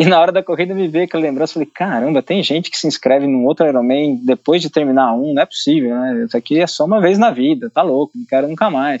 E na hora da corrida me veio aquela lembrança, falei, caramba, tem gente que se inscreve num outro Ironman depois de terminar um, não é possível, né? Isso aqui é só uma vez na vida, tá louco, não quero nunca mais.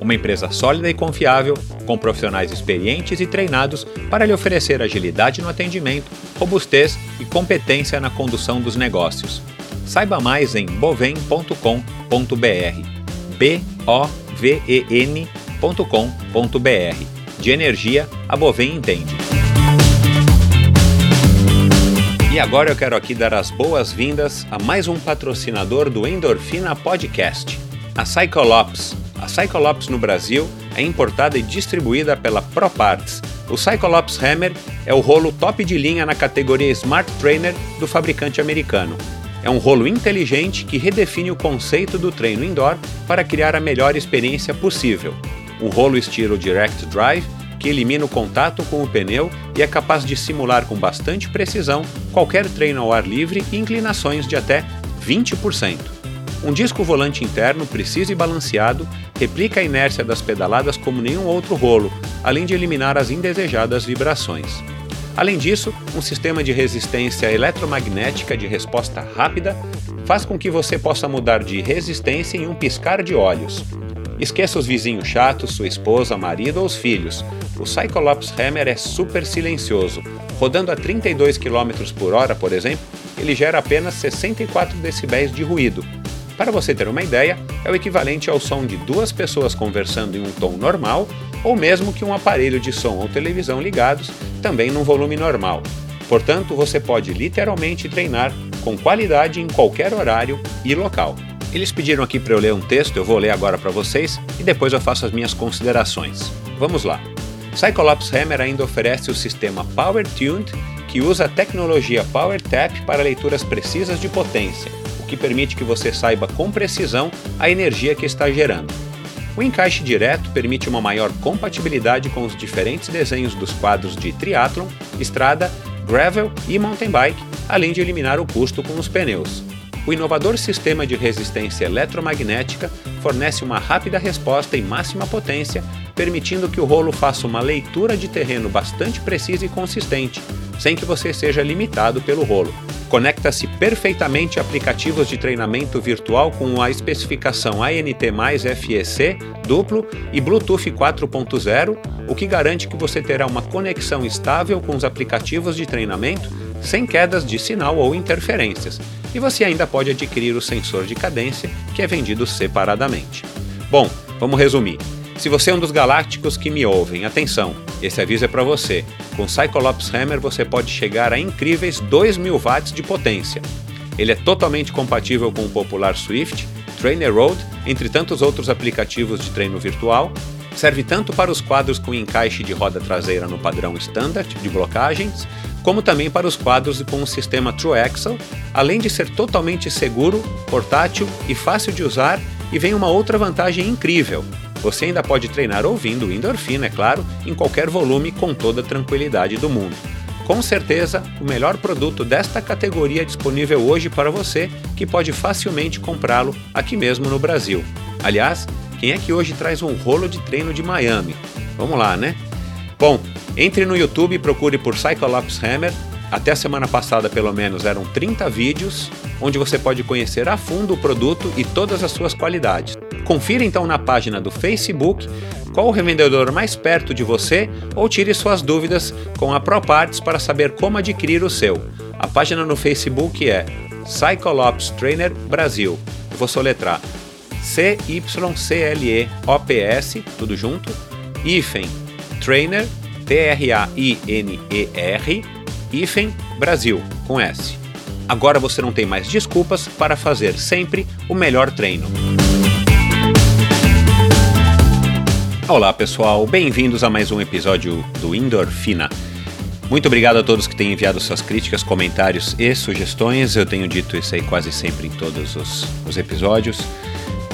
Uma empresa sólida e confiável, com profissionais experientes e treinados para lhe oferecer agilidade no atendimento, robustez e competência na condução dos negócios. Saiba mais em bovem.com.br. B O V E N.com.br. De energia, a Bovem entende. E agora eu quero aqui dar as boas-vindas a mais um patrocinador do Endorfina Podcast, a Cyclops a Cyclops no Brasil é importada e distribuída pela ProParts. O Cyclops Hammer é o rolo top de linha na categoria Smart Trainer do fabricante americano. É um rolo inteligente que redefine o conceito do treino indoor para criar a melhor experiência possível. Um rolo estilo Direct Drive que elimina o contato com o pneu e é capaz de simular com bastante precisão qualquer treino ao ar livre e inclinações de até 20%. Um disco volante interno preciso e balanceado replica a inércia das pedaladas como nenhum outro rolo, além de eliminar as indesejadas vibrações. Além disso, um sistema de resistência eletromagnética de resposta rápida faz com que você possa mudar de resistência em um piscar de olhos. Esqueça os vizinhos chatos, sua esposa, marido ou os filhos. O Cyclops Hammer é super silencioso. Rodando a 32 km por hora, por exemplo, ele gera apenas 64 decibéis de ruído, para você ter uma ideia, é o equivalente ao som de duas pessoas conversando em um tom normal, ou mesmo que um aparelho de som ou televisão ligados, também num volume normal. Portanto, você pode literalmente treinar com qualidade em qualquer horário e local. Eles pediram aqui para eu ler um texto, eu vou ler agora para vocês e depois eu faço as minhas considerações. Vamos lá. Cyclops Hammer ainda oferece o sistema Power Tuned, que usa a tecnologia Power Tap para leituras precisas de potência que permite que você saiba com precisão a energia que está gerando. O encaixe direto permite uma maior compatibilidade com os diferentes desenhos dos quadros de triathlon, estrada, gravel e mountain bike, além de eliminar o custo com os pneus. O inovador sistema de resistência eletromagnética fornece uma rápida resposta em máxima potência, permitindo que o rolo faça uma leitura de terreno bastante precisa e consistente, sem que você seja limitado pelo rolo. Conecta-se perfeitamente a aplicativos de treinamento virtual com a especificação ANT FEC duplo e Bluetooth 4.0, o que garante que você terá uma conexão estável com os aplicativos de treinamento sem quedas de sinal ou interferências. E você ainda pode adquirir o sensor de cadência, que é vendido separadamente. Bom, vamos resumir. Se você é um dos galácticos que me ouvem, atenção, esse aviso é para você. Com Cyclops Hammer você pode chegar a incríveis 2000 watts de potência. Ele é totalmente compatível com o popular Swift, Trainer Road, entre tantos outros aplicativos de treino virtual. Serve tanto para os quadros com encaixe de roda traseira no padrão standard de blocagens, como também para os quadros com o sistema True Axle, além de ser totalmente seguro, portátil e fácil de usar, e vem uma outra vantagem incrível. Você ainda pode treinar ouvindo endorfina, é claro, em qualquer volume com toda a tranquilidade do mundo. Com certeza, o melhor produto desta categoria disponível hoje para você, que pode facilmente comprá-lo aqui mesmo no Brasil. Aliás, quem é que hoje traz um rolo de treino de Miami? Vamos lá, né? Bom, Entre no YouTube e procure por Cyclops Hammer. Até a semana passada, pelo menos, eram 30 vídeos onde você pode conhecer a fundo o produto e todas as suas qualidades. Confira então na página do Facebook qual o revendedor mais perto de você ou tire suas dúvidas com a ProParts para saber como adquirir o seu. A página no Facebook é Cyclops Trainer Brasil. Eu vou soletrar C-Y-C-L-E-O-P-S, tudo junto, hífen Trainer, T-R-A-I-N-E-R, hífen Brasil, com S. Agora você não tem mais desculpas para fazer sempre o melhor treino. Olá pessoal, bem-vindos a mais um episódio do Endorfina. Muito obrigado a todos que têm enviado suas críticas, comentários e sugestões. Eu tenho dito isso aí quase sempre em todos os, os episódios.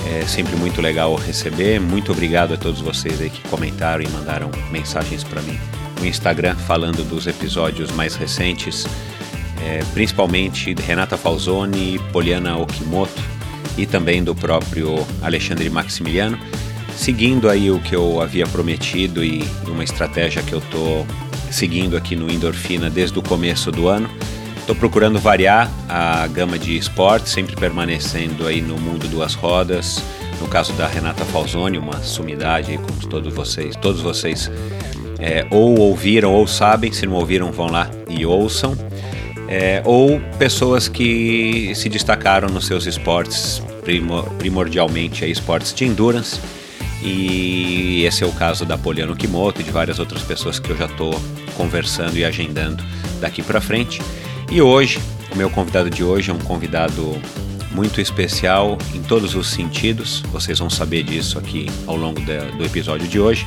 É sempre muito legal receber. Muito obrigado a todos vocês aí que comentaram e mandaram mensagens para mim no Instagram falando dos episódios mais recentes, é, principalmente Renata Falzoni, Poliana Okimoto e também do próprio Alexandre Maximiliano, seguindo aí o que eu havia prometido e uma estratégia que eu estou seguindo aqui no Endorfina desde o começo do ano. Estou procurando variar a gama de esportes, sempre permanecendo aí no mundo duas rodas. No caso da Renata Falzoni, uma sumidade, como todos vocês, todos vocês é, ou ouviram ou sabem, se não ouviram, vão lá e ouçam. É, ou pessoas que se destacaram nos seus esportes, primordialmente aí, esportes de endurance. E esse é o caso da Poliano Kimoto e de várias outras pessoas que eu já estou conversando e agendando daqui para frente. E hoje, o meu convidado de hoje é um convidado muito especial em todos os sentidos. Vocês vão saber disso aqui ao longo do episódio de hoje.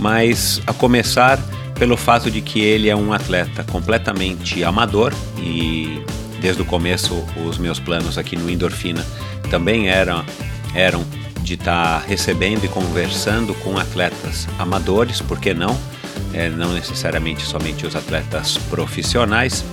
Mas a começar pelo fato de que ele é um atleta completamente amador e desde o começo os meus planos aqui no Endorfina também eram eram de estar tá recebendo e conversando com atletas amadores, por que não? É, não necessariamente somente os atletas profissionais,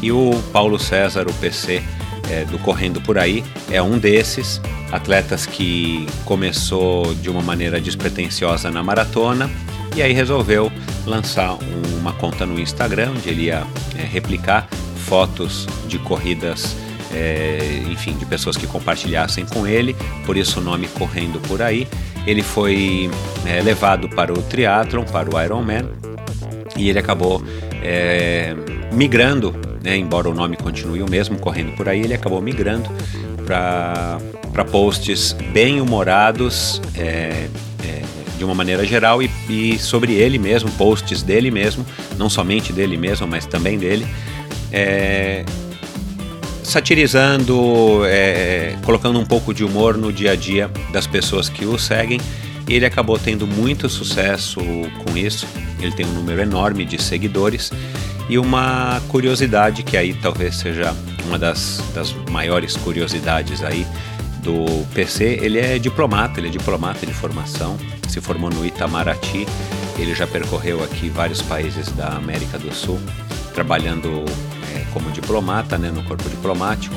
e o Paulo César, o PC é, do Correndo Por Aí, é um desses atletas que começou de uma maneira despretensiosa na maratona e aí resolveu lançar uma conta no Instagram onde ele ia é, replicar fotos de corridas, é, enfim, de pessoas que compartilhassem com ele, por isso o nome Correndo Por Aí. Ele foi é, levado para o triatlon, para o Ironman, e ele acabou é, migrando né, embora o nome continue o mesmo, correndo por aí, ele acabou migrando para posts bem humorados é, é, de uma maneira geral e, e, sobre ele mesmo, posts dele mesmo, não somente dele mesmo, mas também dele, é, satirizando, é, colocando um pouco de humor no dia a dia das pessoas que o seguem. Ele acabou tendo muito sucesso com isso. Ele tem um número enorme de seguidores e uma curiosidade que aí talvez seja uma das, das maiores curiosidades aí do PC, ele é diplomata, ele é diplomata de formação, se formou no Itamaraty, ele já percorreu aqui vários países da América do Sul, trabalhando é, como diplomata, né, no corpo diplomático.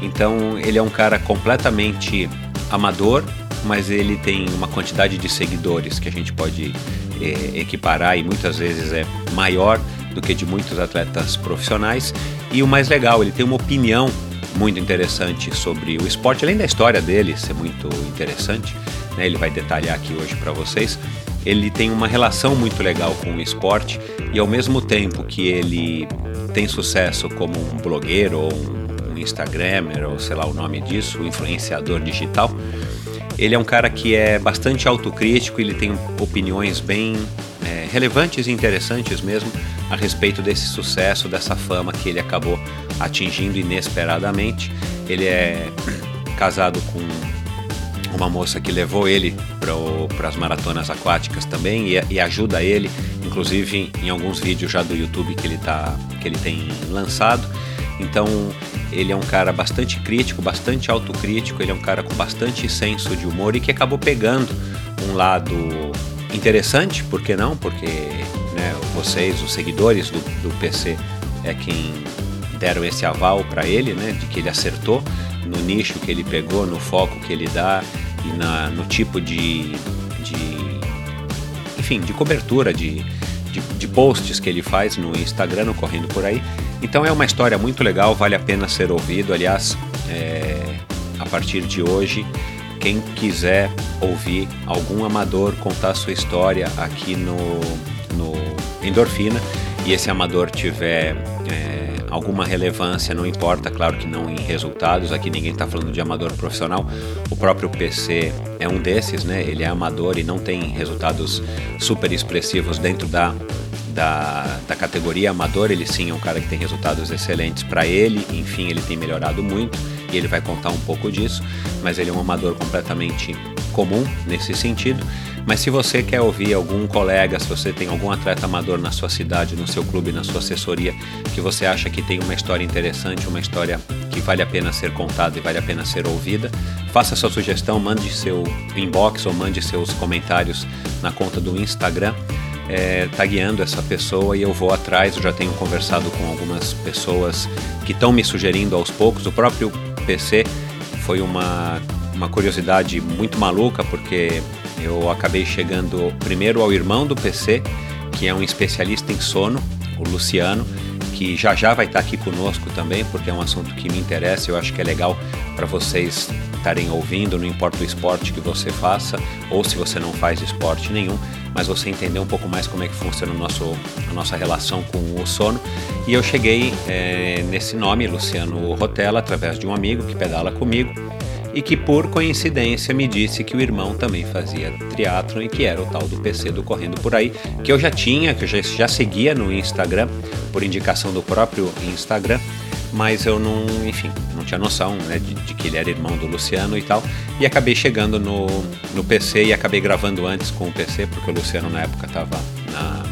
Então ele é um cara completamente amador, mas ele tem uma quantidade de seguidores que a gente pode é, equiparar e muitas vezes é maior do que de muitos atletas profissionais. E o mais legal, ele tem uma opinião muito interessante sobre o esporte, além da história dele ser muito interessante, né? ele vai detalhar aqui hoje para vocês. Ele tem uma relação muito legal com o esporte e ao mesmo tempo que ele tem sucesso como um blogueiro ou um Instagrammer ou sei lá o nome disso, influenciador digital, ele é um cara que é bastante autocrítico, ele tem opiniões bem é, relevantes e interessantes mesmo a respeito desse sucesso, dessa fama que ele acabou atingindo inesperadamente. Ele é casado com uma moça que levou ele para as maratonas aquáticas também e, e, ajuda ele, inclusive em alguns vídeos já do YouTube que ele, tá, que ele tem lançado. Então ele é um cara bastante crítico, bastante autocrítico, ele é um cara com bastante senso de humor e que acabou pegando um lado interessante, por que não? Porque né, vocês, os seguidores do, do PC, é quem deram esse aval para ele, né, de que ele acertou no nicho que ele pegou, no foco que ele dá e na, no tipo de, de enfim, de cobertura, de, de, de, posts que ele faz no Instagram, no Correndo Por Aí. Então é uma história muito legal, vale a pena ser ouvido. Aliás, é, a partir de hoje, quem quiser ouvir algum amador contar sua história aqui no, no Endorfina e esse amador tiver é, alguma relevância, não importa, claro que não em resultados, aqui ninguém está falando de amador profissional, o próprio PC é um desses, né? Ele é amador e não tem resultados super expressivos dentro da, da, da categoria amador, ele sim é um cara que tem resultados excelentes para ele, enfim, ele tem melhorado muito e ele vai contar um pouco disso, mas ele é um amador completamente comum nesse sentido. Mas se você quer ouvir algum colega, se você tem algum atleta amador na sua cidade, no seu clube, na sua assessoria, que você acha que tem uma história interessante, uma história que vale a pena ser contada e vale a pena ser ouvida, faça sua sugestão, mande seu inbox ou mande seus comentários na conta do Instagram. É, tagueando essa pessoa e eu vou atrás. Eu já tenho conversado com algumas pessoas que estão me sugerindo aos poucos. O próprio PC foi uma, uma curiosidade muito maluca, porque eu acabei chegando primeiro ao irmão do PC, que é um especialista em sono, o Luciano, que já já vai estar aqui conosco também, porque é um assunto que me interessa, eu acho que é legal para vocês estarem ouvindo, não importa o esporte que você faça, ou se você não faz esporte nenhum, mas você entender um pouco mais como é que funciona o nosso, a nossa relação com o sono. E eu cheguei é, nesse nome, Luciano Rotella, através de um amigo que pedala comigo, e que por coincidência me disse que o irmão também fazia triatlon e que era o tal do PC do Correndo Por Aí, que eu já tinha, que eu já, já seguia no Instagram, por indicação do próprio Instagram, mas eu não, enfim, não tinha noção né, de, de, que ele era irmão do Luciano e tal, e acabei chegando no, no PC e acabei gravando antes com o PC, porque o Luciano na época estava na,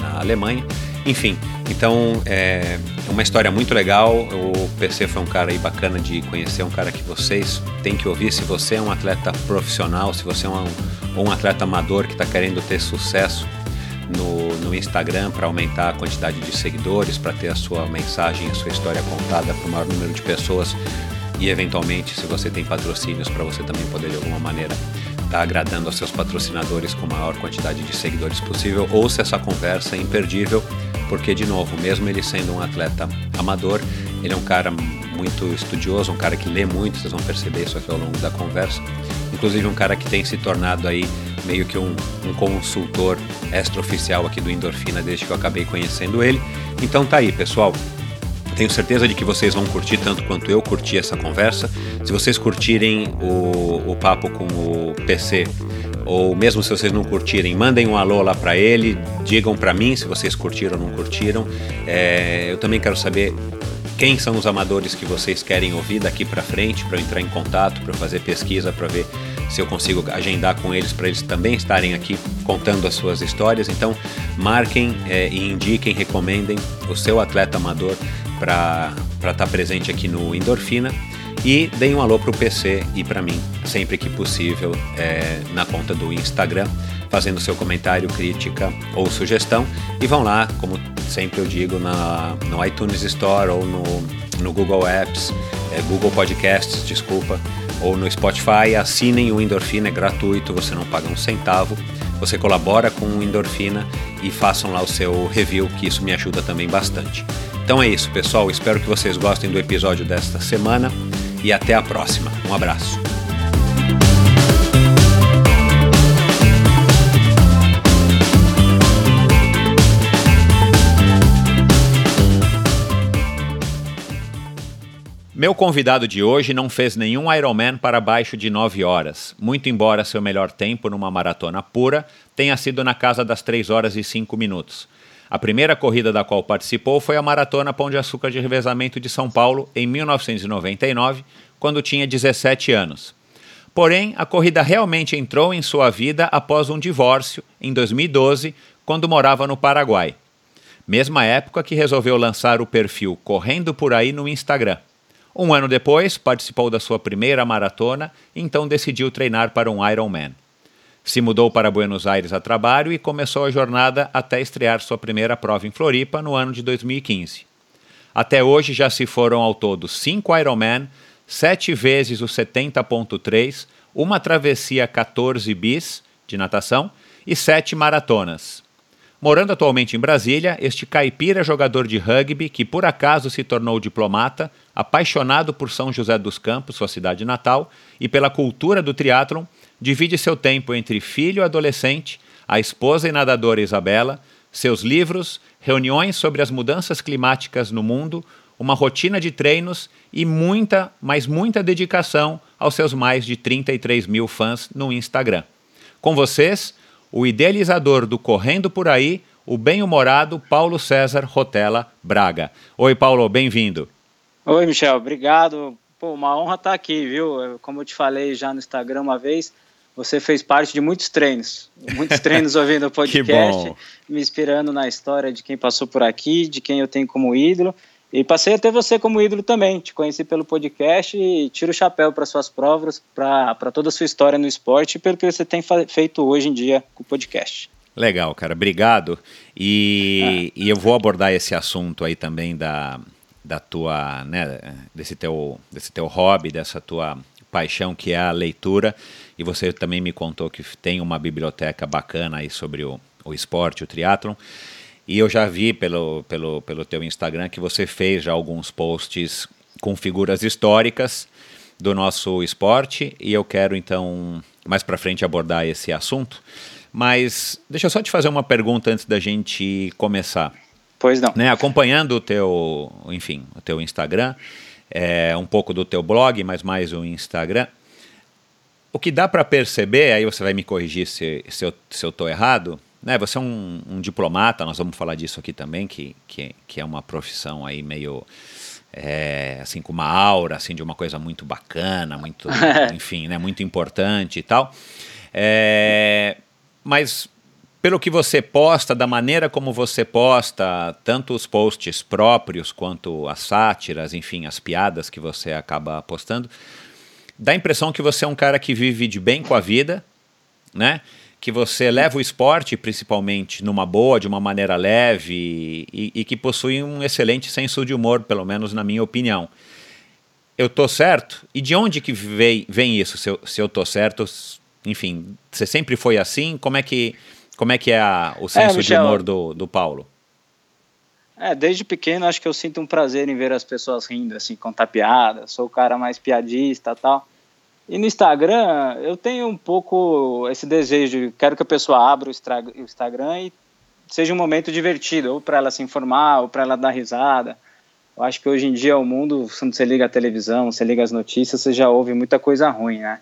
na Alemanha, enfim, então é uma história muito legal. O PC foi um cara aí bacana de conhecer, um cara que vocês têm que ouvir. Se você é um atleta profissional, se você é um, um atleta amador que está querendo ter sucesso no, no Instagram para aumentar a quantidade de seguidores, para ter a sua mensagem, a sua história contada para o maior número de pessoas e eventualmente se você tem patrocínios para você também poder de alguma maneira estar tá agradando aos seus patrocinadores com a maior quantidade de seguidores possível, ouça essa conversa imperdível porque, de novo, mesmo ele sendo um atleta amador, ele é um cara muito estudioso, um cara que lê muito, vocês vão perceber isso aqui ao longo da conversa. Inclusive, um cara que tem se tornado aí meio que um, um consultor extraoficial aqui do Endorfina desde que eu acabei conhecendo ele. Então tá aí, pessoal. Tenho certeza de que vocês vão curtir tanto quanto eu curti essa conversa. Se vocês curtirem o, o papo com o PC ou mesmo se vocês não curtirem, mandem um alô lá para ele, digam para mim se vocês curtiram ou não curtiram. É, eu também quero saber quem são os amadores que vocês querem ouvir daqui para frente, para entrar em contato, para fazer pesquisa, para ver se eu consigo agendar com eles, para eles também estarem aqui contando as suas histórias. Então, marquem é, e indiquem, recomendem o seu atleta amador para estar tá presente aqui no Endorfina. E deem um alô para o PC e para mim, sempre que possível, é, na conta do Instagram, fazendo seu comentário, crítica ou sugestão. E vão lá, como sempre eu digo, na, no iTunes Store ou no, no Google Apps, é, Google Podcasts, desculpa, ou no Spotify. Assinem o Endorfina, é gratuito, você não paga um centavo. Você colabora com o Endorfina e façam lá o seu review, que isso me ajuda também bastante. Então é isso, pessoal. Espero que vocês gostem do episódio desta semana e até a próxima. Um abraço. Meu convidado de hoje não fez nenhum Ironman para abaixo de 9 horas, muito embora seu melhor tempo numa maratona pura tenha sido na casa das 3 horas e 5 minutos. A primeira corrida da qual participou foi a Maratona Pão de Açúcar de Revezamento de São Paulo em 1999, quando tinha 17 anos. Porém, a corrida realmente entrou em sua vida após um divórcio, em 2012, quando morava no Paraguai. Mesma época que resolveu lançar o perfil Correndo por Aí no Instagram. Um ano depois, participou da sua primeira maratona e então decidiu treinar para um Ironman. Se mudou para Buenos Aires a trabalho e começou a jornada até estrear sua primeira prova em Floripa no ano de 2015. Até hoje já se foram ao todo cinco Ironman, sete vezes o 70.3, uma travessia 14 bis de natação e sete maratonas. Morando atualmente em Brasília, este caipira jogador de rugby, que por acaso se tornou diplomata, apaixonado por São José dos Campos, sua cidade natal, e pela cultura do triatlon, divide seu tempo entre filho adolescente, a esposa e nadadora Isabela, seus livros, reuniões sobre as mudanças climáticas no mundo, uma rotina de treinos e muita, mas muita dedicação aos seus mais de 33 mil fãs no Instagram. Com vocês, o idealizador do Correndo Por Aí, o bem-humorado Paulo César Rotella Braga. Oi, Paulo, bem-vindo. Oi, Michel, obrigado. Pô, uma honra estar aqui, viu? Como eu te falei já no Instagram uma vez, você fez parte de muitos treinos, muitos treinos ouvindo o podcast, me inspirando na história de quem passou por aqui, de quem eu tenho como ídolo. E passei a ter você como ídolo também. Te conheci pelo podcast e tiro o chapéu para suas provas, para toda a sua história no esporte e pelo que você tem feito hoje em dia com o podcast. Legal, cara. Obrigado. E, e eu vou abordar esse assunto aí também da, da tua, né, desse teu, desse teu hobby, dessa tua paixão que é a leitura. E você também me contou que tem uma biblioteca bacana aí sobre o, o esporte, o triatlon. E eu já vi pelo, pelo, pelo teu Instagram que você fez já alguns posts com figuras históricas do nosso esporte e eu quero então mais para frente abordar esse assunto. Mas deixa eu só te fazer uma pergunta antes da gente começar. Pois não. Né, acompanhando o teu, enfim, o teu Instagram, é, um pouco do teu blog, mas mais o Instagram. O que dá para perceber, aí você vai me corrigir se, se eu estou errado, né, você é um, um, diplomata, nós vamos falar disso aqui também, que, que, que é uma profissão aí meio é, assim com uma aura assim de uma coisa muito bacana, muito, enfim, né, muito importante e tal. É, mas pelo que você posta, da maneira como você posta, tanto os posts próprios quanto as sátiras, enfim, as piadas que você acaba postando, dá a impressão que você é um cara que vive de bem com a vida, né? que você leva o esporte, principalmente, numa boa, de uma maneira leve e, e que possui um excelente senso de humor, pelo menos na minha opinião. Eu tô certo? E de onde que vem, vem isso? Se eu, se eu tô certo, enfim, você sempre foi assim? Como é que, como é, que é a, o senso é, Michel, de humor do, do Paulo? É, desde pequeno acho que eu sinto um prazer em ver as pessoas rindo, assim, contar piada. Sou o cara mais piadista tal. E no Instagram, eu tenho um pouco esse desejo, quero que a pessoa abra o Instagram e seja um momento divertido, ou para ela se informar, ou para ela dar risada. Eu acho que hoje em dia o mundo, quando você liga a televisão, você liga as notícias, você já ouve muita coisa ruim, né?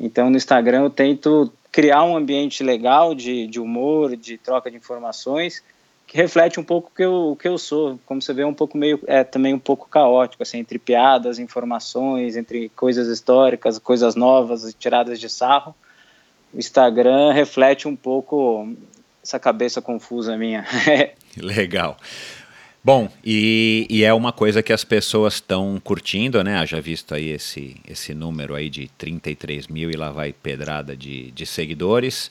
Então no Instagram eu tento criar um ambiente legal de, de humor, de troca de informações, que reflete um pouco o que eu, que eu sou. Como você vê, um pouco meio, é também um pouco caótico, assim, entre piadas, informações, entre coisas históricas, coisas novas, tiradas de sarro. O Instagram reflete um pouco essa cabeça confusa minha. Legal. Bom, e, e, é uma coisa que as pessoas estão curtindo, né? Já visto aí esse, esse número aí de 33 mil e lá vai pedrada de, de seguidores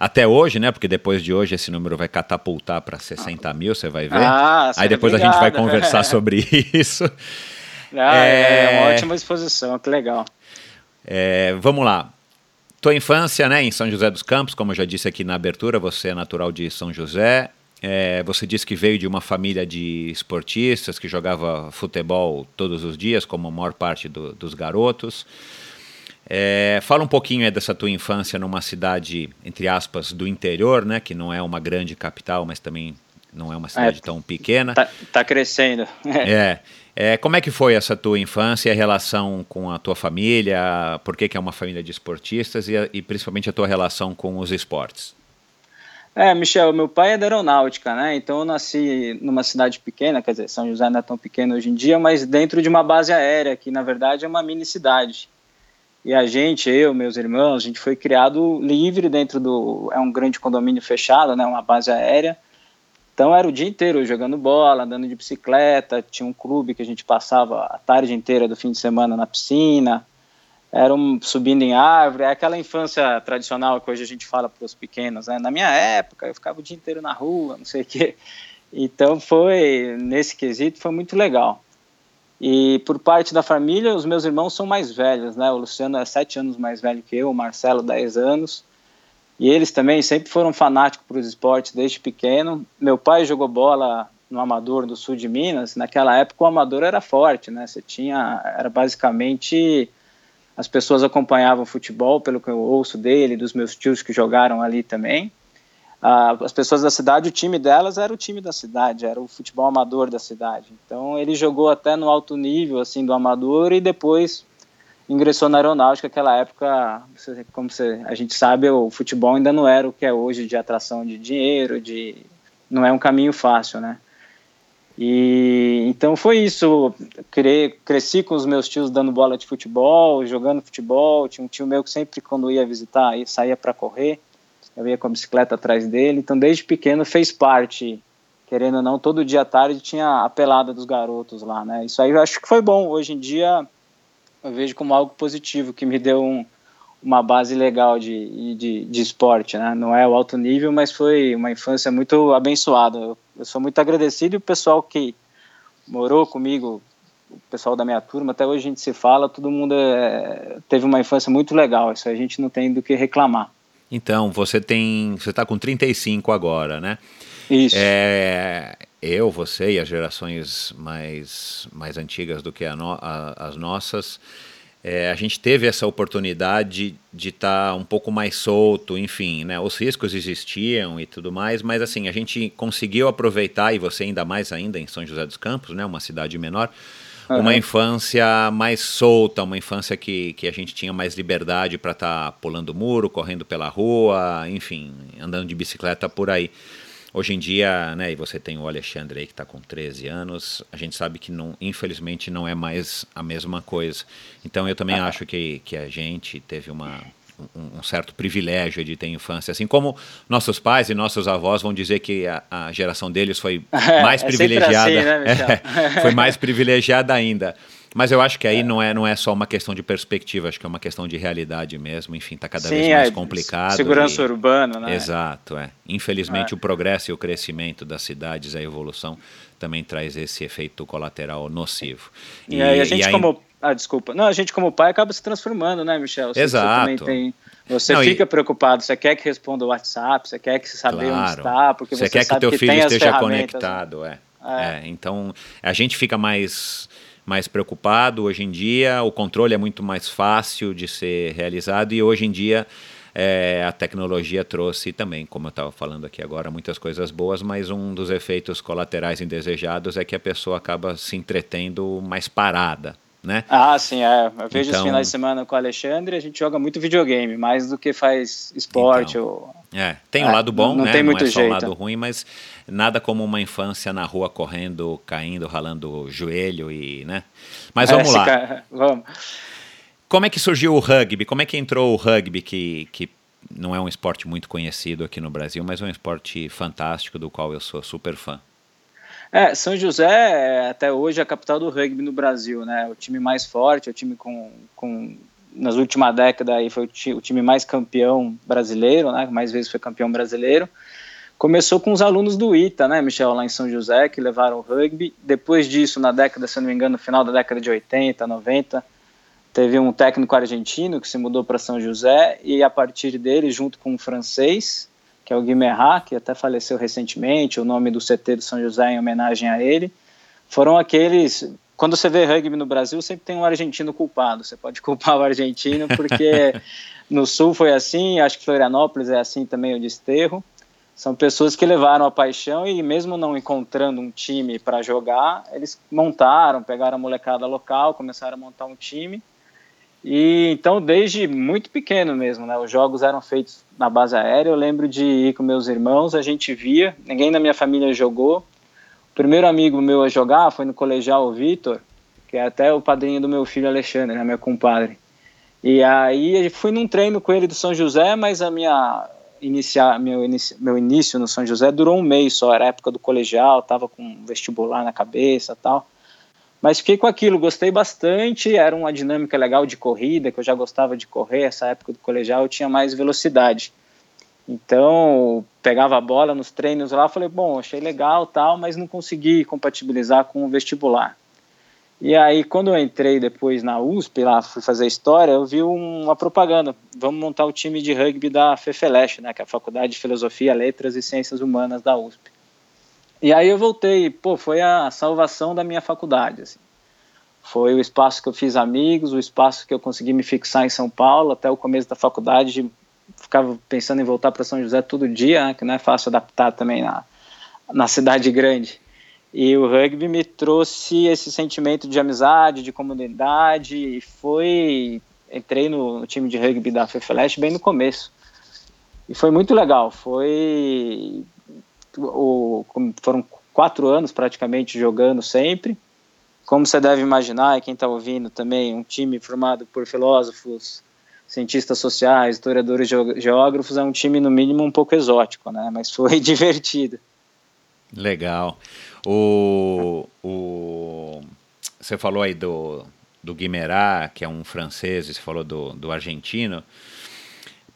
até hoje, né? Porque depois de hoje esse número vai catapultar para 60 mil, você vai ver. Ah, Aí depois obrigado. a gente vai conversar sobre isso. Ah, é... é... uma ótima exposição, que legal. É, vamos lá. Tua infância, né, em São José dos Campos, como eu já disse aqui na abertura, você é natural de São José. É, você disse que veio de uma família de esportistas que jogava futebol todos os dias, como a maior parte do, dos garotos. É, fala um pouquinho dessa tua infância numa cidade, entre aspas, do interior, né? Que não é uma grande capital, mas também não é uma cidade é, tão pequena. Tá, tá crescendo. é, é. Como é que foi essa tua infância e a relação com a tua família? Por que, que é uma família de esportistas e, e principalmente a tua relação com os esportes? É, Michel, meu pai é da aeronáutica, né? Então eu nasci numa cidade pequena, quer dizer, São José não é tão pequeno hoje em dia, mas dentro de uma base aérea, que na verdade é uma mini cidade. E a gente, eu, meus irmãos, a gente foi criado livre dentro do. É um grande condomínio fechado, né? Uma base aérea. Então era o dia inteiro jogando bola, andando de bicicleta. Tinha um clube que a gente passava a tarde inteira do fim de semana na piscina. Era um, subindo em árvore. É aquela infância tradicional que hoje a gente fala para os pequenos. Né? Na minha época, eu ficava o dia inteiro na rua, não sei o quê. Então foi, nesse quesito, foi muito legal. E por parte da família, os meus irmãos são mais velhos, né? O Luciano é sete anos mais velho que eu, o Marcelo dez anos. E eles também sempre foram fanáticos para os esportes desde pequeno. Meu pai jogou bola no amador do sul de Minas. Naquela época o amador era forte, né? Você tinha era basicamente as pessoas acompanhavam futebol, pelo que eu ouço dele, dos meus tios que jogaram ali também. As pessoas da cidade, o time delas era o time da cidade, era o futebol amador da cidade. Então ele jogou até no alto nível assim do amador e depois ingressou na aeronáutica. Aquela época, como você, a gente sabe, o futebol ainda não era o que é hoje de atração de dinheiro, de não é um caminho fácil, né? E então foi isso. Cre cresci com os meus tios dando bola de futebol, jogando futebol. Tinha um tio meu que sempre, quando ia visitar, saía para correr. Eu ia com a bicicleta atrás dele. Então, desde pequeno, fez parte, querendo ou não, todo dia à tarde tinha a pelada dos garotos lá, né? Isso aí eu acho que foi bom. Hoje em dia, eu vejo como algo positivo, que me deu um, uma base legal de, de, de, esporte, né? Não é o alto nível, mas foi uma infância muito abençoada. Eu, eu, sou muito agradecido e o pessoal que morou comigo, o pessoal da minha turma, até hoje a gente se fala, todo mundo é, teve uma infância muito legal, isso a gente não tem do que reclamar. Então, você tem, você está com 35 agora, né? Isso. É, eu, você e as gerações mais, mais antigas do que a no, a, as nossas, é, a gente teve essa oportunidade de estar tá um pouco mais solto, enfim, né? Os riscos existiam e tudo mais, mas assim, a gente conseguiu aproveitar, e você ainda mais ainda em São José dos Campos, né? Uma cidade menor, uhum. uma infância mais solta, uma infância que, que a gente tinha mais liberdade para estar tá pulando muro, correndo pela rua, enfim, andando de bicicleta por aí. Hoje em dia, né, e você tem o Alexandre aí que está com 13 anos, a gente sabe que não, infelizmente não é mais a mesma coisa. Então eu também ah. acho que, que a gente teve uma, um, certo privilégio de ter infância, assim como nossos pais e nossos avós vão dizer que a, a geração deles foi mais é, privilegiada, assim, né, é, foi mais privilegiada ainda. Mas eu acho que aí é. não, é, não é só uma questão de perspectiva, acho que é uma questão de realidade mesmo. Enfim, está cada Sim, vez mais é, complicado. Segurança e... urbana, né? Exato, é. Infelizmente, é. o progresso e o crescimento das cidades, a evolução, também traz esse efeito colateral nocivo. E, e aí a gente, aí... como. Ah, desculpa. Não, a gente, como pai, acaba se transformando, né, Michel? Você, Exato. Você também tem. Você não, fica e... preocupado, você quer que responda o WhatsApp, você quer que saber claro. onde está, porque você, você quer que o teu filho esteja conectado, né? é. é. Então, a gente fica mais mais preocupado hoje em dia, o controle é muito mais fácil de ser realizado e hoje em dia é, a tecnologia trouxe também, como eu estava falando aqui agora, muitas coisas boas, mas um dos efeitos colaterais indesejados é que a pessoa acaba se entretendo mais parada. Né? Ah, sim, é. Eu vejo então, os finais de semana com o Alexandre, a gente joga muito videogame, mais do que faz esporte. Então, ou... É, tem o um é, lado bom, não, não né? Tem muito não é só jeito. o lado ruim, mas nada como uma infância na rua correndo, caindo, ralando o joelho e, né? Mas vamos é, lá. Cara, vamos. Como é que surgiu o rugby? Como é que entrou o rugby que, que não é um esporte muito conhecido aqui no Brasil, mas é um esporte fantástico do qual eu sou super fã? É, São José é até hoje a capital do rugby no Brasil, né? O time mais forte, o time com, com nas últimas décadas aí foi o time mais campeão brasileiro, né? Mais vezes foi campeão brasileiro. Começou com os alunos do ITA, né, Michel, lá em São José, que levaram o rugby. Depois disso, na década, se não me engano, no final da década de 80, 90, teve um técnico argentino que se mudou para São José e a partir dele, junto com um francês, que é o Guimerá, que até faleceu recentemente, o nome do CT de São José em homenagem a ele, foram aqueles quando você vê rugby no Brasil, sempre tem um argentino culpado. Você pode culpar o argentino porque no Sul foi assim, acho que Florianópolis é assim também o desterro. São pessoas que levaram a paixão e mesmo não encontrando um time para jogar, eles montaram, pegaram a molecada local, começaram a montar um time. E então desde muito pequeno mesmo, né? Os jogos eram feitos na base aérea. Eu lembro de ir com meus irmãos, a gente via. Ninguém da minha família jogou. O primeiro amigo meu a jogar foi no colegial o Vitor, que é até o padrinho do meu filho Alexandre, né, meu compadre. E aí fui num treino com ele do São José, mas a minha iniciar meu, inici, meu início no São José durou um mês só, era época do colegial, tava com vestibular na cabeça tal. Mas fiquei com aquilo, gostei bastante, era uma dinâmica legal de corrida, que eu já gostava de correr, essa época do colegial eu tinha mais velocidade. Então, pegava a bola nos treinos lá, falei, bom, achei legal tal, mas não consegui compatibilizar com o vestibular. E aí, quando eu entrei depois na USP, lá fui fazer história, eu vi uma propaganda. Vamos montar o time de rugby da FEFELESH, né, que é a Faculdade de Filosofia, Letras e Ciências Humanas da USP. E aí eu voltei, pô, foi a salvação da minha faculdade, assim. Foi o espaço que eu fiz amigos, o espaço que eu consegui me fixar em São Paulo até o começo da faculdade. Ficava pensando em voltar para São José todo dia, né, que não é fácil adaptar também na, na cidade grande. E o rugby me trouxe esse sentimento de amizade, de comunidade, e foi. Entrei no, time de rugby da FEFELESH bem no começo. E foi muito legal. Foi. O, foram quatro anos praticamente jogando sempre. Como você deve imaginar, e quem está ouvindo também, um time formado por filósofos, cientistas sociais, historiadores, geógrafos, é um time no mínimo um pouco exótico, né? Mas foi divertido. Legal. O, o, você falou aí do, do Guimerá, que é um francês, e você falou do, do argentino.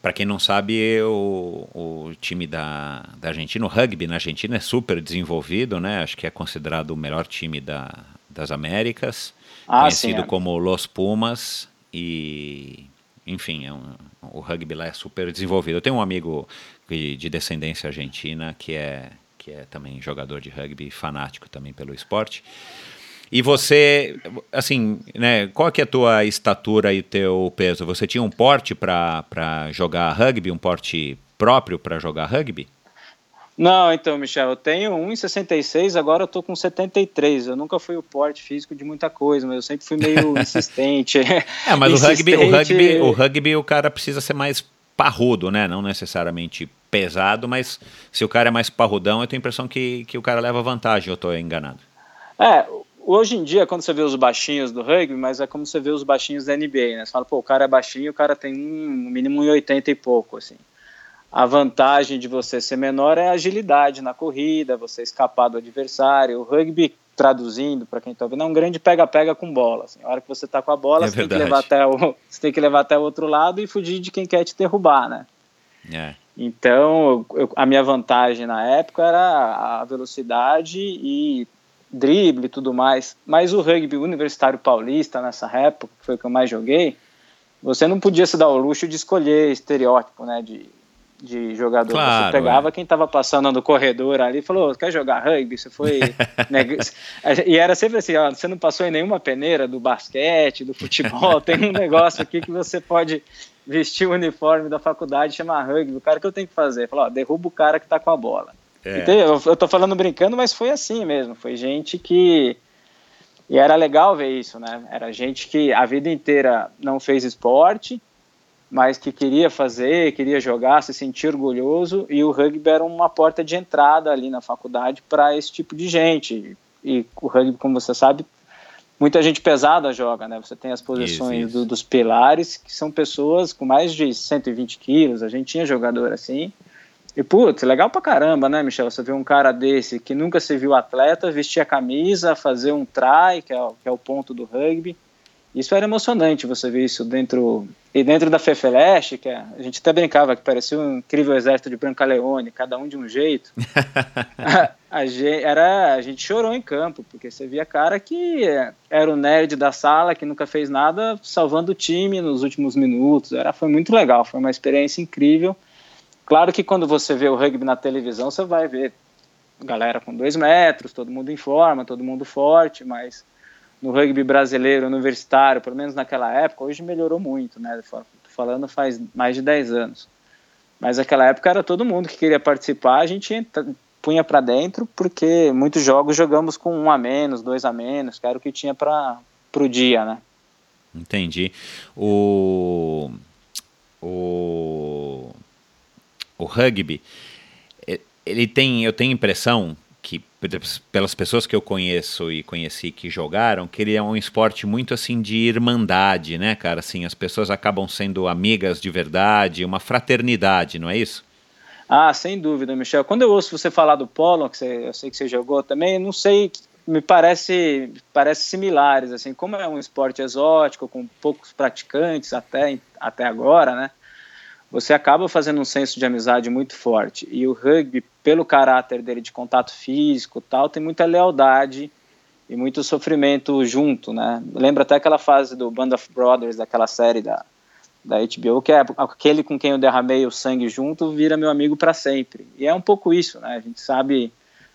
Para quem não sabe, o, o time da, da Argentina, o rugby na Argentina é super desenvolvido, né? Acho que é considerado o melhor time da, das Américas, ah, conhecido sim, é. como Los Pumas e enfim, é um, o rugby lá é super desenvolvido. Eu tenho um amigo de, de descendência argentina que é que é também jogador de rugby, fanático também pelo esporte. E você, assim, né, qual que é a tua estatura e teu peso? Você tinha um porte para jogar rugby, um porte próprio para jogar rugby? Não, então, Michel, eu tenho 1,66, agora eu tô com 73. Eu nunca fui o porte físico de muita coisa, mas eu sempre fui meio insistente. é, mas insistente... o rugby, o rugby, o rugby, o cara precisa ser mais parrudo, né? Não necessariamente pesado, mas se o cara é mais parrudão, eu tenho a impressão que, que o cara leva vantagem, eu estou enganado. É, hoje em dia, quando você vê os baixinhos do rugby, mas é como você vê os baixinhos da NBA, né? Você fala, pô, o cara é baixinho, o cara tem um, mínimo 1,80 e pouco, assim. A vantagem de você ser menor é a agilidade na corrida, você escapar do adversário. O rugby, traduzindo para quem está ouvindo, é um grande pega-pega com bola. Assim. A hora que você está com a bola, é você, tem que levar até o, você tem que levar até o outro lado e fugir de quem quer te derrubar, né? É. Então, eu, a minha vantagem na época era a velocidade e drible e tudo mais. Mas o rugby universitário paulista, nessa época, que foi o que eu mais joguei, você não podia se dar o luxo de escolher estereótipo, né, de, de jogador. Claro, você pegava é. quem estava passando no corredor ali e falou, quer jogar rugby? Você foi... E era sempre assim, ó, você não passou em nenhuma peneira do basquete, do futebol, tem um negócio aqui que você pode vestir o uniforme da faculdade e chamar rugby. O cara que eu tenho que fazer? Falar, ó, derruba o cara que tá com a bola. É. Eu, eu tô falando brincando, mas foi assim mesmo. Foi gente que. E era legal ver isso, né? Era gente que a vida inteira não fez esporte, mas que queria fazer, queria jogar, se sentir orgulhoso, e o rugby era uma porta de entrada ali na faculdade para esse tipo de gente. E o rugby, como você sabe, muita gente pesada joga, né? Você tem as posições isso, isso. Do, dos pilares, que são pessoas com mais de 120 quilos. A gente tinha jogador assim. E, putz, legal pra caramba, né, Michel? Você vê um cara desse que nunca se viu atleta, vestir a camisa, fazer um try, que é, que é o ponto do rugby. Isso era emocionante, você ver isso dentro... E dentro da Fefeleche, que é, a gente até brincava que parecia um incrível exército de Brancaleone, cada um de um jeito. a gente, era, a gente chorou em campo, porque você via cara que era o nerd da sala, que nunca fez nada, salvando o time nos últimos minutos. Era, foi muito legal, foi uma experiência incrível. Claro que quando você vê o rugby na televisão, você vai ver galera com dois metros, todo mundo em forma, todo mundo forte, mas no rugby brasileiro, universitário, pelo menos naquela época, hoje melhorou muito, né? Tô falando faz mais de 10 anos. Mas naquela época era todo mundo que queria participar, a gente punha para dentro, porque muitos jogos jogamos com um a menos, dois a menos, que era o que tinha para o dia, né? Entendi. O, o, o rugby, ele tem, eu tenho impressão que pelas pessoas que eu conheço e conheci que jogaram, que ele é um esporte muito assim de irmandade, né, cara? Assim, as pessoas acabam sendo amigas de verdade, uma fraternidade, não é isso? Ah, sem dúvida, Michel. Quando eu ouço você falar do polo, que você, eu sei que você jogou também, não sei, me parece, parece similares, assim, como é um esporte exótico, com poucos praticantes até, até agora, né? Você acaba fazendo um senso de amizade muito forte. E o rugby, pelo caráter dele de contato físico tal, tem muita lealdade e muito sofrimento junto, né? Lembra até aquela fase do Band of Brothers, daquela série da, da HBO, que é aquele com quem eu derramei o sangue junto vira meu amigo para sempre. E é um pouco isso, né? A gente sabe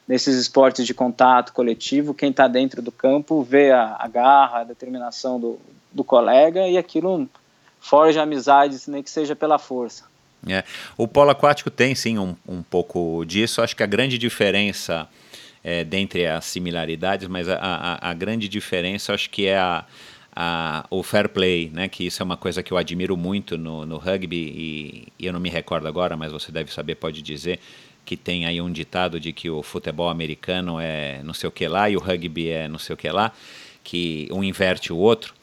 nesses esportes de contato coletivo, quem está dentro do campo vê a, a garra, a determinação do, do colega e aquilo forja amizades, nem que seja pela força. É. O polo aquático tem sim um, um pouco disso. Acho que a grande diferença é, dentre as similaridades, mas a, a, a, grande diferença acho que é a, a, o fair play, né? Que isso é uma coisa que eu admiro muito no, no rugby e, e, eu não me recordo agora, mas você deve saber, pode dizer que tem aí um ditado de que o futebol americano é não sei o que lá e o rugby é não sei o que lá, que um inverte o outro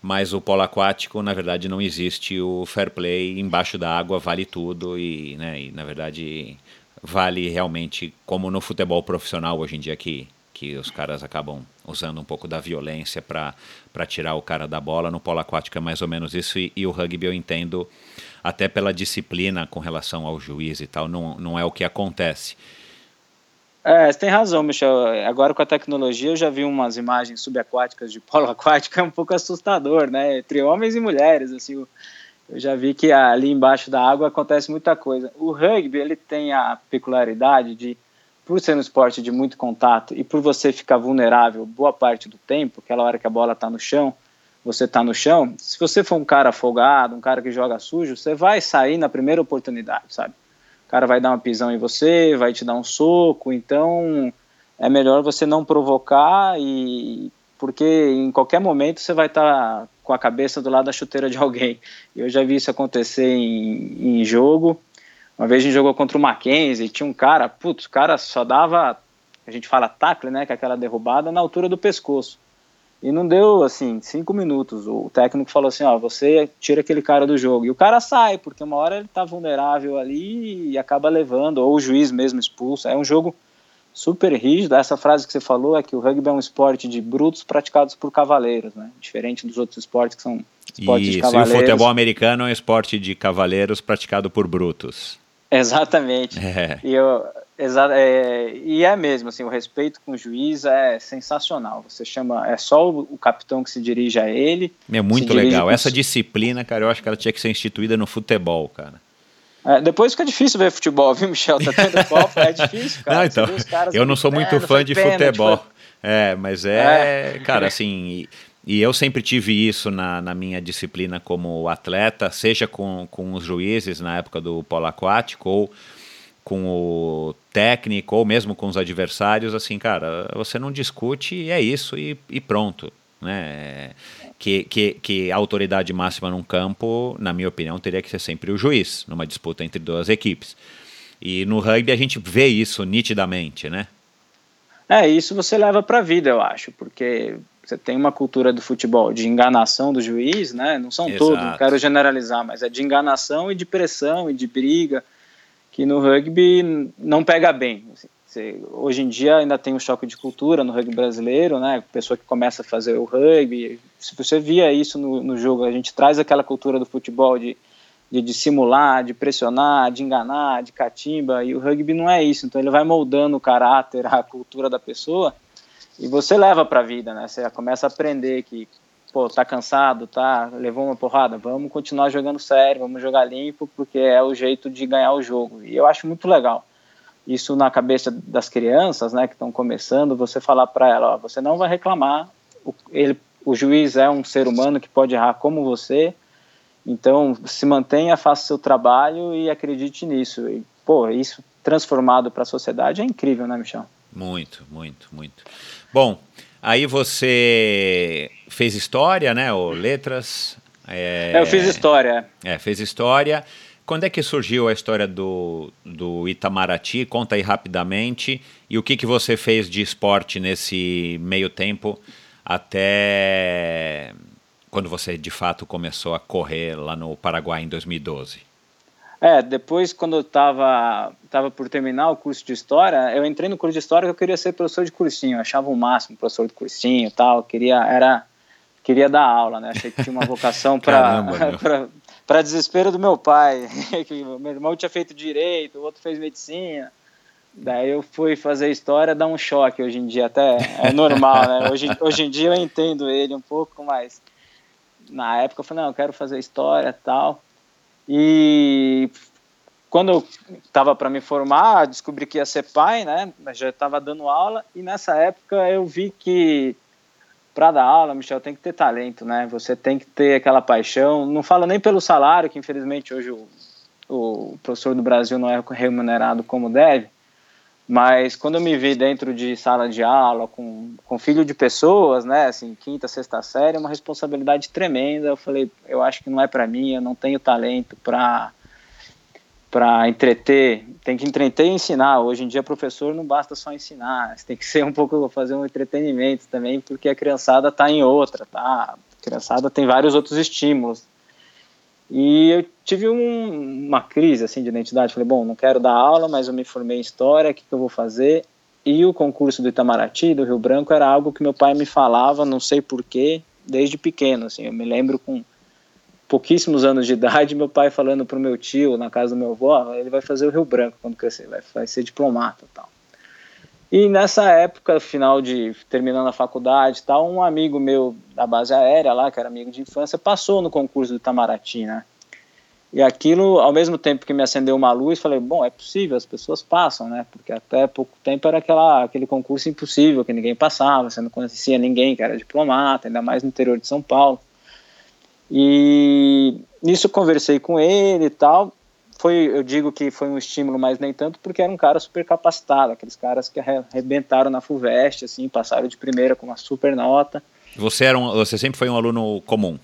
mas o polo aquático, na verdade, não existe o fair play, embaixo da água vale tudo e, né, e na verdade, vale realmente como no futebol profissional hoje em dia que, que os caras acabam usando um pouco da violência para tirar o cara da bola. No polo aquático é mais ou menos isso e, e o rugby eu entendo até pela disciplina com relação ao juiz e tal, não, não é o que acontece. É, você tem razão, Michel. Agora com a tecnologia eu já vi umas imagens subaquáticas de polo aquático, é um pouco assustador, né? Entre homens e mulheres, assim. Eu já vi que ali embaixo da água acontece muita coisa. O rugby, ele tem a peculiaridade de, por ser um esporte de muito contato e por você ficar vulnerável boa parte do tempo, aquela hora que a bola está no chão, você está no chão, se você for um cara folgado, um cara que joga sujo, você vai sair na primeira oportunidade, sabe? O cara vai dar uma pisão em você, vai te dar um soco, então é melhor você não provocar e porque em qualquer momento você vai estar tá com a cabeça do lado da chuteira de alguém. Eu já vi isso acontecer em, em jogo. Uma vez a gente jogou contra o Mackenzie, tinha um cara, putz, o cara só dava, a gente fala tackle, né, que é aquela derrubada na altura do pescoço. E não deu, assim, cinco minutos. O técnico falou assim: ó, você tira aquele cara do jogo. E o cara sai, porque uma hora ele tá vulnerável ali e acaba levando, ou o juiz mesmo expulsa. É um jogo super rígido. Essa frase que você falou é que o rugby é um esporte de brutos praticados por cavaleiros, né? Diferente dos outros esportes que são esportes Isso, de cavaleiros. E o futebol americano é um esporte de cavaleiros praticado por brutos. Exatamente. É. E eu, Exato, é, e é mesmo, assim, o respeito com o juiz é sensacional. Você chama, é só o, o capitão que se dirige a ele. É muito legal. Essa disciplina, cara, eu acho que ela tinha que ser instituída no futebol, cara. É, depois fica difícil ver futebol, viu, Michel? Tá tendo copo, é difícil, cara. Não, então, eu não sou muito fã de futebol. É, mas é, é. cara, assim, e, e, eu sempre tive isso na, na minha disciplina como atleta, seja com, com os juízes na época do polo aquático ou com o técnico ou mesmo com os adversários, assim, cara, você não discute e é isso e, e pronto. Né? Que, que, que a autoridade máxima num campo, na minha opinião, teria que ser sempre o juiz, numa disputa entre duas equipes. E no rugby a gente vê isso nitidamente, né? É, isso você leva para a vida, eu acho, porque você tem uma cultura do futebol de enganação do juiz, né? Não são Exato. todos, não quero generalizar, mas é de enganação e de pressão e de briga que no rugby não pega bem. Assim, você, hoje em dia ainda tem um choque de cultura no rugby brasileiro, né? Pessoa que começa a fazer o rugby. Se você via isso no, no jogo, a gente traz aquela cultura do futebol de, de dissimular, de pressionar, de enganar, de catimba, e o rugby não é isso. Então ele vai moldando o caráter, a cultura da pessoa, e você leva para a vida, né? Você começa a aprender que pô, tá cansado, tá, levou uma porrada, vamos continuar jogando sério, vamos jogar limpo, porque é o jeito de ganhar o jogo. E eu acho muito legal. Isso na cabeça das crianças, né, que estão começando, você falar para ela, ó, você não vai reclamar, o, ele, o juiz é um ser humano que pode errar como você, então se mantenha, faça seu trabalho e acredite nisso. E, pô, isso transformado para a sociedade é incrível, né, Michel? Muito, muito, muito. Bom, Aí você fez história, né? Ou letras. É, eu fiz história. É, fez história. Quando é que surgiu a história do, do Itamaraty? Conta aí rapidamente. E o que, que você fez de esporte nesse meio tempo até quando você de fato começou a correr lá no Paraguai em 2012? É, depois quando eu estava tava por terminar o curso de História, eu entrei no curso de História que eu queria ser professor de cursinho, eu achava o máximo professor de cursinho e tal, queria, era, queria dar aula, né, achei que tinha uma vocação para desespero do meu pai, que meu irmão tinha feito Direito, o outro fez Medicina, Daí eu fui fazer história, dá um choque hoje em dia, até é normal, né? Hoje, hoje em dia eu entendo ele um pouco, mas na época eu falei, não, eu quero fazer história tal. E quando eu estava para me formar, descobri que ia ser pai, né? Já estava dando aula e nessa época eu vi que para dar aula, Michel, tem que ter talento, né? Você tem que ter aquela paixão. Não falo nem pelo salário, que infelizmente hoje o, o professor do Brasil não é remunerado como deve, mas quando eu me vi dentro de sala de aula, com, com filho de pessoas, né, assim, quinta, sexta série, é uma responsabilidade tremenda. Eu falei, eu acho que não é para mim, eu não tenho talento para para entreter, tem que entreter e ensinar. Hoje em dia, professor não basta só ensinar, você tem que ser um pouco fazer um entretenimento também, porque a criançada está em outra, tá? A criançada tem vários outros estímulos. E eu tive um, uma crise assim de identidade. Falei, bom, não quero dar aula, mas eu me formei em história, o que, que eu vou fazer? E o concurso do Itamaraty, do Rio Branco, era algo que meu pai me falava, não sei porquê, desde pequeno. Assim, eu me lembro com pouquíssimos anos de idade, meu pai falando para o meu tio, na casa do meu avô, ele vai fazer o Rio Branco quando crescer, vai, vai ser diplomata tal. E nessa época, final de terminando a faculdade tal, um amigo meu da base aérea lá, que era amigo de infância, passou no concurso do Itamaraty, né? E aquilo, ao mesmo tempo que me acendeu uma luz, falei, bom, é possível, as pessoas passam, né? Porque até pouco tempo era aquela, aquele concurso impossível, que ninguém passava, você não conhecia ninguém que era diplomata, ainda mais no interior de São Paulo. E nisso conversei com ele e tal. Foi, eu digo que foi um estímulo, mas nem tanto, porque era um cara super capacitado, aqueles caras que arrebentaram na FUVEST, assim, passaram de primeira com uma super nota. Você, era um, você sempre foi um aluno comum?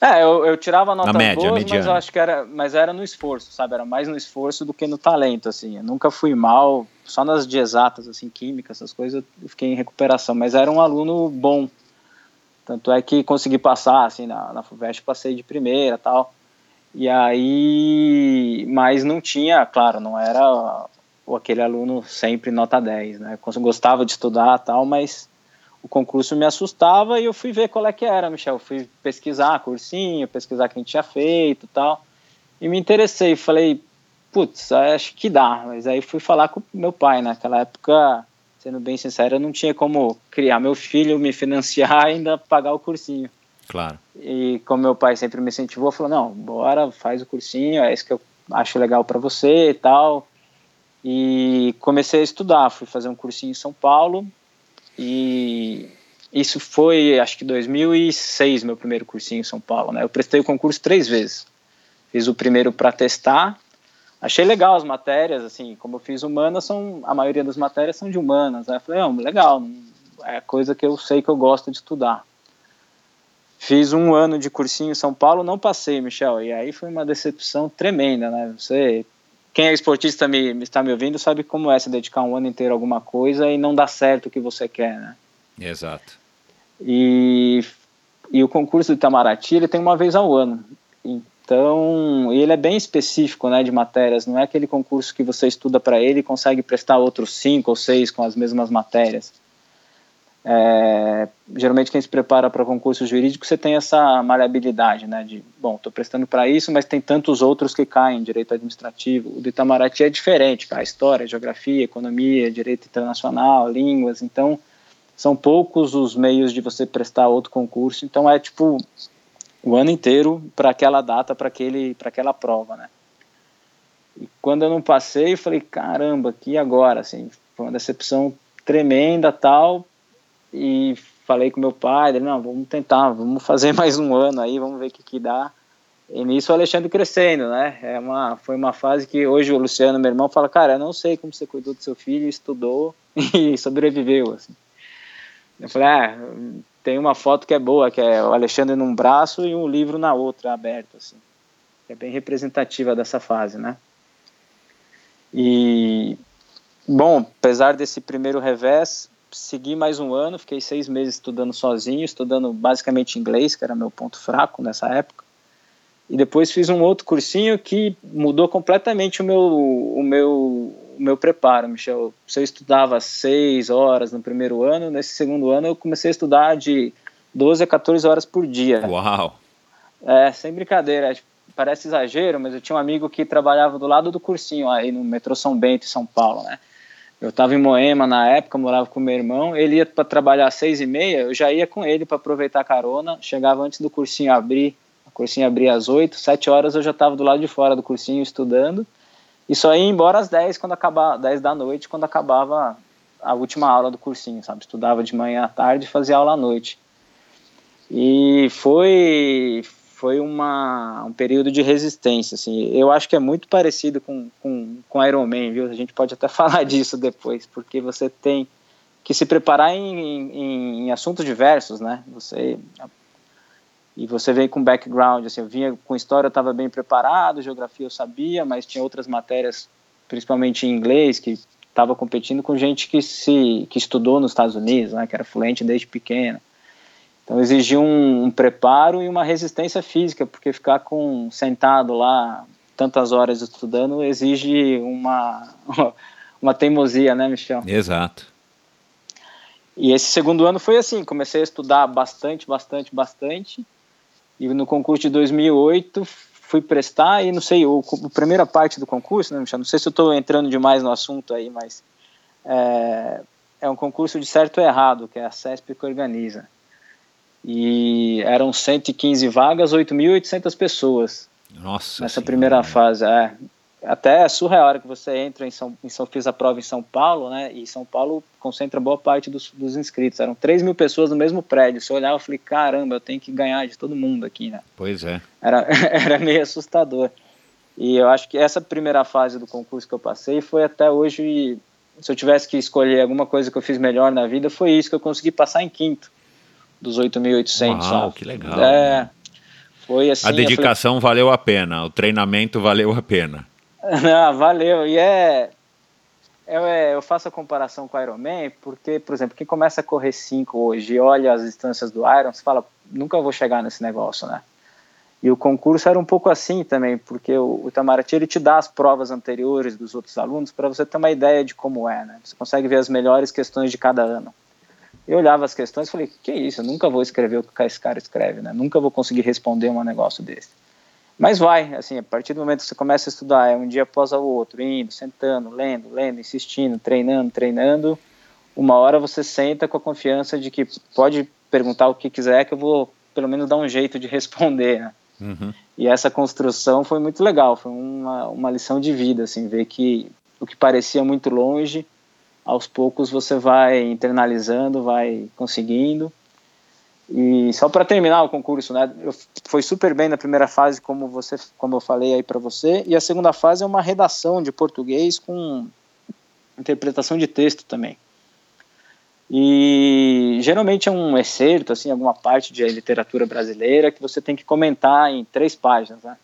É, eu, eu tirava nota média, boas, mas eu acho que era, mas era no esforço, sabe? Era mais no esforço do que no talento, assim. Eu nunca fui mal, só nas de exatas, assim, química, essas coisas, eu fiquei em recuperação. Mas era um aluno bom, tanto é que consegui passar, assim, na, na FUVEST passei de primeira tal. E aí, mas não tinha, claro, não era aquele aluno sempre nota 10, né? Eu gostava de estudar tal, mas o concurso me assustava e eu fui ver qual é que era, Michel. Fui pesquisar cursinho, pesquisar quem tinha feito tal. E me interessei, falei, putz, acho que dá. Mas aí fui falar com meu pai, naquela época sendo bem sincero, eu não tinha como criar meu filho, me financiar ainda pagar o cursinho. Claro. E como meu pai sempre me incentivou, falou: não, bora, faz o cursinho, é isso que eu acho legal para você e tal. E comecei a estudar, fui fazer um cursinho em São Paulo e isso foi, acho que 2006, meu primeiro cursinho em São Paulo, né? Eu prestei o concurso três vezes. Fiz o primeiro para testar, achei legal as matérias, assim, como eu fiz humanas, são, a maioria das matérias são de humanas, né? Falei, oh, legal, é coisa que eu sei que eu gosto de estudar. Fiz um ano de cursinho em São Paulo, não passei, Michel, e aí foi uma decepção tremenda, né? Você, quem é esportista me, me está me ouvindo sabe como é se dedicar um ano inteiro a alguma coisa e não dá certo o que você quer, né? Exato. E, e o concurso do Itamaraty, ele tem uma vez ao ano. Então, ele é bem específico né, de matérias, não é aquele concurso que você estuda para ele e consegue prestar outros cinco ou seis com as mesmas matérias. É, geralmente quem se prepara para concurso jurídico você tem essa maleabilidade, né, de, bom, estou prestando para isso, mas tem tantos outros que caem, direito administrativo. O do Itamaraty é diferente, cara, história, geografia, economia, direito internacional, línguas, então são poucos os meios de você prestar outro concurso, então é tipo o ano inteiro para aquela data, para aquele, para aquela prova, né? E quando eu não passei, eu falei, caramba, que agora, assim, foi uma decepção tremenda, tal. E falei com meu pai, ele, não, vamos tentar, vamos fazer mais um ano aí, vamos ver o que que dá. E nisso o Alexandre crescendo, né? É uma, foi uma fase que hoje o Luciano, meu irmão, fala, cara, eu não sei como você cuidou do seu filho, estudou e sobreviveu, assim. Eu falei, ah, tem uma foto que é boa, que é o Alexandre num braço e um livro na outra, aberto, assim. É bem representativa dessa fase, né? E, bom, apesar desse primeiro revés, segui mais um ano, fiquei seis meses estudando sozinho, estudando basicamente inglês, que era meu ponto fraco nessa época. E depois fiz um outro cursinho que mudou completamente o meu, o meu o meu preparo, Michel. Se eu estudava seis horas no primeiro ano, nesse segundo ano eu comecei a estudar de 12 a 14 horas por dia. Uau! É, sem brincadeira. É, parece exagero, mas eu tinha um amigo que trabalhava do lado do cursinho aí no metrô São Bento, em São Paulo, né? Eu estava em Moema na época, morava com meu irmão. Ele ia para trabalhar às seis e meia, eu já ia com ele para aproveitar a carona. Chegava antes do cursinho abrir. O cursinho abria às oito, sete horas eu já estava do lado de fora do cursinho estudando. E só ia embora às dez quando acabava, dez da noite, quando acabava a última aula do cursinho, sabe? Estudava de manhã à tarde e fazia aula à noite. E foi foi uma, um período de resistência, assim. Eu acho que é muito parecido com, com, com Iron Man, viu? A gente pode até falar disso depois, porque você tem que se preparar em, em, em assuntos diversos, né? Você e você veio com background, assim, eu vinha com história, eu estava bem preparado, geografia eu sabia, mas tinha outras matérias, principalmente em inglês, que estava competindo com gente que se que estudou nos Estados Unidos, né, que era fluente desde pequena. Então exigia um, um, preparo e uma resistência física, porque ficar com sentado lá tantas horas estudando exige uma uma teimosia, né, Michel? Exato. E esse segundo ano foi assim, comecei a estudar bastante, bastante, bastante. E no concurso de 2008 fui prestar e não sei, o, a primeira parte do concurso, né, Michel? Não sei se eu estou entrando demais no assunto aí, mas é, é um concurso de certo ou errado, que é a CESP que organiza e eram 115 vagas, 8.800 pessoas. Nossa. Nessa senhora. primeira fase, é. Até é surreal a hora que você entra em São, em São fiz a prova em São Paulo, né? E São Paulo concentra boa parte dos, dos inscritos. Eram 3 mil pessoas no mesmo prédio. Você olhava e falei, caramba, eu tenho que ganhar de todo mundo aqui, né? Pois é. Era, era meio assustador. E eu acho que essa primeira fase do concurso que eu passei foi até hoje. Se eu tivesse que escolher alguma coisa que eu fiz melhor na vida, foi isso que eu consegui passar em quinto dos 8.800. Uau, que legal. É, foi assim. A dedicação falei, valeu a pena, o treinamento valeu a pena. Não, valeu. E é, é, eu faço a comparação com o Ironman porque, por exemplo, quem começa a correr 5 hoje e olha as distâncias do Iron, você fala, nunca vou chegar nesse negócio, né? E o concurso era um pouco assim também, porque o, o Itamaraty ele te dá as provas anteriores dos outros alunos para você ter uma ideia de como é, né? Você consegue ver as melhores questões de cada ano. Eu olhava as questões e falei, que isso, eu nunca vou escrever o que esse cara escreve, né? Nunca vou conseguir responder um negócio desse. Mas vai, assim, a partir do momento que você começa a estudar, é um dia após o outro, indo, sentando, lendo, lendo, insistindo, treinando, treinando, uma hora você senta com a confiança de que pode perguntar o que quiser, que eu vou pelo menos dar um jeito de responder, né? Uhum. E essa construção foi muito legal, foi uma, uma lição de vida, assim, ver que o que parecia muito longe aos poucos você vai internalizando, vai conseguindo. E só para terminar o concurso, né, eu, foi super bem na primeira fase, como você, como eu falei aí para você, e a segunda fase é uma redação de português com interpretação de texto também. E geralmente é um excerto, assim, alguma parte de literatura brasileira que você tem que comentar em três páginas, né?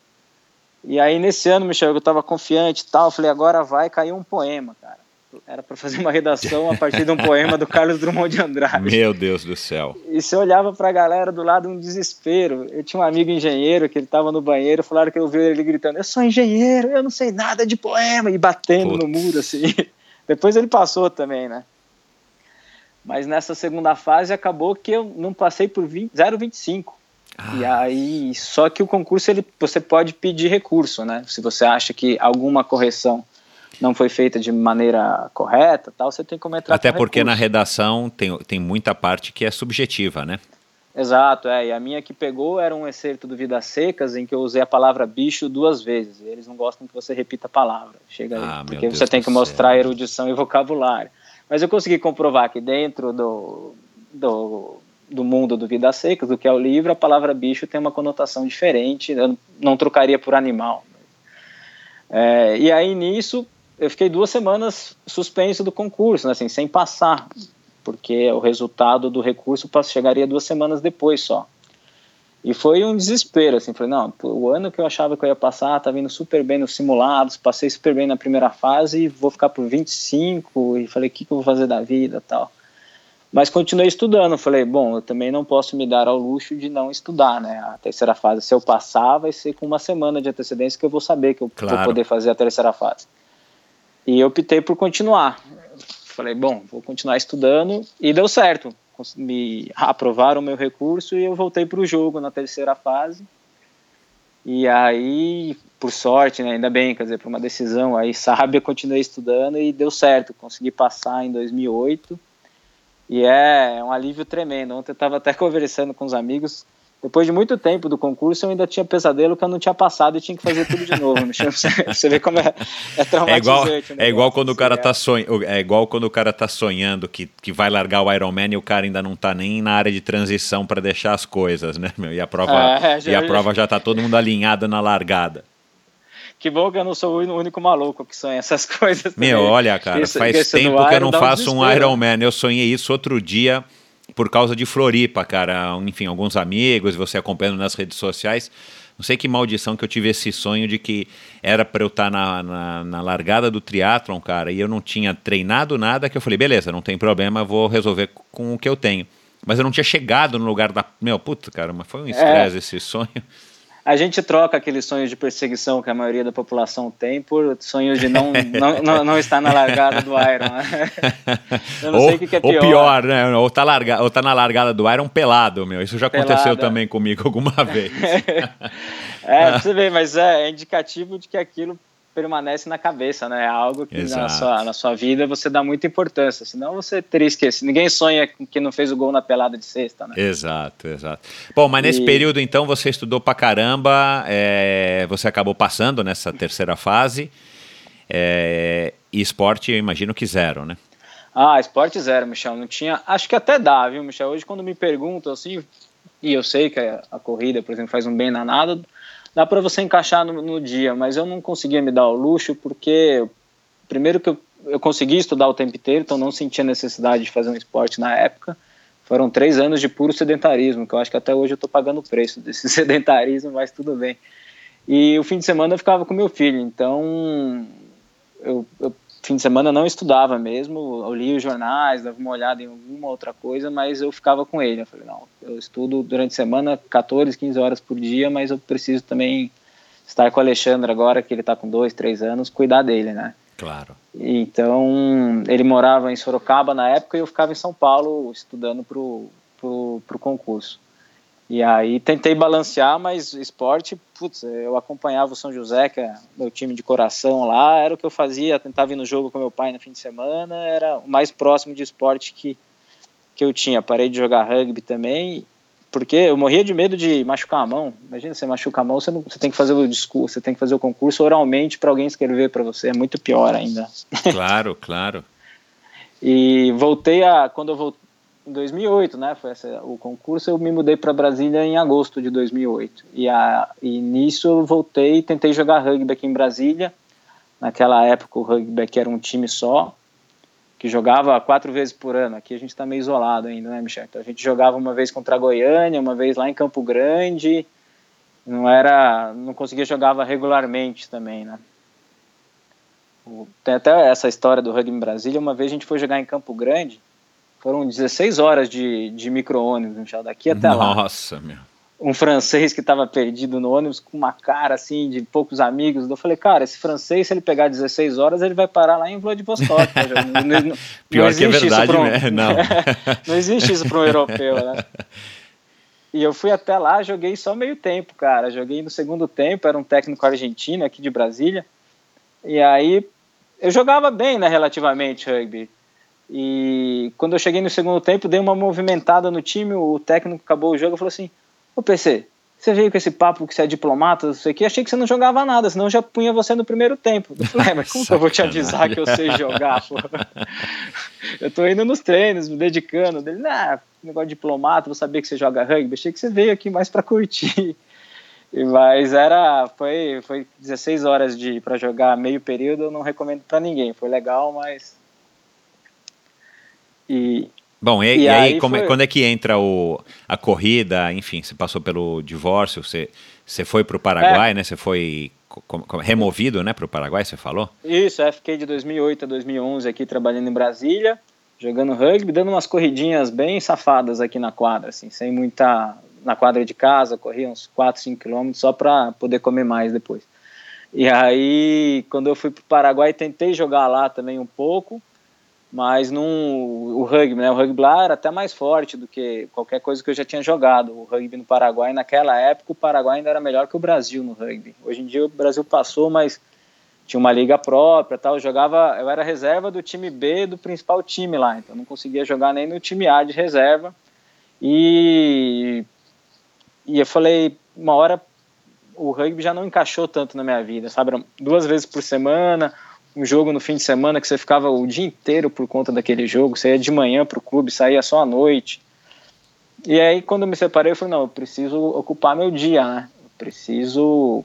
E aí nesse ano, Michel, eu estava confiante e tal, falei, agora vai cair um poema, cara era para fazer uma redação a partir de um poema do Carlos Drummond de Andrade. Meu Deus do céu. E você olhava para a galera do lado um desespero. Eu tinha um amigo engenheiro que ele estava no banheiro, falaram que eu ouvi ele gritando: "Eu sou engenheiro, eu não sei nada de poema" e batendo Putz. no muro assim. Depois ele passou também, né? Mas nessa segunda fase acabou que eu não passei por 0,25. Ah. E aí, só que o concurso ele, você pode pedir recurso, né? Se você acha que alguma correção não foi feita de maneira correta, tal, você tem que entrar Até porque recurso. na redação tem, tem muita parte que é subjetiva, né? Exato, é. E a minha que pegou era um excerto do Vidas Secas em que eu usei a palavra bicho duas vezes. Eles não gostam que você repita a palavra. Chega ah, aí, porque você tem que mostrar céu. erudição e vocabulário. Mas eu consegui comprovar que dentro do, do, do mundo do Vidas Secas, do que é o livro, a palavra bicho tem uma conotação diferente. Eu não trocaria por animal. É, e aí nisso eu fiquei duas semanas suspenso do concurso, né, assim, sem passar, porque o resultado do recurso chegaria duas semanas depois só. E foi um desespero, assim, falei, não, o ano que eu achava que eu ia passar, tá vindo super bem nos simulados, passei super bem na primeira fase e vou ficar por 25, e falei, o que, que eu vou fazer da vida tal. Mas continuei estudando, falei, bom, eu também não posso me dar ao luxo de não estudar, né, a terceira fase, se eu passar, vai ser com uma semana de antecedência que eu vou saber que eu claro. vou poder fazer a terceira fase. E eu optei por continuar. Falei, bom, vou continuar estudando e deu certo. Me aprovaram o meu recurso e eu voltei para o jogo na terceira fase. E aí, por sorte, né, ainda bem, quer dizer, por uma decisão aí sábia, continuei estudando e deu certo. Consegui passar em 2008 e é um alívio tremendo. Ontem eu estava até conversando com os amigos depois de muito tempo do concurso, eu ainda tinha pesadelo que eu não tinha passado e tinha que fazer tudo de novo. Você vê como é, é traumatizante. É igual, é igual quando o cara tá sonhando, é igual quando o cara tá sonhando que, que vai largar o Iron Man e o cara ainda não tá nem na área de transição para deixar as coisas, né, meu? E a prova, é, já, e a já, prova já tá todo mundo alinhado na largada. Que bom que eu não sou o único maluco que sonha essas coisas. Meu, também. olha, cara, isso, faz tempo que eu não faço um Iron Man. Eu sonhei isso outro dia por causa de Floripa, cara. Enfim, alguns amigos, você acompanhando nas redes sociais. Não sei que maldição que eu tive esse sonho de que era para eu estar tá na, na, na, largada do triatlon, cara, e eu não tinha treinado nada, que eu falei, beleza, não tem problema, vou resolver com o que eu tenho. Mas eu não tinha chegado no lugar da. Meu, puta, cara, mas foi um estresse é. esse sonho a gente troca aqueles sonhos de perseguição que a maioria da população tem por sonhos de não, não, não, não, estar na largada do Iron. Né? Eu não ou, sei o que, é pior. Ou pior, né? Ou tá, larga, ou tá na largada do Iron pelado, meu. Isso já Pelada. aconteceu também comigo alguma vez. é, você vê, mas é, é indicativo de que aquilo permanece na cabeça, né? É algo que na sua, na sua vida você dá muita importância, senão você teria esquecido. Ninguém sonha que não fez o gol na pelada de sexta, né? Exato, exato. Bom, mas nesse período então você estudou pra caramba, é, você acabou passando nessa terceira fase, é, e esporte eu imagino que zero, né? Ah, esporte zero, Michel. Não tinha. Acho que até dá, viu, Michel? Hoje, quando me perguntam assim, e eu sei que a, a corrida, por exemplo, faz um bem danado, dá para você encaixar no, no, dia, mas eu não conseguia me dar o luxo porque, primeiro, que eu, eu consegui estudar o tempo inteiro, então não sentia necessidade de fazer um esporte na época. Foram três anos de puro sedentarismo, que eu acho que até hoje eu estou pagando o preço desse sedentarismo, mas tudo bem. E o fim de semana eu ficava com meu filho, então eu, eu fim de semana não estudava mesmo, eu lia os jornais, dava uma olhada em alguma outra coisa, mas eu ficava com ele. Eu falei, não, eu estudo durante a semana 14, 15 horas por dia, mas eu preciso também estar com o Alexandre agora, que ele está com dois, três anos, cuidar dele, né? Claro. Então, ele morava em Sorocaba na época e eu ficava em São Paulo estudando para o pro, pro concurso. E aí tentei balancear, mas esporte, putz, eu acompanhava o São José, que é meu time de coração lá, era o que eu fazia, tentava ir no jogo com meu pai no fim de semana, era o mais próximo de esporte que, que eu tinha. Parei de jogar rugby também, porque eu morria de medo de machucar a mão. Imagina, você machuca a mão, você, não, você tem que fazer o discurso, você tem que fazer o concurso oralmente para alguém escrever para você, é muito pior ainda. Claro, claro. e voltei a, quando eu voltei, em 2008, né? Foi o concurso. Eu me mudei para Brasília em agosto de 2008 e, a, e nisso eu voltei e tentei jogar rugby aqui em Brasília. Naquela época o rugby era um time só que jogava quatro vezes por ano. Aqui a gente está meio isolado ainda, né, Michel? Então a gente jogava uma vez contra a Goiânia, uma vez lá em Campo Grande. Não era, não conseguia jogava regularmente também, né? Tem até essa história do rugby em Brasília. Uma vez a gente foi jogar em Campo Grande foram 16 horas de, de micro-ônibus, Michel, daqui até Nossa, lá. Nossa, meu. Um francês que estava perdido no ônibus com uma cara assim de poucos amigos. Eu falei, cara, esse francês, se ele pegar 16 horas, ele vai parar lá em Vladivostok. não, não, Pior não que é verdade, um, né? Não. não existe isso para um europeu, né? E eu fui até lá, joguei só meio tempo, cara. Joguei no segundo tempo, era um técnico argentino aqui de Brasília. E aí eu jogava bem, né, relativamente, rugby. E quando eu cheguei no segundo tempo, dei uma movimentada no time, o técnico acabou o jogo e falou assim: Ô PC, você veio com esse papo que você é diplomata, não sei o que, achei que você não jogava nada, senão eu já punha você no primeiro tempo. Eu falei, é, mas como que eu vou te avisar que eu sei jogar, pô? Eu tô indo nos treinos, me dedicando. Dele, nah, negócio de diplomata, vou saber que você joga rugby, achei que você veio aqui mais para curtir. Mas era, foi, foi 16 horas de para jogar meio período, eu não recomendo para ninguém. Foi legal, mas e, Bom, e, e, e aí, como, é, foi... quando é que entra o, a corrida? Enfim, você passou pelo divórcio, você, você foi para o Paraguai, é. né? Você foi removido né, para o Paraguai, você falou? Isso, é, fiquei de 2008 a 2011 aqui trabalhando em Brasília, jogando rugby, dando umas corridinhas bem safadas aqui na quadra, assim, sem muita... Na quadra de casa, corria uns 4, 5 quilômetros só para poder comer mais depois. E aí, quando eu fui para o Paraguai, tentei jogar lá também um pouco, mas num, o rugby, né? O rugby lá era até mais forte do que qualquer coisa que eu já tinha jogado. O rugby no Paraguai, naquela época, o Paraguai ainda era melhor que o Brasil no rugby. Hoje em dia o Brasil passou, mas tinha uma liga própria, tal. Eu jogava, eu era reserva do time B do principal time lá, então não conseguia jogar nem no time A de reserva. E e eu falei, uma hora o rugby já não encaixou tanto na minha vida, sabe? duas vezes por semana, um jogo no fim de semana que você ficava o dia inteiro por conta daquele jogo, você ia de manhã para o clube, saía só à noite. E aí, quando eu me separei, eu falei: não, eu preciso ocupar meu dia, né? Eu preciso.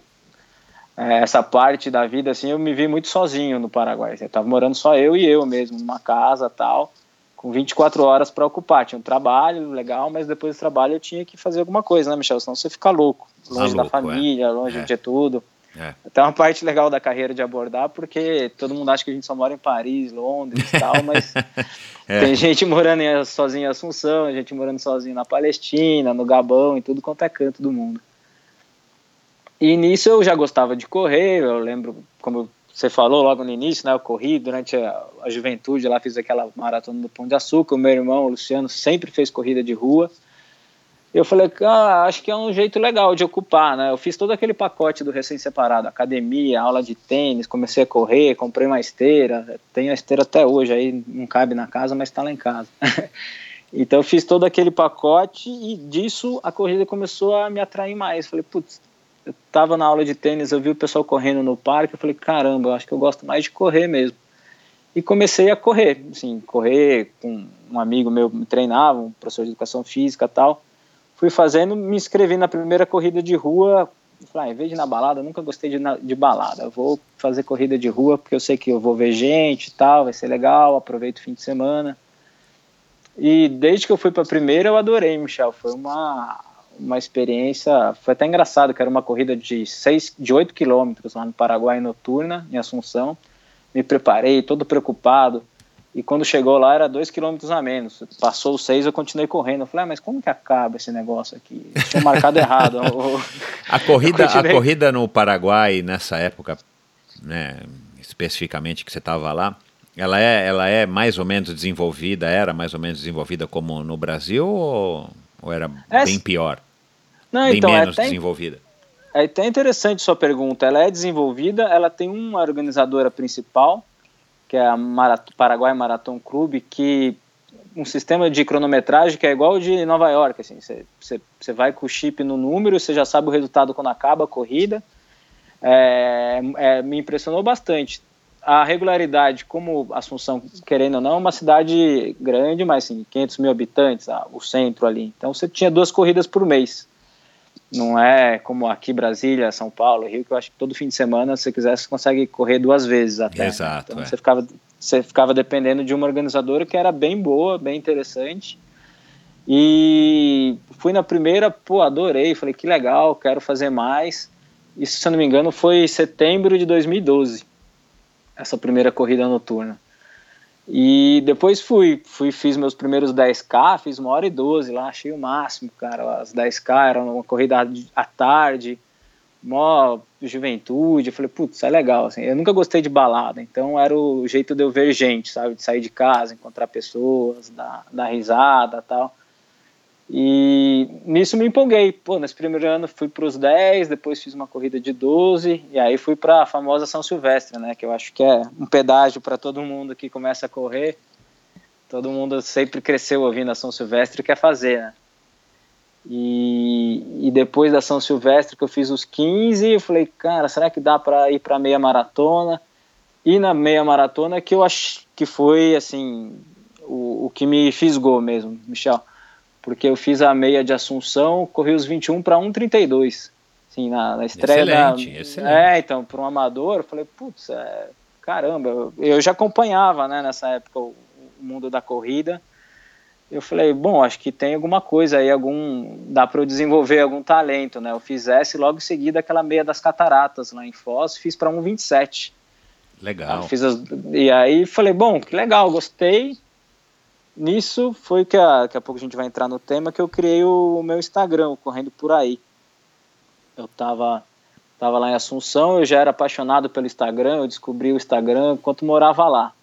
É, essa parte da vida, assim, eu me vi muito sozinho no Paraguai. Eu tava morando só eu e eu mesmo, numa casa tal, com 24 horas para ocupar. Tinha um trabalho legal, mas depois do trabalho eu tinha que fazer alguma coisa, né, Michel? Senão você fica louco, longe da é. família, é. longe é. de tudo. É. Até uma parte legal da carreira de abordar, porque todo mundo acha que a gente só mora em Paris, Londres e tal, mas é. tem gente morando em, sozinho em Assunção, gente morando sozinho na Palestina, no Gabão, em tudo quanto é canto do mundo. E nisso eu já gostava de correr, eu lembro, como você falou logo no início, né, eu corri durante a, a juventude, lá fiz aquela maratona do Pão de Açúcar, o meu irmão, o Luciano, sempre fez corrida de rua, eu falei, ah, acho que é um jeito legal de ocupar, né? Eu fiz todo aquele pacote do recém-separado, academia, aula de tênis, comecei a correr, comprei uma esteira, tenho a esteira até hoje, aí não cabe na casa, mas está lá em casa. então eu fiz todo aquele pacote e disso a corrida começou a me atrair mais. Falei, putz, eu tava na aula de tênis, eu vi o pessoal correndo no parque, eu falei, caramba, eu acho que eu gosto mais de correr mesmo. E comecei a correr, assim, correr com um amigo meu me treinava, um professor de educação física tal fui fazendo, me inscrevi na primeira corrida de rua. Falei, ah, em vez de ir na balada, nunca gostei de, de balada. Vou fazer corrida de rua porque eu sei que eu vou ver gente e tal, vai ser legal, aproveito o fim de semana. E desde que eu fui para a primeira, eu adorei, Michel. Foi uma, uma experiência, foi até engraçado, que era uma corrida de, seis, de 8 quilômetros lá no Paraguai, noturna, em Assunção. Me preparei, todo preocupado e quando chegou lá era dois quilômetros a menos. Passou os seis, eu continuei correndo. Eu falei, ah, mas como que acaba esse negócio aqui? Eu tinha marcado errado. a corrida, a corrida no Paraguai nessa época, né, especificamente que você estava lá, ela é, ela é mais ou menos desenvolvida, era mais ou menos desenvolvida como no Brasil ou, ou era é, bem pior? Não, bem então, menos é até, desenvolvida? É até interessante sua pergunta. Ela é desenvolvida, ela tem uma organizadora principal que é a Marat Paraguai Marathon Club, que um sistema de cronometragem que é igual de Nova York, assim, você vai com o chip no número, você já sabe o resultado quando acaba a corrida, é, é, me impressionou bastante. A regularidade, como Assunção, querendo ou não, é uma cidade grande, mas assim, 500 mil habitantes, ah, o centro ali. Então você tinha duas corridas por mês. Não é como aqui Brasília, São Paulo, Rio, que eu acho que todo fim de semana, se você quiser, você consegue correr duas vezes até. Exato. Então é. você, ficava, você ficava dependendo de uma organizadora que era bem boa, bem interessante. E fui na primeira, pô, adorei, falei que legal, quero fazer mais. Isso, se eu não me engano, foi em setembro de 2012, essa primeira corrida noturna. E depois fui, fui, fiz meus primeiros 10K, fiz uma hora e 12 lá, achei o máximo, cara. As 10K eram uma corrida à tarde, mó juventude. Eu falei, putz, é legal. Assim, eu nunca gostei de balada, então era o jeito de eu ver gente, sabe? De sair de casa, encontrar pessoas, dar, dar risada tal. E nisso me empolguei. Pô, nesse primeiro ano fui para os 10, depois fiz uma corrida de 12, e aí fui para a famosa São Silvestre, né? Que eu acho que é um pedágio para todo mundo que começa a correr. Todo mundo sempre cresceu ouvindo a São Silvestre e quer fazer, né? E, e depois da São Silvestre que eu fiz os 15, eu falei, cara, será que dá para ir para meia maratona? E na meia maratona que eu acho que foi assim o, o que me fisgou mesmo, Michel porque eu fiz a meia de Assunção, corri os 21 para 1,32. Assim, na, na estreia excelente, da. Excelente. É, então, para um amador, eu falei, putz, é, caramba, eu, eu, já acompanhava, né, nessa época, o, o, mundo da corrida. Eu falei, bom, acho que tem alguma coisa aí, algum. dá para eu desenvolver algum talento, né? Eu fizesse logo em seguida aquela meia das cataratas lá em Foz, fiz para 1,27. Legal. Fiz as, e aí falei, bom, que legal, gostei nisso foi que a, daqui a pouco a gente vai entrar no tema que eu criei o, meu Instagram, correndo por aí. Eu tava tava lá em Assunção, eu já era apaixonado pelo Instagram, eu descobri o Instagram enquanto morava lá.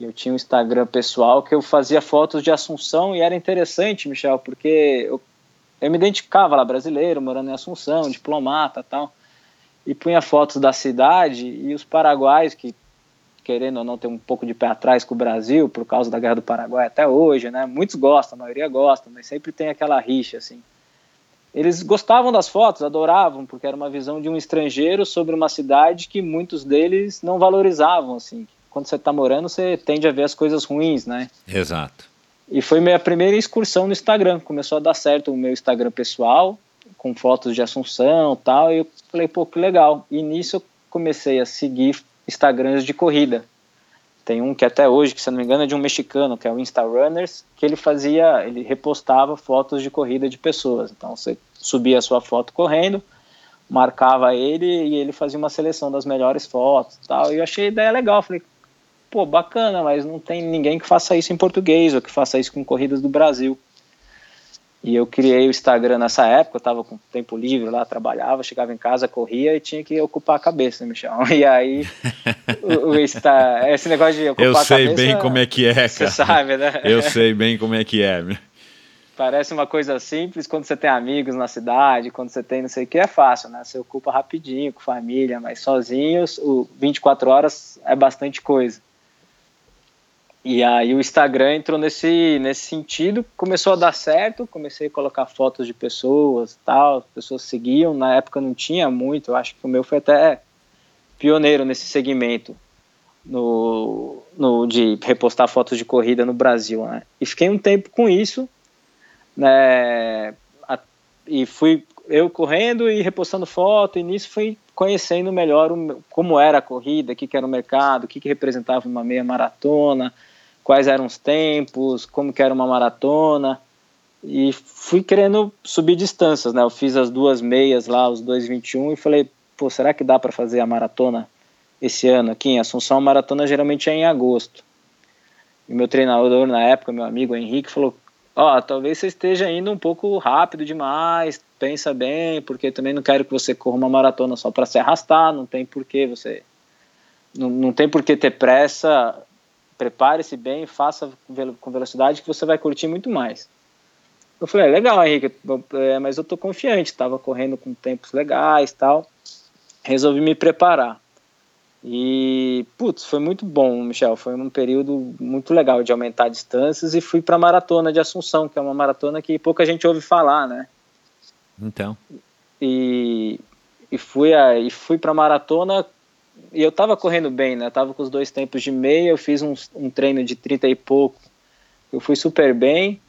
Eu tinha um Instagram pessoal que eu fazia fotos de Assunção e era interessante, Michel, porque eu, eu me identificava lá brasileiro, morando em Assunção, diplomata tal. E punha fotos da cidade e os paraguaios que querendo ou não ter um pouco de pé atrás com o Brasil por causa da Guerra do Paraguai até hoje, né? Muitos gostam, a maioria gosta, mas sempre tem aquela rixa assim. Eles gostavam das fotos, adoravam, porque era uma visão de um estrangeiro sobre uma cidade que muitos deles não valorizavam assim. Quando você está morando, você tende a ver as coisas ruins, né? Exato. E foi minha primeira excursão no Instagram. Começou a dar certo o meu Instagram pessoal, com fotos de Assunção tal. E eu falei, pô, que legal. E nisso eu comecei a seguir Instagrams de corrida. Tem um que até hoje, que se não me engano, é de um mexicano, que é o Insta Runners, que ele fazia, ele repostava fotos de corrida de pessoas. Então você subia a sua foto correndo, marcava ele e ele fazia uma seleção das melhores fotos tal. E eu achei a ideia legal. Falei, pô, bacana, mas não tem ninguém que faça isso em português ou que faça isso com corridas do Brasil. E eu criei o Instagram nessa época, eu estava com tempo livre lá, trabalhava, chegava em casa, corria e tinha que ocupar a cabeça, né, Michel? E aí, o, o Insta, esse negócio de ocupar a cabeça... Eu sei bem como é que é, cara. Você sabe, né? Eu sei bem como é que é. Parece uma coisa simples quando você tem amigos na cidade, quando você tem não sei o que, é fácil, né? Você ocupa rapidinho, com família, mas sozinhos, o 24 horas é bastante coisa. E aí o Instagram entrou nesse, nesse sentido, começou a dar certo, comecei a colocar fotos de pessoas tal, as pessoas seguiam, na época não tinha muito, eu acho que o meu foi até pioneiro nesse segmento no, no de repostar fotos de corrida no Brasil, né? E fiquei um tempo com isso, né? A, e fui eu correndo e repostando foto, e nisso fui conhecendo melhor o, como era a corrida, o que, que era o mercado, o que, que representava uma meia maratona, quais eram os tempos, como que era uma maratona e fui querendo subir distâncias, né? Eu fiz as duas meias lá, os 2:21 e falei, pô, será que dá para fazer a maratona esse ano aqui em Assunção? A maratona geralmente é em agosto. E meu treinador na época, meu amigo Henrique, falou: Ó, oh, talvez você esteja indo um pouco rápido demais, pensa bem, porque também não quero que você corra uma maratona só para se arrastar, não tem porquê você. Não, não tem por que ter pressa prepare-se bem, faça com velocidade que você vai curtir muito mais. Eu falei, é, legal, Henrique, é, mas eu tô confiante, estava correndo com tempos legais tal. Resolvi me preparar. E, putz, foi muito bom, Michel. Foi um período muito legal de aumentar distâncias e fui para a maratona de Assunção, que é uma maratona que pouca gente ouve falar, né? Então. E, e fui, a, e fui para a maratona e eu tava correndo bem, né? Eu tava com os dois tempos de meia, eu fiz um, um treino de 30 e pouco. Eu fui super bem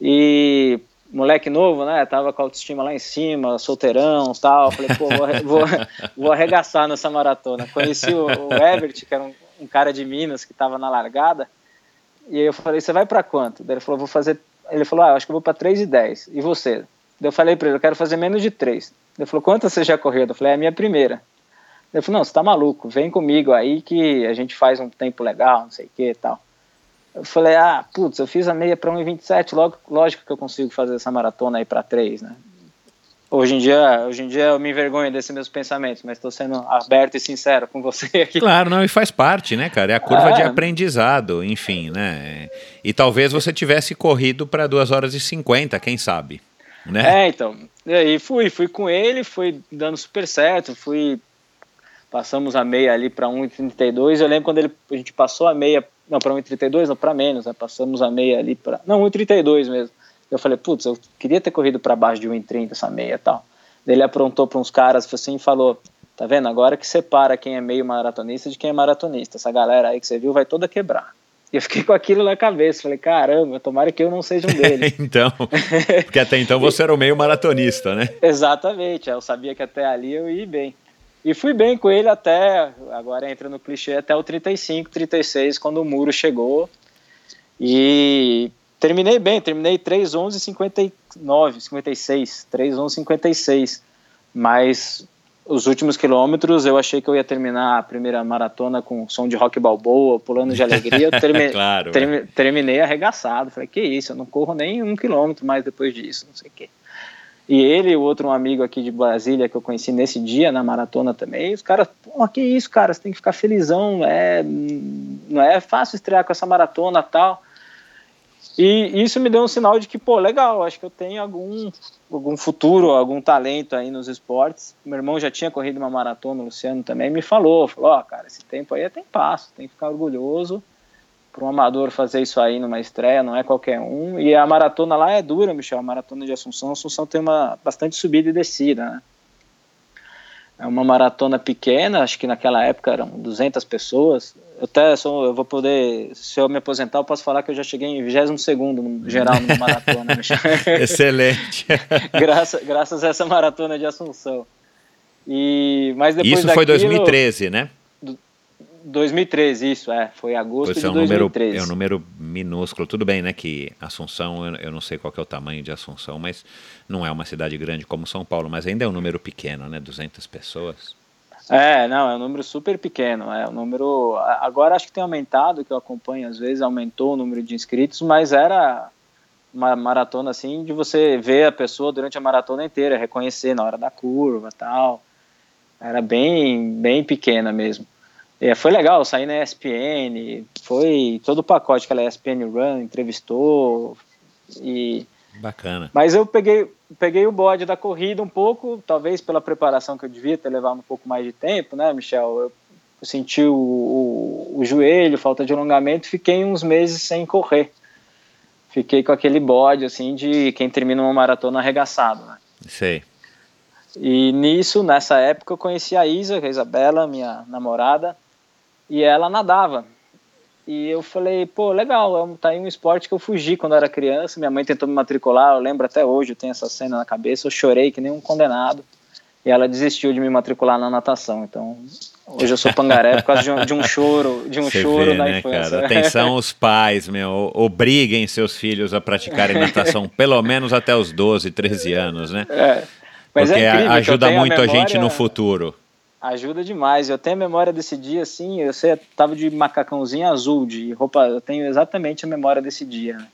e moleque novo, né? Tava com a autoestima lá em cima, solteirão tal. Falei, pô, vou, vou, vou arregaçar nessa maratona. Conheci o, o Everett, que era um, um, cara de Minas que tava na largada. E eu falei, você vai para quanto? Daí ele falou, vou fazer. Ele falou, ah, acho que eu vou para 3 e 10. E você? Daí eu falei para ele, eu quero fazer menos de 3. Ele falou, quantas você já correu? Eu falei, é a minha primeira. Ele falou, não, você tá maluco, vem comigo aí que a gente faz um tempo legal, não sei o que e tal. Eu falei, ah, putz, eu fiz a meia para 1,27, logo, lógico que eu consigo fazer essa maratona aí para 3, né? Hoje em, dia, hoje em dia eu me envergonho desses meus pensamentos, mas estou sendo aberto e sincero com você aqui. Claro, não, e faz parte, né, cara? É a curva de aprendizado, enfim, né? E talvez você tivesse corrido para 2 horas e 50, quem sabe, né? É, então. E aí fui, fui com ele, fui dando super certo, fui passamos a meia ali para 1,32. Eu lembro quando ele, a gente passou a meia, não, para 1,32, não, para menos, né? passamos a meia ali para. Não, 1,32 mesmo. Eu falei, putz, eu queria ter corrido para baixo de 1,30 essa meia e tal. Daí ele aprontou para uns caras assim e falou: tá vendo? Agora que separa quem é meio maratonista de quem é maratonista. Essa galera aí que você viu vai toda quebrar. E eu fiquei com aquilo na cabeça. Falei, caramba, tomara que eu não seja um deles. então, porque até então você era o meio maratonista, né? Exatamente. Eu sabia que até ali eu ia bem. E fui bem com ele até, agora entra no clichê, até o 35, 36, quando o muro chegou. E terminei bem, terminei 3, 11, 59, 56, 3, 11, 56. Mas os últimos quilômetros eu achei que eu ia terminar a primeira maratona com som de rock balboa, pulando de alegria. Eu termi claro, termi terminei arregaçado. Falei, que isso, eu não corro nem um quilômetro mais depois disso, não sei o quê. E ele e o outro um amigo aqui de Brasília que eu conheci nesse dia na maratona também, os caras, pô, que isso, cara, você tem que ficar felizão, é, não é fácil estrear com essa maratona tal. E isso me deu um sinal de que, pô, legal, acho que eu tenho algum, algum futuro, algum talento aí nos esportes. Meu irmão já tinha corrido uma maratona, o Luciano também me falou, falou, ó, oh, cara, esse tempo aí é tem passo, tem que ficar orgulhoso. Para um amador fazer isso aí numa estreia não é qualquer um. E a maratona lá é dura, Michel, a maratona de Assunção. Assunção tem uma bastante subida e descida, né? É uma maratona pequena, acho que naquela época eram 200 pessoas. Eu até sou, eu vou poder, se eu me aposentar, eu posso falar que eu já cheguei em 22 segundo no geral numa maratona. Excelente. graças, graças a essa maratona de Assunção. E, mas depois Isso daquilo, foi 2013, né? 2013, isso, é. Foi agosto pois de é um 2013. Número, é um número minúsculo. Tudo bem, né, que Assunção, eu, eu, não sei qual é o tamanho de Assunção, mas não é uma cidade grande como São Paulo, mas ainda é um número pequeno, né, 200 pessoas. É, não, é um número super pequeno. É um número. Agora acho que tem aumentado, que eu acompanho às vezes, aumentou o número de inscritos, mas era uma maratona assim de você ver a pessoa durante a maratona inteira, reconhecer na hora da curva tal. Era bem, bem pequena mesmo. É, foi legal, saí na ESPN, foi todo o pacote que ela ESPN Run, entrevistou e bacana. Mas eu peguei peguei o bode da corrida um pouco, talvez pela preparação que eu devia ter levado um pouco mais de tempo, né, Michel? Eu, eu senti o, o, o, joelho, falta de alongamento, fiquei uns meses sem correr. Fiquei com aquele bode assim de quem termina uma maratona arregaçado, né? Sei. E nisso, nessa época, eu conheci a Isa, a Isabela, minha namorada e ela nadava. E eu falei, pô, legal, tá aí um esporte que eu fugi quando eu era criança. Minha mãe tentou me matricular, eu lembro até hoje, eu tenho essa cena na cabeça. Eu chorei que nem um condenado. E ela desistiu de me matricular na natação. Então, hoje eu sou pangaré por causa de um, de um choro, de um Você choro vê, na né, infância. Cara? Atenção os pais, meu, obriguem seus filhos a praticarem natação pelo menos até os 12, 13 anos, né? É. Mas é Porque é incrível, ajuda muito a, memória... a gente no futuro. Ajuda demais. Eu tenho a memória desse dia, assim, eu sei, tava de macacãozinho azul, de roupa, eu tenho exatamente a memória desse dia. Né?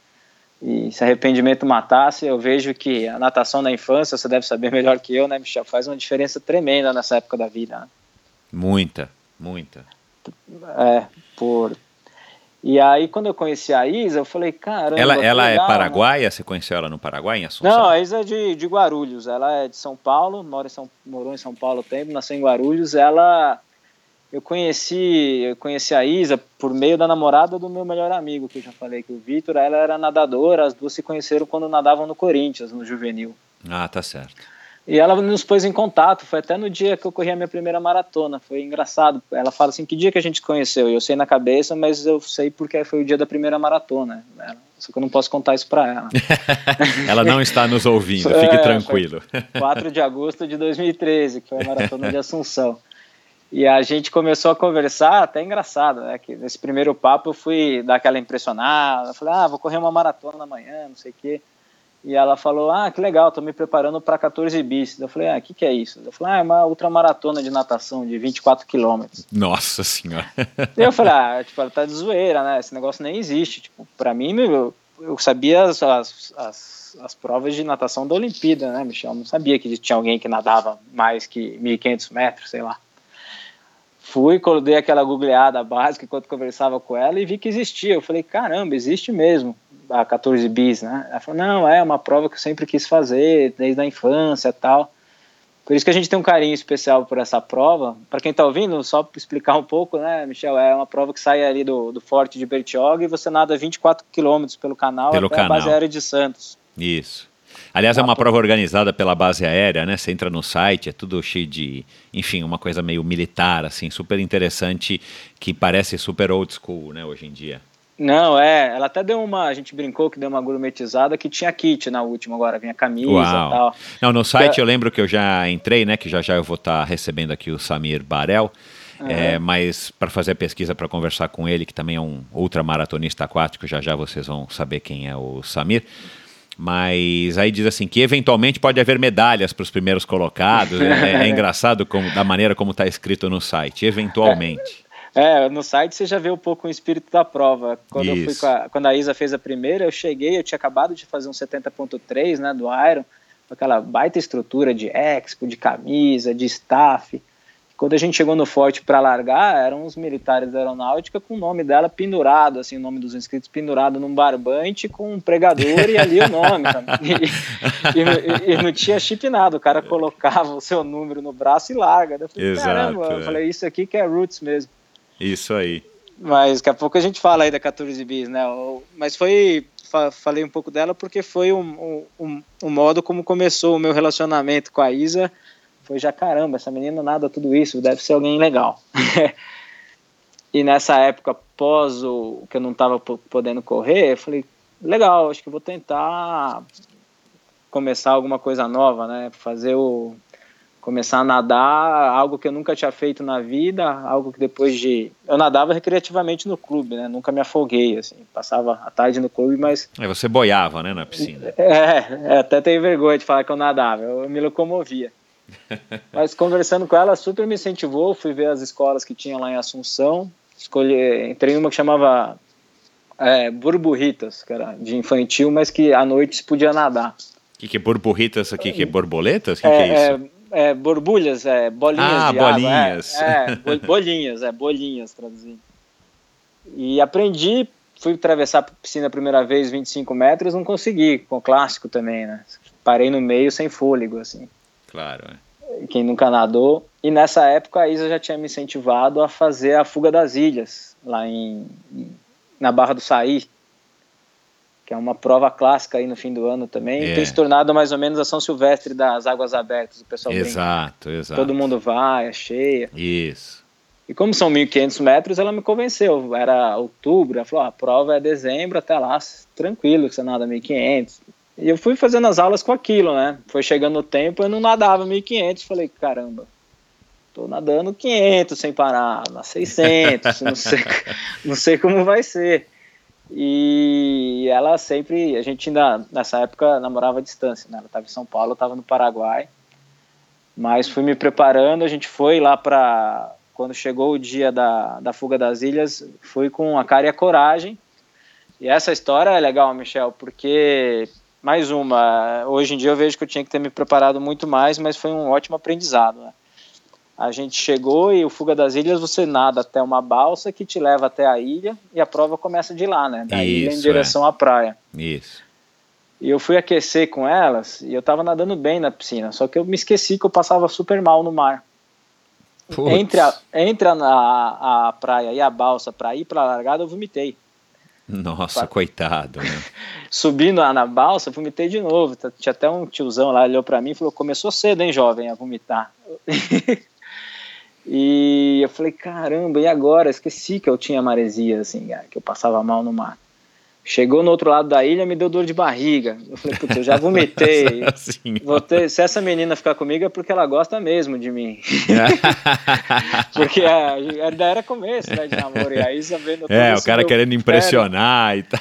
E se arrependimento matasse, eu vejo que a natação na infância, você deve saber melhor que eu, né, Michel, faz uma diferença tremenda nessa época da vida. Né? Muita, muita. É, por e aí, quando eu conheci a Isa, eu falei, caramba. Ela, ela é legal, é paraguaia? Né? Você conheceu ela no Paraguai, em Assunção? Não, a Isa é de, de Guarulhos. Ela é de São Paulo, mora em São, morou em São Paulo tempo, nasceu em Guarulhos. Ela. Eu conheci, eu conheci a Isa por meio da namorada do meu melhor amigo, que eu já falei, que o Vitor, ela era nadadora, as duas se conheceram quando nadavam no Corinthians, no juvenil. Ah, tá certo. E ela nos pôs em contato, foi até no dia que eu corri a minha primeira maratona, foi engraçado. Ela fala assim, que dia que a gente conheceu? Eu sei na cabeça, mas eu sei porque foi o dia da primeira maratona. Só que eu não posso contar isso para ela. ela não está nos ouvindo, fique é, tranquilo. 4 de agosto de 2013, que foi a maratona de Assunção. E a gente começou a conversar, até engraçado, né? Que nesse primeiro papo eu fui dar aquela impressionada, falei, ah, vou correr uma maratona amanhã, não sei o quê. E ela falou: Ah, que legal, tô me preparando para 14 bis. Eu falei: Ah, o que, que é isso? Eu falei: Ah, é uma ultramaratona de natação de 24 quilômetros. Nossa Senhora. E eu falei: Ah, tipo, ela tá de zoeira, né? Esse negócio nem existe. Tipo, para mim, eu, eu sabia as, as, as, as, provas de natação da Olimpíada, né, Michel? Eu não sabia que tinha alguém que nadava mais que 1.500 metros, sei lá. Fui, dei aquela googleada básica enquanto conversava com ela e vi que existia. Eu falei: Caramba, existe mesmo a 14 bis, né? Ela falou, não, é uma prova que eu sempre quis fazer, desde a infância tal. Por isso que a gente tem um carinho especial por essa prova. Para quem está ouvindo, só para explicar um pouco, né, Michel, é uma prova que sai ali do, do Forte de Bertioga e você nada 24 quilômetros pelo canal pelo até canal. a base aérea de Santos. Isso. Aliás, é uma prova organizada pela base aérea, né? Você entra no site, é tudo cheio de, enfim, uma coisa meio militar, assim, super interessante, que parece super old school, né, hoje em dia. Não, é. Ela até deu uma. A gente brincou que deu uma gourmetizada que tinha kit na última agora, vinha camisa e tal. Não, no site eu lembro que eu já entrei, né? Que já já eu vou estar tá recebendo aqui o Samir Barel. Uhum. É, mas para fazer a pesquisa, para conversar com ele, que também é um ultramaratonista aquático, já já vocês vão saber quem é o Samir. Mas aí diz assim que eventualmente pode haver medalhas para os primeiros colocados. é, é, engraçado como, da maneira como está escrito no site, eventualmente. É, no site você já vê um pouco o espírito da prova. Quando, eu fui a, quando a Isa fez a primeira, eu cheguei, eu tinha acabado de fazer um 70.3, né, do Iron, com aquela baita estrutura de expo, de camisa, de staff. Quando a gente chegou no forte para largar, eram os militares da aeronáutica com o nome dela pendurado, assim, o nome dos inscritos pendurado num barbante com um pregador e ali o nome. E, e, e, não tinha chip nada, o cara colocava o seu número no braço e larga. Eu falei, Exato, caramba, é. eu falei, isso aqui que é Roots mesmo. Isso aí. Mas daqui a pouco a gente fala aí da 14 bis, né? Mas foi falei um pouco dela porque foi um, um, um, modo como começou o meu relacionamento com a Isa foi já caramba, essa menina nada tudo isso, deve ser alguém legal. e nessa época, pós o que eu não estava podendo correr, eu falei, legal, acho que vou tentar começar alguma coisa nova, né? Fazer o começar a nadar, algo que eu nunca tinha feito na vida, algo que depois de eu nadava recreativamente no clube, né? Nunca me afoguei assim, passava a tarde no clube, mas Aí você boiava, né, na piscina. É, é até tenho vergonha de falar que eu nadava, eu me locomovia. Mas conversando com ela, super me incentivou. Fui ver as escolas que tinha lá em Assunção. Escolhi, entrei em uma que chamava é, Burburritas, que era de infantil, mas que à noite se podia nadar. O que, que é burburritas aqui? Que é borboletas? O que, é, que é isso? É, borbulhas, é, bolinhas ah, de bolinhas. água. É, é, bolinhas, é, bolinhas, traduzindo. E aprendi, fui atravessar a piscina a primeira vez, 25 metros, não consegui, com o clássico também, né? Parei no meio sem fôlego, assim. Claro. É. Quem nunca nadou. E nessa época a Isa já tinha me incentivado a fazer a Fuga das Ilhas, lá em, na Barra do Saí, que é uma prova clássica aí no fim do ano também. É. Tem se tornado mais ou menos a São Silvestre das Águas Abertas, o pessoal Exato, brinca. exato. Todo mundo vai, é cheia. Isso. E como são 1.500 metros, ela me convenceu. Era outubro, ela falou: ah, a prova é dezembro, até lá, tranquilo, que você nada 1.500. E eu fui fazendo as aulas com aquilo, né? Foi chegando o tempo, eu não nadava 1500, falei, caramba, tô nadando 500 sem parar, na 600, não sei, não sei como vai ser. E ela sempre, a gente ainda nessa época namorava à distância, né? Ela estava em São Paulo, eu estava no Paraguai. Mas fui me preparando, a gente foi lá para quando chegou o dia da, da fuga das ilhas, fui com a cara e a coragem. E essa história é legal, Michel, porque mais uma. Hoje em dia eu vejo que eu tinha que ter me preparado muito mais, mas foi um ótimo aprendizado. Né? A gente chegou e o Fuga das Ilhas você nada até uma balsa que te leva até a ilha e a prova começa de lá, né? Da Isso, ilha em direção é. à praia. Isso. E eu fui aquecer com elas e eu tava nadando bem na piscina, só que eu me esqueci que eu passava super mal no mar. Putz. Entre, a, entre a, a, a praia e a balsa para ir para a largada, eu vomitei. Nossa, coitado. Né? Subindo lá na balsa, vomitei de novo. Tinha até um tiozão lá, olhou para mim e falou: Começou cedo, hein, jovem, a vomitar. e eu falei: Caramba, e agora? Esqueci que eu tinha maresia, assim, que eu passava mal no mar. Chegou no outro lado da ilha, me deu dor de barriga. Eu falei, putz, eu já vomitei. Ter, se essa menina ficar comigo é porque ela gosta mesmo de mim. porque ainda era começo né, de namoro. E aí, sabendo É, o cara querendo impressionar e tal.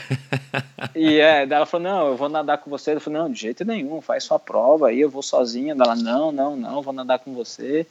E é, ela falou, não, eu vou nadar com você. Eu falei, não, de jeito nenhum, faz sua prova aí, eu vou sozinha. Ela, não, não, não, vou nadar com você.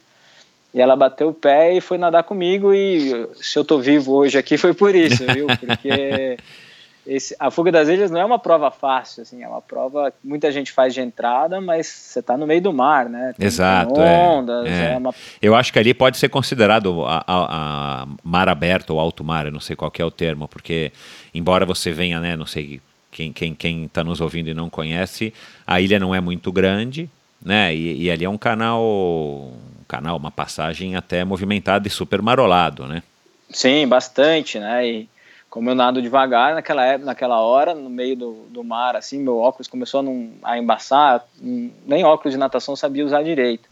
E ela bateu o pé e foi nadar comigo. E se eu tô vivo hoje aqui foi por isso, viu? Porque esse, a fuga das ilhas não é uma prova fácil, assim, é uma prova que muita gente faz de entrada, mas você está no meio do mar, né? Tem, Exato. É. ondas, é, é. uma... Eu acho que ali pode ser considerado a, a, a, mar aberto ou alto mar, eu não sei qual é o termo, porque embora você venha, né, não sei quem quem quem está nos ouvindo e não conhece, a ilha não é muito grande, né? E, e ali é um canal, canal, uma passagem até movimentada e super marolado, né? Sim, bastante, né? E como eu nado devagar, naquela, época, naquela hora, no meio do, do mar, assim, meu óculos começou a, não, a embaçar, nem óculos de natação sabia usar direito.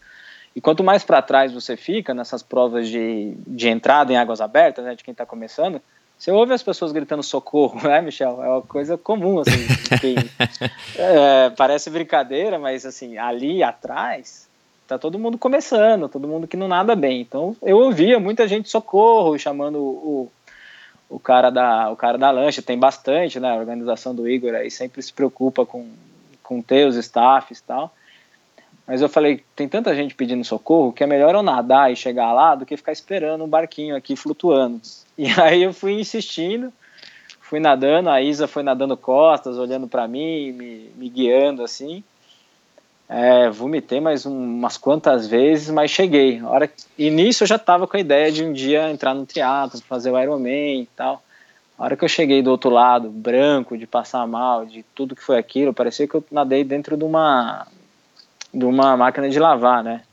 E quanto mais para trás você fica nessas provas de, de entrada em águas abertas, né, de quem está começando, você ouve as pessoas gritando socorro, né, Michel? É uma coisa comum, assim. que, é, parece brincadeira, mas assim, ali atrás tá todo mundo começando, todo mundo que não nada bem. Então eu ouvia muita gente socorro, chamando o, o cara da o cara da lancha tem bastante, né? A organização do Igor aí sempre se preocupa com com ter os staffs e tal. Mas eu falei, tem tanta gente pedindo socorro que é melhor eu nadar e chegar lá do que ficar esperando um barquinho aqui flutuando. E aí eu fui insistindo, fui nadando, a Isa foi nadando costas, olhando para mim, me, me guiando assim. É, vomitei mais um, umas quantas vezes, mas cheguei. A hora, e eu já estava com a ideia de um dia entrar no triatlo, fazer o Ironman e tal. A hora que eu cheguei do outro lado, branco, de passar mal, de tudo que foi aquilo, parecia que eu nadei dentro de uma, de uma máquina de lavar, né?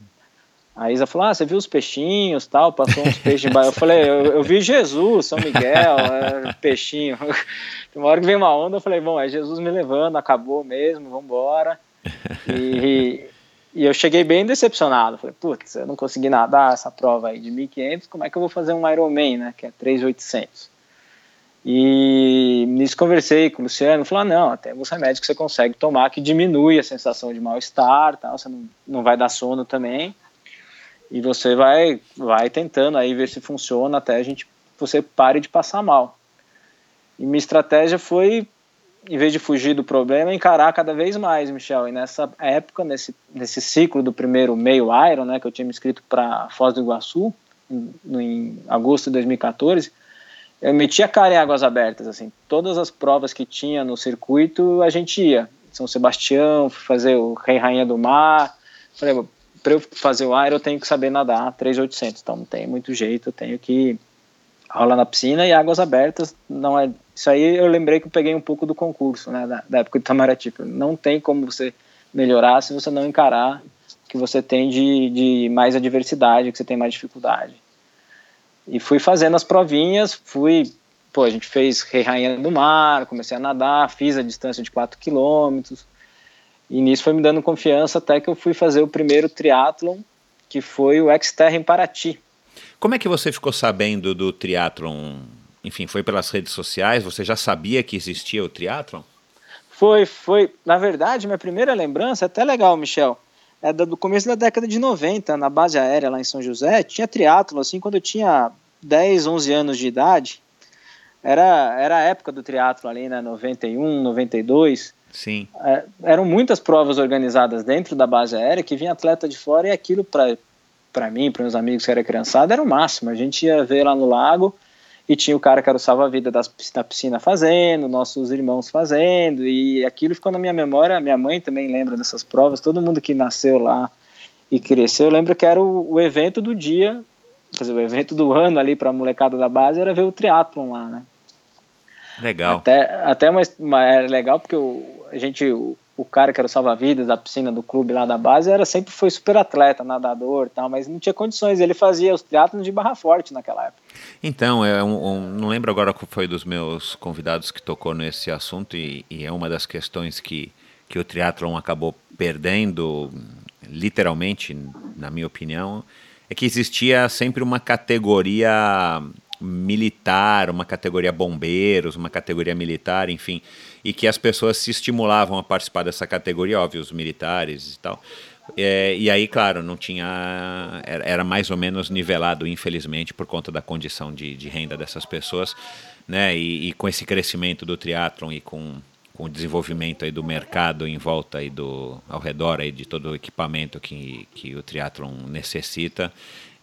A Isa falou: Ah, você viu os peixinhos tal? Passou uns peixes de Eu falei: eu, eu, vi Jesus, São Miguel, é, peixinho. Uma hora que veio uma onda, eu falei: Bom, é Jesus me levando, acabou mesmo, vamos embora. E, e, eu cheguei bem decepcionado. Falei: Putz, eu não consegui nadar essa prova aí de 1.500, como é que eu vou fazer um Ironman, né? Que é 3.800. E nisso conversei com o Luciano, falou, ah, não, tem alguns remédios que você consegue tomar que diminui a sensação de mal-estar, tal, você não, não vai dar sono também e você vai vai tentando aí ver se funciona até a gente você pare de passar mal. E minha estratégia foi em vez de fugir do problema, encarar cada vez mais, Michel. E nessa época, nesse, nesse ciclo do primeiro meio Iron, né, que eu tinha me inscrito para Foz do Iguaçu, em, em, agosto de 2014, eu metia a cara em águas abertas, assim. Todas as provas que tinha no circuito, a gente ia. São Sebastião, fazer o Rei Rainha do Mar. Falei, para eu fazer o Iron eu tenho que saber nadar 3.800, então não tem muito jeito, eu tenho que rolar na piscina e águas abertas não é isso aí eu lembrei que eu peguei um pouco do concurso né da, da época de Itamaraty não tem como você melhorar se você não encarar que você tem de, de mais adversidade que você tem mais dificuldade e fui fazendo as provinhas fui pô a gente fez Rei Rainha do Mar comecei a nadar fiz a distância de 4 quilômetros e nisso foi me dando confiança até que eu fui fazer o primeiro triatlon, que foi o Xterra em Paraty. Como é que você ficou sabendo do triatlon? Enfim, foi pelas redes sociais? Você já sabia que existia o triatlon? Foi, foi. Na verdade, minha primeira lembrança é até legal, Michel. É do começo da década de 90, na base aérea lá em São José, tinha triatlon, assim, quando eu tinha 10, 11 anos de idade. Era, era a época do triatlon ali, né, 91, 92. Sim. É, eram muitas provas organizadas dentro da base aérea que vinha atleta de fora e aquilo para mim, para meus amigos que era criançada, era o máximo. A gente ia ver lá no lago e tinha o cara que era o salva-vida da piscina fazendo, nossos irmãos fazendo, e aquilo ficou na minha memória. Minha mãe também lembra dessas provas, todo mundo que nasceu lá e cresceu, lembra que era o, o evento do dia, quer dizer, o evento do ano ali para a molecada da base era ver o triatlon lá, né? Legal. Até, até mas, mas era legal porque o, a gente, o, o cara que era o salva-vidas da piscina do clube lá da base, era sempre foi super atleta, nadador tal, mas não tinha condições. Ele fazia os triatlos de barra forte naquela época. Então, é um, um, não lembro agora qual foi dos meus convidados que tocou nesse assunto e, e é uma das questões que, que o triatlon acabou perdendo, literalmente, na minha opinião, é que existia sempre uma categoria militar, uma categoria bombeiros, uma categoria militar, enfim, e que as pessoas se estimulavam a participar dessa categoria, óbvio, os militares e tal. É, e aí, claro, não tinha. Era, mais ou menos nivelado, infelizmente, por conta da condição de, de renda dessas pessoas, né? E, e, com esse crescimento do triatlon e com, com o desenvolvimento aí do mercado em volta aí do ao redor aí de todo o equipamento que, que o triatlon necessita,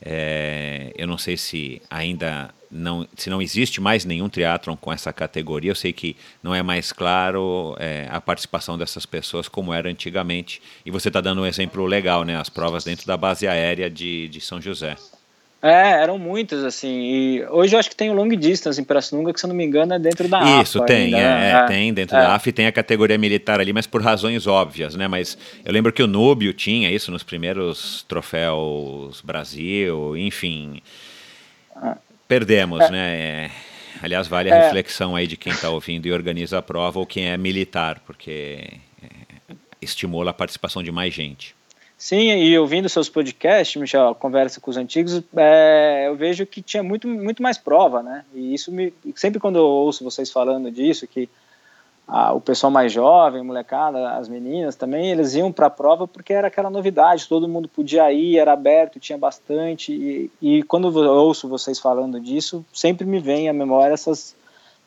é, eu não sei se ainda não, se não existe mais nenhum triatlon com essa categoria, eu sei que não é mais claro é, a participação dessas pessoas como era antigamente. E você está dando um exemplo legal, né? As provas dentro da base aérea de, de São José. É, eram muitas, assim. E hoje eu acho que tem o long distance em Pirassununga, que se eu não me engano é dentro da AF. Isso, tem, ainda, é, né? é, tem. Dentro é. da AF tem a categoria militar ali, mas por razões óbvias, né? Mas eu lembro que o Núbio tinha isso nos primeiros troféus Brasil, enfim. Perdemos, é. né? É, aliás, vale a reflexão aí de quem está ouvindo e organiza a prova ou quem é militar, porque estimula a participação de mais gente. Sim, e ouvindo seus podcasts, Michel, conversa com os antigos, é, eu vejo que tinha muito, muito mais prova, né? E isso me. Sempre quando eu ouço vocês falando disso, que a, o pessoal mais jovem, molecada, as meninas também, eles iam para a prova porque era aquela novidade, todo mundo podia ir, era aberto, tinha bastante. E, e quando eu ouço vocês falando disso, sempre me vem à memória essas,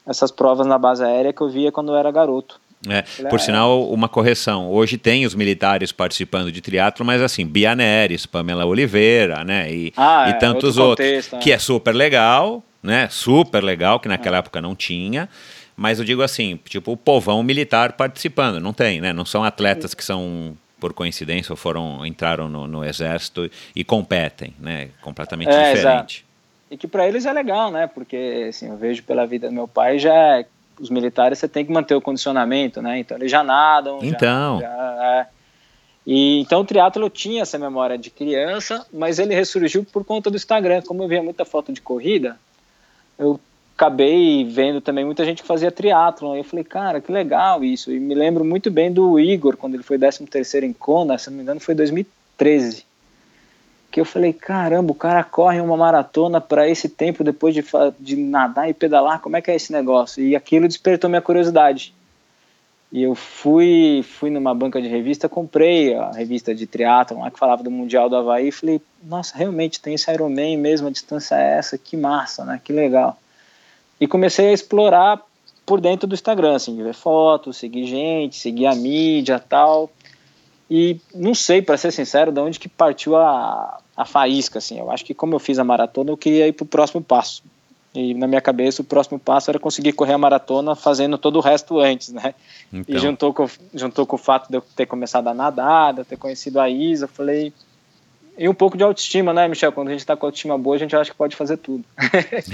essas provas na base aérea que eu via quando eu era garoto. É, por sinal, uma correção. Hoje tem os militares participando de triatlo, mas assim, Bia Neres, Pamela Oliveira, né? E, ah, e é, tantos outro outros. Contexto, que é super legal, né? Super legal, que naquela é. época não tinha. Mas eu digo assim, tipo, o povão militar participando. Não tem, né? Não são atletas que são por coincidência, foram entraram no, no exército e competem, né? Completamente é, diferente. Exato. E que para eles é legal, né? Porque assim, eu vejo pela vida do meu pai já é, os militares você tem que manter o condicionamento, né? Então eles já nadam. Então. Já, já, é. E então o triatlo tinha essa memória de criança, mas ele ressurgiu por conta do Instagram. Como eu via muita foto de corrida, eu acabei vendo também muita gente que fazia triatlon. Eu falei, cara, que legal isso. E me lembro muito bem do Igor, quando ele foi 13 terceiro em Kona, se não me engano foi 2013. Que eu falei, caramba, o cara corre uma maratona para esse tempo depois de, de nadar e pedalar, como é que é esse negócio? E aquilo despertou minha curiosidade. E eu fui, fui numa banca de revista, comprei a revista de triatlon lá que falava do Mundial do Havaí e falei, nossa, realmente tem esse Ironman mesmo, a distância é essa, que massa, né? Que legal e comecei a explorar por dentro do Instagram, assim, ver fotos, seguir gente, seguir a mídia tal. E não sei, para ser sincero, de onde que partiu a, a faísca, assim. Eu acho que como eu fiz a maratona, eu queria ir para o próximo passo. E na minha cabeça, o próximo passo era conseguir correr a maratona fazendo todo o resto antes, né? Então. E juntou com, juntou com o fato de eu ter começado a nadar, de eu ter conhecido a Isa, eu falei, e um pouco de autoestima, né, Michel? Quando a gente está com autoestima boa, a gente acha que pode fazer tudo.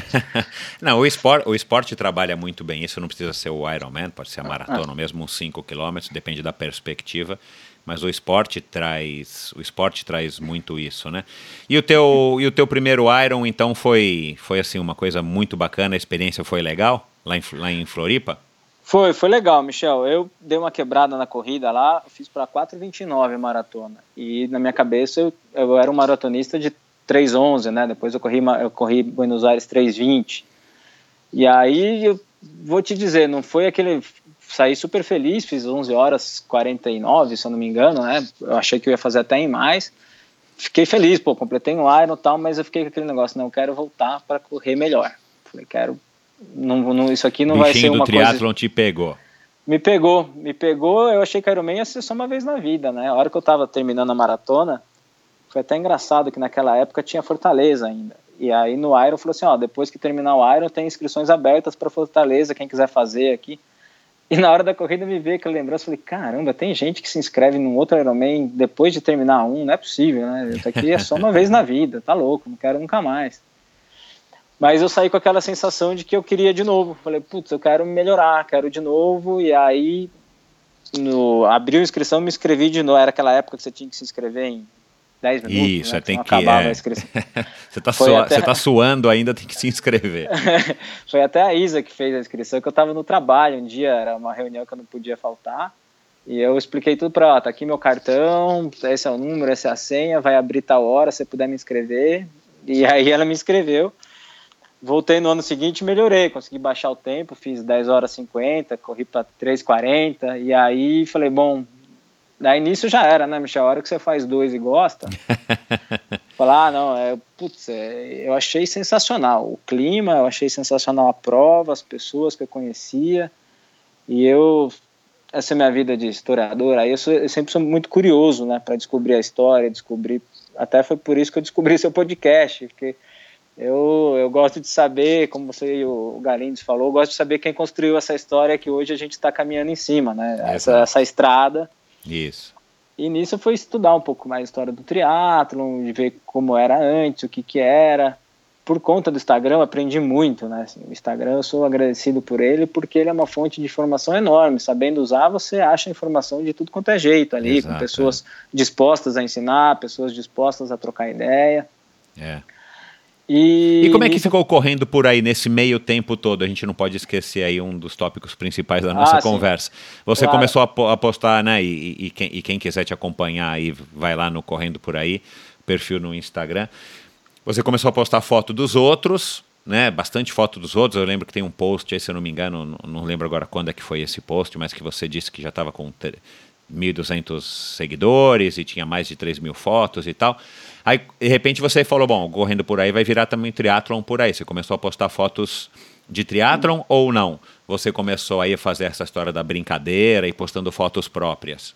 não, o esporte, o esporte trabalha muito bem isso, não precisa ser o Ironman, pode ser a maratona, ah. mesmo uns 5 km, depende da perspectiva. Mas o esporte traz, o esporte traz muito isso, né? E o teu, e o teu primeiro Iron, então, foi, foi assim uma coisa muito bacana, a experiência foi legal lá em, lá em Floripa? Foi, foi legal, Michel. Eu dei uma quebrada na corrida lá, fiz para 4,29 maratona. E na minha cabeça eu, eu era um maratonista de 3,11, né? Depois eu corri, eu corri Buenos Aires 3,20. E aí eu vou te dizer, não foi aquele. Saí super feliz, fiz 11 horas 49, se eu não me engano, né? Eu achei que eu ia fazer até em mais. Fiquei feliz, pô, completei um Iron e tal, mas eu fiquei com aquele negócio, não, eu quero voltar para correr melhor. Falei, quero não, não, isso aqui não vai ser uma do triatlon te pegou. Me pegou, me pegou. Eu achei que Ironman ia ser só uma vez na vida, né? A hora que eu tava terminando a maratona, foi até engraçado que naquela época tinha Fortaleza ainda. E aí no Iron falou assim, ó, depois que terminar o Iron tem inscrições abertas para Fortaleza, quem quiser fazer aqui. E na hora da corrida me veio aquela lembrança, falei, caramba, tem gente que se inscreve num outro Ironman depois de terminar um, não é possível, né? Isso aqui é só uma vez na vida, tá louco, não quero nunca mais. Mas eu saí com aquela sensação de que eu queria de novo. Falei, putz, eu quero melhorar, quero de novo. E aí, no, abriu a inscrição, me inscrevi de novo. Era aquela época que você tinha que se inscrever em 10 minutos. Isso, né? tem que. É... você, tá sua, até... você tá suando ainda, tem que se inscrever. Foi até a Isa que fez a inscrição, que eu estava no trabalho um dia, era uma reunião que eu não podia faltar. E eu expliquei tudo para ela, tá aqui meu cartão, esse é o número, essa é a senha, vai abrir tal hora, se você puder me inscrever. E aí ela me inscreveu. Voltei no ano seguinte melhorei, consegui baixar o tempo, fiz 10 horas 50, corri para 3,40 e aí falei, bom, daí nisso já era, né, Michel? A hora que você faz dois e gosta, falar, ah, não, é, putz, é, eu achei sensacional o clima, eu achei sensacional a prova, as pessoas que eu conhecia e eu, essa é minha vida de historiador, aí eu, sou, eu sempre sou muito curioso, né, para descobrir a história, descobrir, até foi por isso que eu descobri seu podcast, porque eu, eu gosto de saber, como você e o Galindes falou, eu gosto de saber quem construiu essa história que hoje a gente está caminhando em cima, né? Essa, essa, estrada. Isso. E nisso foi estudar um pouco mais a história do triatlon, de ver como era antes, o que que era. Por conta do Instagram, aprendi muito, né? Assim, o Instagram, eu sou agradecido por ele, porque ele é uma fonte de informação enorme. Sabendo usar, você acha informação de tudo quanto é jeito ali, Exato, com pessoas é. dispostas a ensinar, pessoas dispostas a trocar ideia. É. E, e como é que ficou correndo por aí nesse meio tempo todo? A gente não pode esquecer aí um dos tópicos principais da nossa ah, conversa. Você claro. começou a postar, né? E, e, quem, e, quem, quiser te acompanhar aí, vai lá no Correndo Por Aí, perfil no Instagram. Você começou a postar foto dos outros, né? Bastante foto dos outros. Eu lembro que tem um post aí, se eu não me engano, não, não lembro agora quando é que foi esse post, mas que você disse que já estava com 1.200 seguidores e tinha mais de 3 mil fotos e tal. Aí, de repente, você falou, bom, correndo por aí vai virar também triatlon por aí. Você começou a postar fotos de triatlon ou não? Você começou aí a fazer essa história da brincadeira e postando fotos próprias?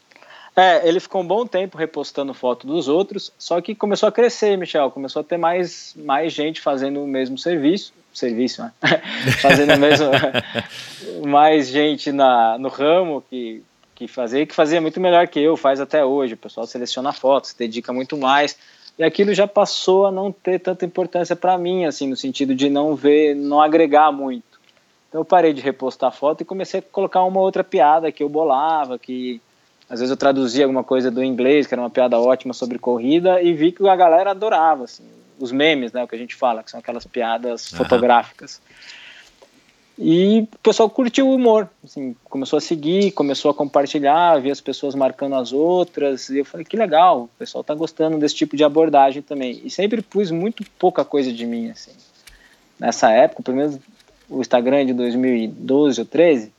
É, ele ficou um bom tempo repostando foto dos outros, só que começou a crescer, Michel, começou a ter mais, mais gente fazendo o mesmo serviço, serviço, né? fazendo o mesmo, mais gente na, no ramo que que fazia, que fazia muito melhor que eu, faz até hoje. O pessoal seleciona fotos, se dedica muito mais. E aquilo já passou a não ter tanta importância para mim, assim, no sentido de não ver, não agregar muito. Então eu parei de repostar foto e comecei a colocar uma outra piada que eu bolava, que às vezes eu traduzia alguma coisa do inglês, que era uma piada ótima sobre corrida, e vi que a galera adorava, assim, os memes, né, o que a gente fala, que são aquelas piadas uhum. fotográficas. E o pessoal curtiu o humor, assim, começou a seguir, começou a compartilhar, ver as pessoas marcando as outras, e eu falei, que legal, o pessoal tá gostando desse tipo de abordagem também. E sempre pus muito pouca coisa de mim, assim. Nessa época, pelo menos o Instagram de 2012 ou 13,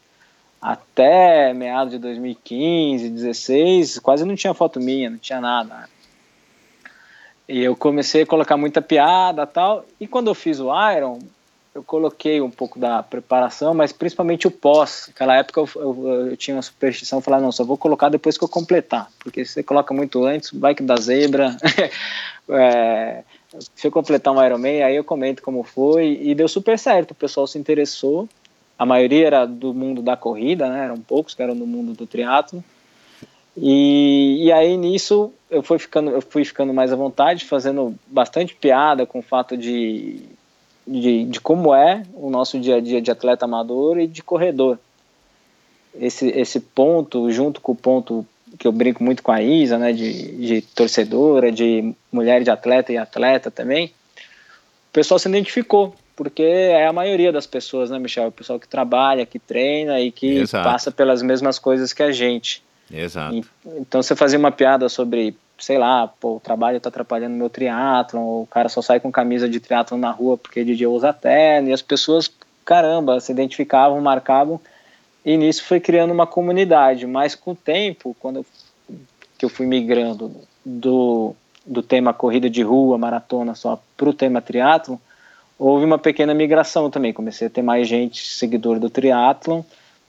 até meados de 2015, 16, quase não tinha foto minha, não tinha nada. E eu comecei a colocar muita piada tal, e quando eu fiz o Iron, eu coloquei um pouco da preparação, mas principalmente o pós. Naquela época eu, eu, eu tinha uma superstição, falar, não, só vou colocar depois que eu completar, porque se você coloca muito antes, vai que dá zebra. é, se eu completar um Ironman, aí eu comento como foi, e deu super certo, o pessoal se interessou, a maioria era do mundo da corrida, né, eram poucos que eram do mundo do triatlo, e, e aí nisso eu fui ficando eu fui ficando mais à vontade, fazendo bastante piada com o fato de de, de como é o nosso dia a dia de atleta amador e de corredor. Esse, esse ponto, junto com o ponto que eu brinco muito com a Isa, né, de, de torcedora, de mulher de atleta e atleta também, o pessoal se identificou, porque é a maioria das pessoas, né, Michel? O pessoal que trabalha, que treina e que Exato. passa pelas mesmas coisas que a gente. Exato. E, então você fazia uma piada sobre sei lá, pô, o trabalho está atrapalhando meu triatlon, o cara só sai com camisa de triatlon na rua porque dia usa terno, e as pessoas, caramba, se identificavam, marcavam, e nisso foi criando uma comunidade, mas com o tempo, quando eu, que eu fui migrando do, do tema corrida de rua, maratona, só para o tema triatlon, houve uma pequena migração também, comecei a ter mais gente seguidor do triatlon,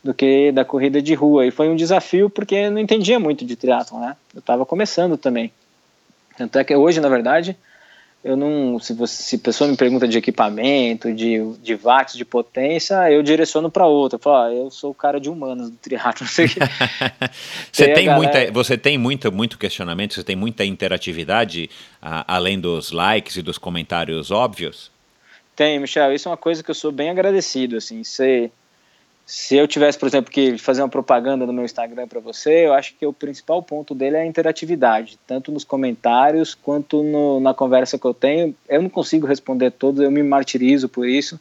do que da corrida de rua. E foi um desafio porque eu não entendia muito de triatlon, né? Eu estava começando também. Tanto é que hoje, na verdade, eu não. Se, você, se a pessoa me pergunta de equipamento, de, de watts, de potência, eu direciono para outra. Eu falo, ah, eu sou o cara de humanos do triatlo. você, tem galera... muita, você tem muito, muito questionamento, você tem muita interatividade, além dos likes e dos comentários óbvios? Tem, Michel. Isso é uma coisa que eu sou bem agradecido. Assim, você se eu tivesse, por exemplo, que fazer uma propaganda no meu Instagram para você, eu acho que o principal ponto dele é a interatividade, tanto nos comentários quanto no, na conversa que eu tenho. Eu não consigo responder todos, eu me martirizo por isso,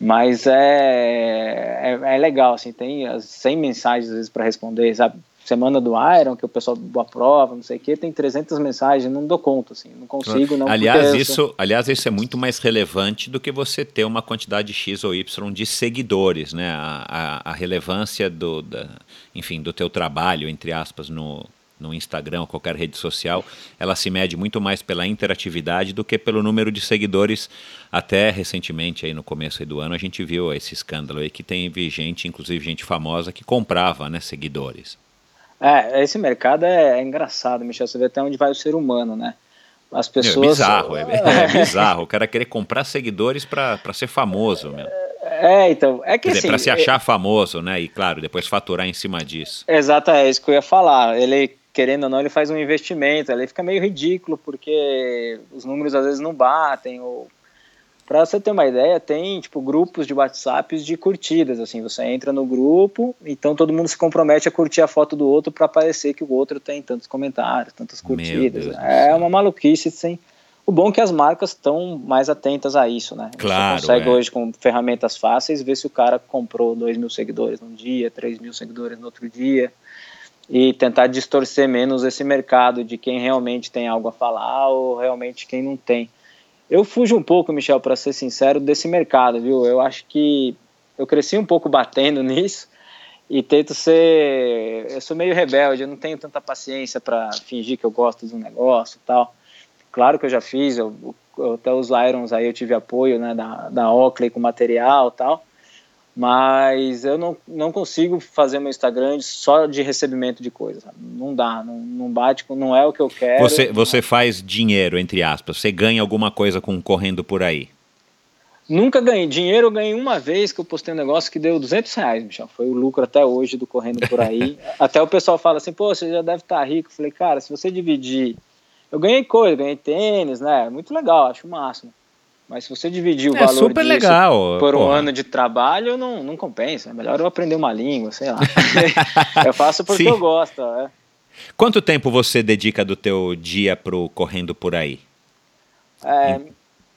mas é, é, é legal, assim, tem 100 mensagens às vezes para responder, sabe? Semana do Iron, que o pessoal aprova, não sei o que, tem 300 mensagens, não dou conta, assim, não consigo, não. Aliás, isso, aliás, isso é muito mais relevante do que você ter uma quantidade X ou Y de seguidores, né? A, a, a relevância do, da, enfim, do teu trabalho, entre aspas, no, no Instagram ou qualquer rede social, ela se mede muito mais pela interatividade do que pelo número de seguidores. Até recentemente, aí no começo do ano, a gente viu esse escândalo aí que tem gente, inclusive gente famosa, que comprava né, seguidores. É, esse mercado é, é, engraçado, Michel. Você vê até onde vai o ser humano, né? As pessoas. É bizarro, é, é bizarro. O cara querer comprar seguidores para ser famoso, meu. É, então. É que Quer assim, para se achar é... famoso, né? E claro, depois faturar em cima disso. Exato, é isso que eu ia falar. Ele, querendo ou não, ele faz um investimento. Ele fica meio ridículo, porque os números às vezes não batem, ou para você ter uma ideia, tem tipo grupos de WhatsApp de curtidas, assim, você entra no grupo, então todo mundo se compromete a curtir a foto do outro para parecer que o outro tem tantos comentários, tantas curtidas. É uma maluquice, sim. O bom é que as marcas estão mais atentas a isso, né? Claro. Você consegue é. hoje com ferramentas fáceis ver se o cara comprou 2 mil seguidores num dia, 3 mil seguidores no outro dia e tentar distorcer menos esse mercado de quem realmente tem algo a falar ou realmente quem não tem. Eu fujo um pouco, Michel, para ser sincero, desse mercado, viu? Eu acho que eu cresci um pouco batendo nisso e tento ser. Eu sou meio rebelde, eu não tenho tanta paciência para fingir que eu gosto de um negócio e tal. Claro que eu já fiz, eu, eu, até os Irons aí eu tive apoio né, da, da Oakley com material e tal mas eu não, não consigo fazer meu Instagram só de recebimento de coisas. Não dá, não, não bate, não é o que eu quero. Você, você faz dinheiro, entre aspas, você ganha alguma coisa com correndo por aí? Nunca ganhei dinheiro, eu ganhei uma vez que eu postei um negócio que deu 200 reais, Michel. Foi o lucro até hoje do Correndo Por Aí. até o pessoal fala assim, pô, você já deve estar tá rico. Eu falei, cara, se você dividir... Eu ganhei coisa, ganhei tênis, né? Muito legal, acho o máximo. Mas se você dividir o é, valor super legal, por um ano de trabalho, não, não compensa. É melhor eu aprender uma língua, sei lá. eu faço porque Sim. eu gosto. É. Quanto tempo você dedica do teu dia pro Correndo Por Aí? É,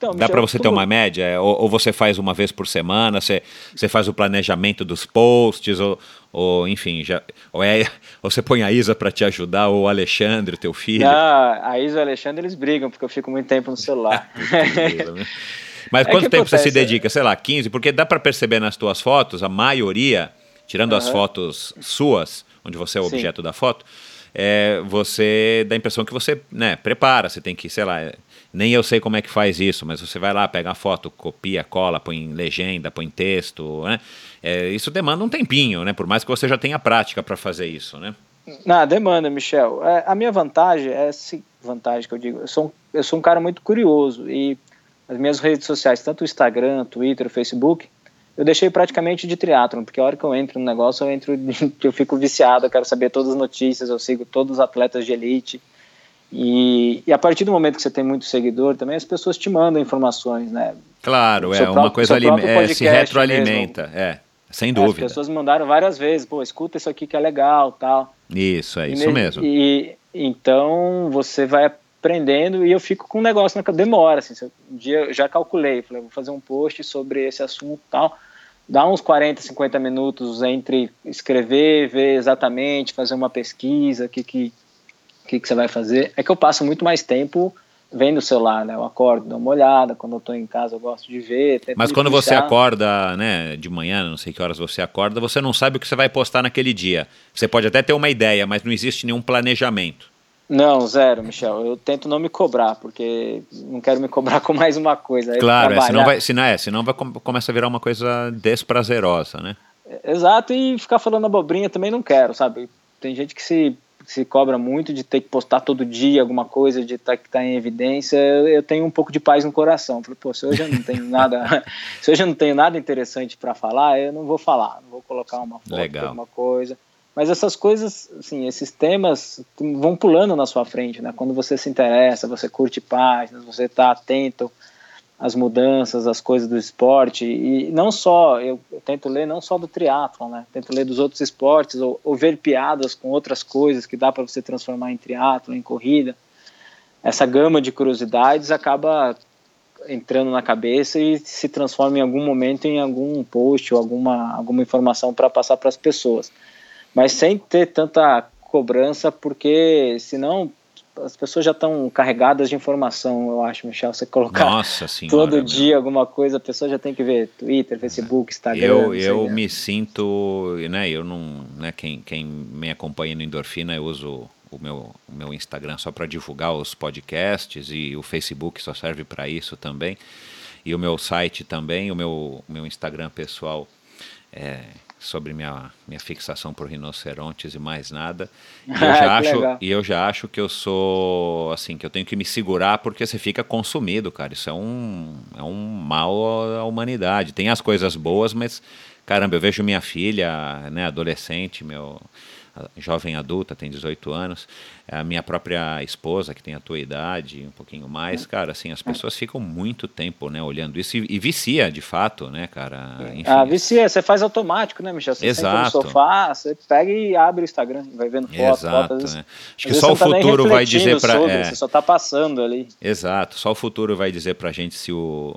então, Dá para você ter uma média? Ou, ou, você faz uma vez por semana? Você, você faz o planejamento dos posts? Ou, ou enfim, já, ou, é, ou você põe a Isa para te ajudar? Ou o Alexandre, teu filho? Não, a Isa e o Alexandre eles brigam porque eu fico muito tempo no celular. Mas é quanto tempo acontece? você se dedica? Sei lá, 15? Porque dá para perceber nas tuas fotos, a maioria, tirando uhum. as fotos suas, onde você é o Sim. objeto da foto, é, você dá a impressão que você né, prepara, você tem que, sei lá, nem eu sei como é que faz isso, mas você vai lá, pega a foto, copia, cola, põe legenda, põe texto, né? É, isso demanda um tempinho, né? Por mais que você já tenha prática para fazer isso, né? Não, demanda, Michel. É, a minha vantagem é essa vantagem que eu digo. Eu sou, eu sou um cara muito curioso e as minhas redes sociais, tanto o Instagram, Twitter, Facebook, eu deixei praticamente de triatlon, porque a hora que eu entro no negócio, eu entro, eu fico viciado, eu quero saber todas as notícias, eu sigo todos os atletas de elite, e, e, a partir do momento que você tem muito seguidor, também as pessoas te mandam informações, né? Claro, é próprio, uma coisa ali, é, se retroalimenta, mesmo. é, sem dúvida. É, as pessoas mandaram várias vezes, pô, escuta isso aqui que é legal, tal. Isso, é isso mesmo. E então você vai aprendendo e eu fico com um negócio na demora, assim, um dia eu já calculei, falei, vou fazer um post sobre esse assunto, tal. Dá uns 40, 50 minutos entre escrever, ver exatamente, fazer uma pesquisa, que que que, que você vai fazer. É que eu passo muito mais tempo vendo o celular, né? Eu acordo, dou uma olhada, quando eu estou em casa eu gosto de ver. Mas quando você acorda, né, de manhã, não sei que horas você acorda, você não sabe o que você vai postar naquele dia. Você pode até ter uma ideia, mas não existe nenhum planejamento. Não, zero, Michel. Eu tento não me cobrar, porque não quero me cobrar com mais uma coisa. Claro, é, senão, vai, senão, é, senão vai, começa a virar uma coisa desprazerosa, né? Exato, e ficar falando abobrinha também não quero, sabe? Tem gente que se se cobra muito de ter que postar todo dia alguma coisa, de estar tá, que tá em evidência, eu, eu, tenho um pouco de paz no coração. Falei, pô, se hoje eu não tenho nada, se hoje eu não tenho nada interessante para falar, eu não vou falar, não vou colocar uma foto, Legal. alguma coisa. Mas essas coisas, assim, esses temas vão pulando na sua frente, né? Quando você se interessa, você curte páginas, você está atento as mudanças, as coisas do esporte e não só eu, eu tento ler não só do triatlo, né? Tento ler dos outros esportes ou, ou ver piadas com outras coisas que dá para você transformar em triatlo, em corrida. Essa gama de curiosidades acaba entrando na cabeça e se transforma em algum momento em algum post ou alguma alguma informação para passar para as pessoas. Mas sem ter tanta cobrança, porque senão as pessoas já estão carregadas de informação, eu acho, Michel. Você colocar Nossa senhora, todo dia meu. alguma coisa, a pessoa já tem que ver Twitter, Facebook, Instagram. Eu, eu me sinto, né? Eu não, né? Quem, quem me acompanha no Endorfina, eu uso o meu, o meu Instagram só para divulgar os podcasts e o Facebook só serve para isso também. E o meu site também, o meu, meu Instagram pessoal é sobre minha, minha fixação por rinocerontes e mais nada. E eu, já acho, e eu já acho que eu sou assim, que eu tenho que me segurar porque você fica consumido, cara. Isso é um, é um mal à humanidade. Tem as coisas boas, mas caramba, eu vejo minha filha, né, adolescente, meu jovem adulta, tem 18 anos, é a minha própria esposa, que tem a tua idade, um pouquinho mais, cara, assim, as pessoas ficam muito tempo, né, olhando isso e, e vicia, de fato, né, cara, enfim. Ah, vicia, você faz automático, né, Michel? Você Exato. no sofá, você pega e abre o Instagram, vai vendo fotos, Exato, fotos, né? Acho que só o tá futuro vai dizer para... É... Você só tá passando ali. Exato, só o futuro vai dizer pra gente se o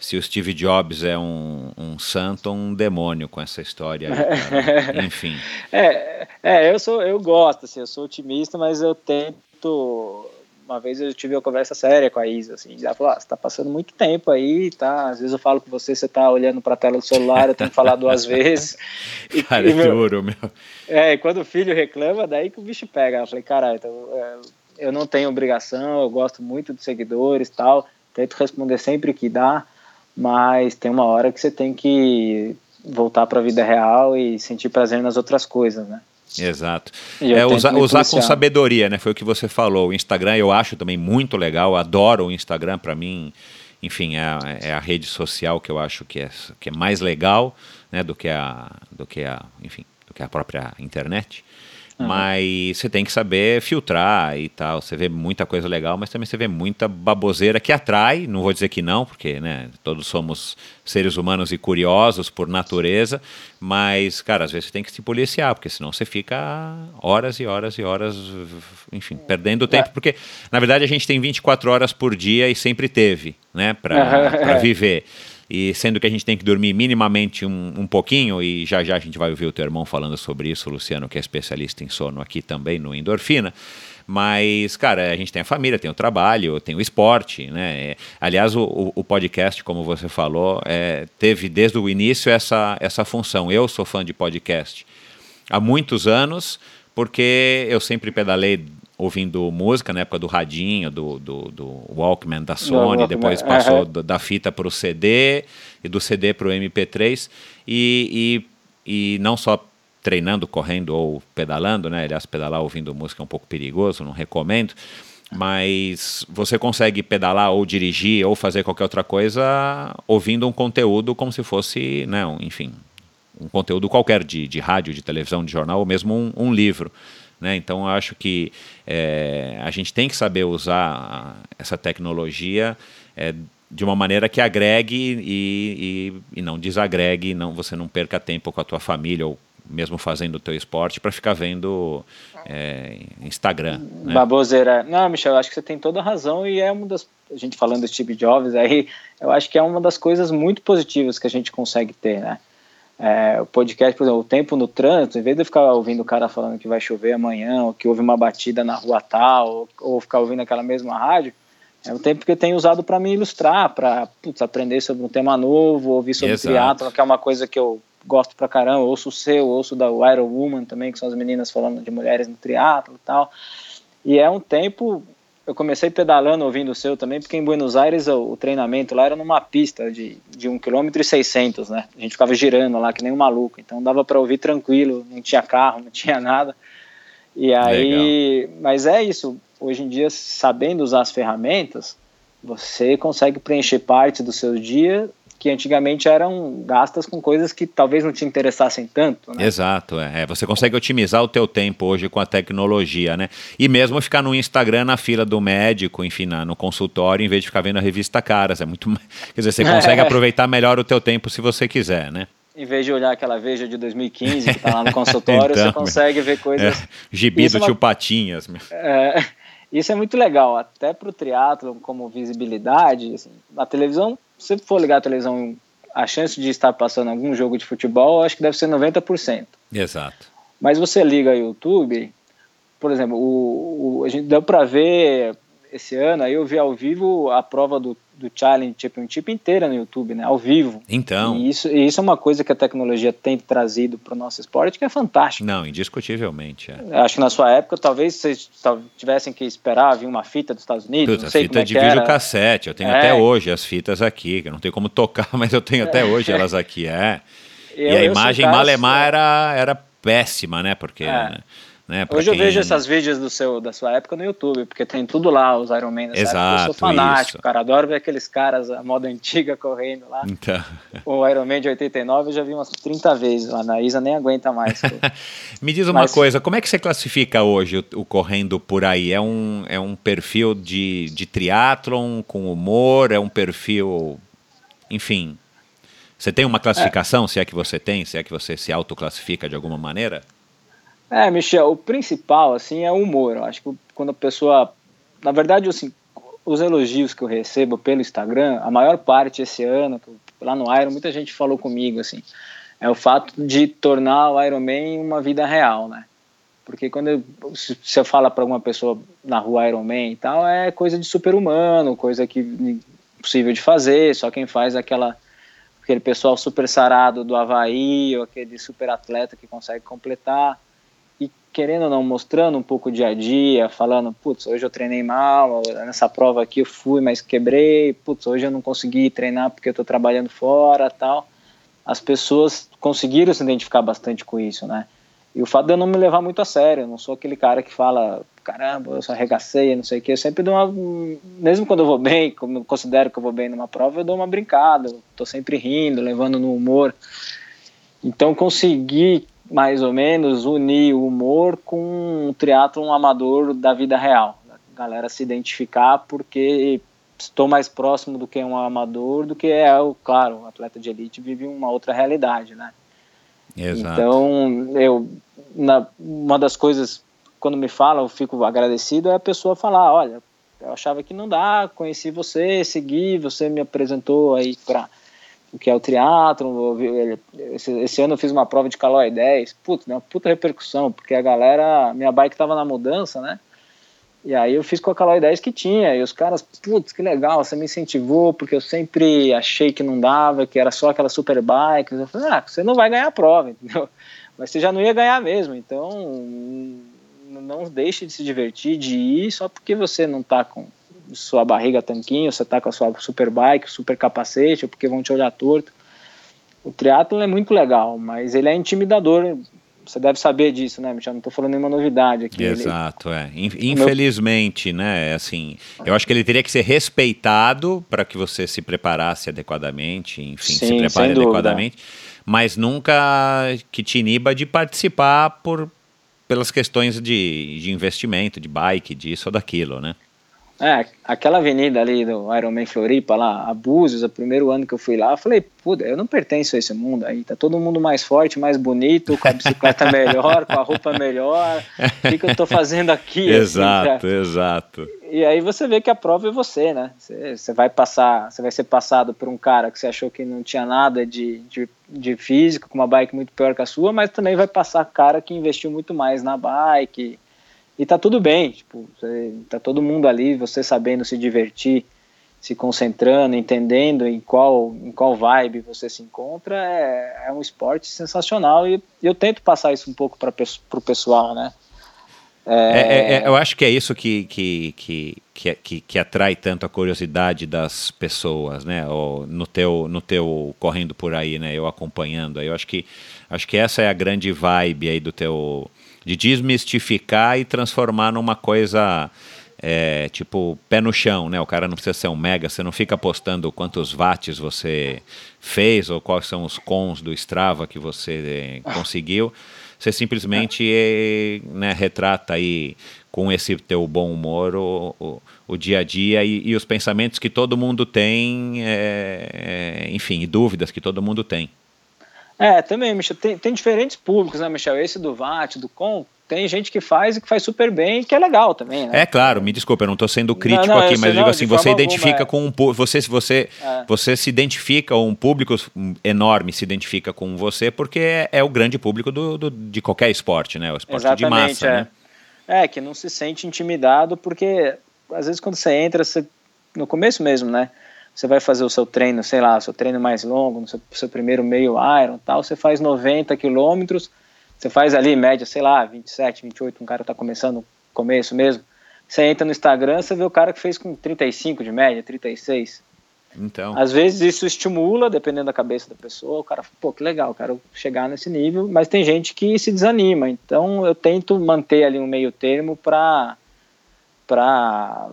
se o Steve Jobs é um, um santo ou um demônio com essa história aí, Enfim. É, é, eu sou, eu gosto, assim, eu sou otimista, mas eu tento. Uma vez eu tive uma conversa séria com a Isa, assim, ela falou: ah, você está passando muito tempo aí, tá? Às vezes eu falo com você, você está olhando para a tela do celular, eu tenho que falar duas vezes. E, Cara, e meu, juro, meu. É, e quando o filho reclama, daí que o bicho pega. Eu falei: caralho, então, é, eu não tenho obrigação, eu gosto muito dos seguidores tal, tento responder sempre que dá mas tem uma hora que você tem que voltar para a vida real e sentir prazer nas outras coisas, né? Exato. É, usar, usar com sabedoria, né? Foi o que você falou. O Instagram eu acho também muito legal, adoro o Instagram para mim. enfim, é, é, a rede social que eu acho que é, que é mais legal né, do, que a, do que a, enfim, do que a própria internet. Uhum. Mas você tem que saber filtrar e tal. Você vê muita coisa legal, mas também você vê muita baboseira que atrai. Não vou dizer que não, porque né, todos somos seres humanos e curiosos por natureza. Mas, cara, às vezes você tem que se policiar, porque senão você fica horas e horas e horas, enfim, perdendo tempo. É. Porque, na verdade, a gente tem 24 horas por dia e sempre teve, né, para viver e sendo que a gente tem que dormir minimamente um, um pouquinho, e já já a gente vai ouvir o teu irmão falando sobre isso, Luciano, que é especialista em sono aqui também no Endorfina. Mas, cara, a gente tem a família, tem o trabalho, tem o esporte, né? Aliás, o, o podcast, como você falou, é, teve desde o início essa, essa função. Eu sou fã de podcast há muitos anos, porque eu sempre pedalei ouvindo música na época do radinho, do, do, do Walkman da Sony, depois passou uhum. da fita para o CD e do CD para o MP3 e, e, e não só treinando, correndo ou pedalando, né? Aliás, pedalar ouvindo música é um pouco perigoso, não recomendo. Mas você consegue pedalar ou dirigir ou fazer qualquer outra coisa ouvindo um conteúdo como se fosse, né, um, enfim, um conteúdo qualquer de, de rádio, de televisão, de jornal ou mesmo um, um livro. Né? Então, eu acho que é, a gente tem que saber usar essa tecnologia é, de uma maneira que agregue e, e, e, não desagregue, não, você não perca tempo com a tua família ou mesmo fazendo o teu esporte para ficar vendo é, Instagram. Né? Baboseira. Não, Michel, acho que você tem toda a razão e é uma das. A gente falando do Steve Jobs aí, eu acho que é uma das coisas muito positivas que a gente consegue ter, né? É, o podcast, por exemplo, o tempo no trânsito, em vez de eu ficar ouvindo o cara falando que vai chover amanhã, ou que houve uma batida na rua tal, ou, ou ficar ouvindo aquela mesma rádio, é o tempo que eu tenho usado para me ilustrar, para aprender sobre um tema novo, ouvir sobre triatlo, que é uma coisa que eu gosto pra caramba, ouço o seu, ouço da Iron Woman também, que são as meninas falando de mulheres no triatlo e tal. E é um tempo eu comecei pedalando ouvindo o seu também, porque em Buenos Aires o, o treinamento lá era numa pista de, de 1 km e 600, né? A gente ficava girando lá que nem um maluco, então dava para ouvir tranquilo, não tinha carro, não tinha nada. E aí, Legal. mas é isso, hoje em dia, sabendo usar as ferramentas, você consegue preencher parte do seu dia que antigamente eram gastas com coisas que talvez não te interessassem tanto. Né? Exato, é. é. Você consegue otimizar o teu tempo hoje com a tecnologia, né? E mesmo ficar no Instagram na fila do médico, enfim, no consultório, em vez de ficar vendo a revista Caras, é muito, quer dizer, você consegue é. aproveitar melhor o teu tempo se você quiser, né? Em vez de olhar aquela Veja de 2015 que está lá no consultório, então, você consegue ver coisas. É, gibi do é tio Patinhas. É, isso é muito legal, até para o triatlo como visibilidade. Assim, na televisão se for ligar a televisão, a chance de estar passando algum jogo de futebol, acho que deve ser 90%. Exato. Mas você liga o YouTube, por exemplo, o, o a gente deu para ver esse ano, aí eu vi ao vivo a prova do, do Challenge Championship inteira no YouTube, né? Ao vivo. Então. E isso, e isso é uma coisa que a tecnologia tem trazido para o nosso esporte que é fantástico. Não, indiscutivelmente. É. Acho que na sua época, talvez vocês tivessem que esperar vir uma fita dos Estados Unidos. Puta, não sei fita é de vídeo cassete. Eu tenho é. até hoje as fitas aqui, que eu não tenho como tocar, mas eu tenho até hoje elas aqui. É. Eu, e a imagem Malemar era, era péssima, né? Porque. É. Né? Né, Hoje eu vejo essas vídeos do seu, da sua época no YouTube, porque tem tudo lá, os Iron Man Exato, época. Eu sou fanático, isso. cara. Adoro ver aqueles caras, a moda antiga correndo lá. Então. O Iron Man de 89 eu já vi umas 30 vezes. A Anaísa nem aguenta mais. Me diz uma Mas... coisa, como é que você classifica hoje o, o, correndo por aí? É um, é um perfil de, de triatlon com humor? É um perfil. Enfim. Você tem uma classificação, é. se é que você tem, se é que você se autoclassifica de alguma maneira? É, Michel, o principal, assim, é o humor. Eu acho que quando a pessoa... Na verdade, assim, os elogios que eu recebo pelo Instagram, a maior parte esse ano, lá no Iron, muita gente falou comigo, assim, é o fato de tornar o Iron Man uma vida real, né? Porque quando você fala para alguma pessoa na rua Iron Man e tal, é coisa de super-humano, coisa que impossível de fazer, só quem faz aquela aquele pessoal super sarado do Havaí, ou aquele super atleta que consegue completar querendo ou não, mostrando um pouco o dia a dia, falando, putz, hoje eu treinei mal, nessa prova aqui eu fui, mas quebrei, putz, hoje eu não consegui treinar porque eu estou trabalhando fora, tal. As pessoas conseguiram se identificar bastante com isso, né? E o fato de eu não me levar muito a sério, eu não sou aquele cara que fala, caramba, eu só arregacei, não sei o que. Eu sempre dou uma. Mesmo quando eu vou bem, como considero que eu vou bem numa prova, eu dou uma brincada, eu tô sempre rindo, levando no humor. Então consegui mais ou menos unir o humor com um triatlon amador da vida real. A galera se identificar porque estou mais próximo do que um amador do que é o, claro, o atleta de elite vive uma outra realidade, né? Exato. Então, eu na, uma das coisas quando me falam, eu fico agradecido é a pessoa falar, olha, eu achava que não dá, conheci você, segui, você me apresentou aí para o que é o triatlo, esse, esse, ano eu fiz uma prova de Calói 10, putz, né, uma puta repercussão, porque a galera, minha bike tava na mudança, né, e aí eu fiz com a Calói 10 que tinha, e os caras, putz, que legal, você me incentivou, porque eu sempre achei que não dava, que era só aquela super bike, eu falei, ah, você não vai ganhar a prova, entendeu? Mas você já não ia ganhar mesmo, então não deixe de se divertir, de ir só porque você não tá com sua barriga tanquinho, você tá com a sua super bike, super capacete, porque vão te olhar torto. O triatlo é muito legal, mas ele é intimidador. Você deve saber disso, né, Michel? Não estou falando nenhuma novidade aqui. Exato, ele... é. Infelizmente, meu... né? Assim, eu acho que ele teria que ser respeitado para que você se preparasse adequadamente, enfim, Sim, se prepare adequadamente, mas nunca que te iniba de participar por, pelas questões de, de investimento, de bike, disso ou daquilo, né? É, aquela avenida ali do Ironman Floripa, lá, Abusos, o primeiro ano que eu fui lá, eu falei, puta, eu não pertenço a esse mundo aí, tá todo mundo mais forte, mais bonito, com a bicicleta melhor, com a roupa melhor, o que, que eu tô fazendo aqui? exato, assim, exato. E aí você vê que a prova é você, né? Você, você, vai passar, você vai ser passado por um cara que você achou que não tinha nada de, de, de físico, com uma bike muito pior que a sua, mas também vai passar cara que investiu muito mais na bike, e tá tudo bem, tipo, você, tá todo mundo ali, você sabendo se divertir, se concentrando, entendendo em qual, em qual vibe você se encontra, é, é um esporte sensacional e eu tento passar isso um pouco para o pessoal, né? É... É, é, eu acho que é isso que, que, que, que, que, atrai tanto a curiosidade das pessoas, né? Ou no teu, no teu correndo por aí, né? Eu acompanhando. Eu acho que, acho que essa é a grande vibe aí do teu de desmistificar e transformar numa coisa é, tipo pé no chão, né? O cara não precisa ser um mega, você não fica postando quantos watts você fez ou quais são os cons do Strava que você é, conseguiu. Você simplesmente é, né, retrata aí com esse teu bom humor o, o, o dia a dia e, e, os pensamentos que todo mundo tem, é, é enfim, dúvidas que todo mundo tem. É, também, Michel, tem, tem diferentes públicos, né, Michel? Esse do VAT, do Com, tem gente que faz e que faz super bem, que é legal também, né? É claro, me desculpa, eu não estou sendo crítico não, não, aqui, mas eu digo assim, você identifica alguma, com um você você é. você se identifica um público enorme se identifica com você porque é, é o grande público do, do, de qualquer esporte, né? O esporte Exatamente, de massa, é. né? É, que não se sente intimidado porque às vezes quando você entra, você, no começo mesmo, né? Você vai fazer o seu treino, sei lá, seu treino mais longo, no seu, seu primeiro meio Iron tal, você faz 90 quilômetros, você faz ali média, sei lá, 27, 28, um cara tá começando começo mesmo, você entra no Instagram, você vê o cara que fez com 35 de média, 36. Então. Às vezes isso estimula, dependendo da cabeça da pessoa, o cara, pô, que legal, quero chegar nesse nível, mas tem gente que se desanima, então eu tento manter ali um meio termo para para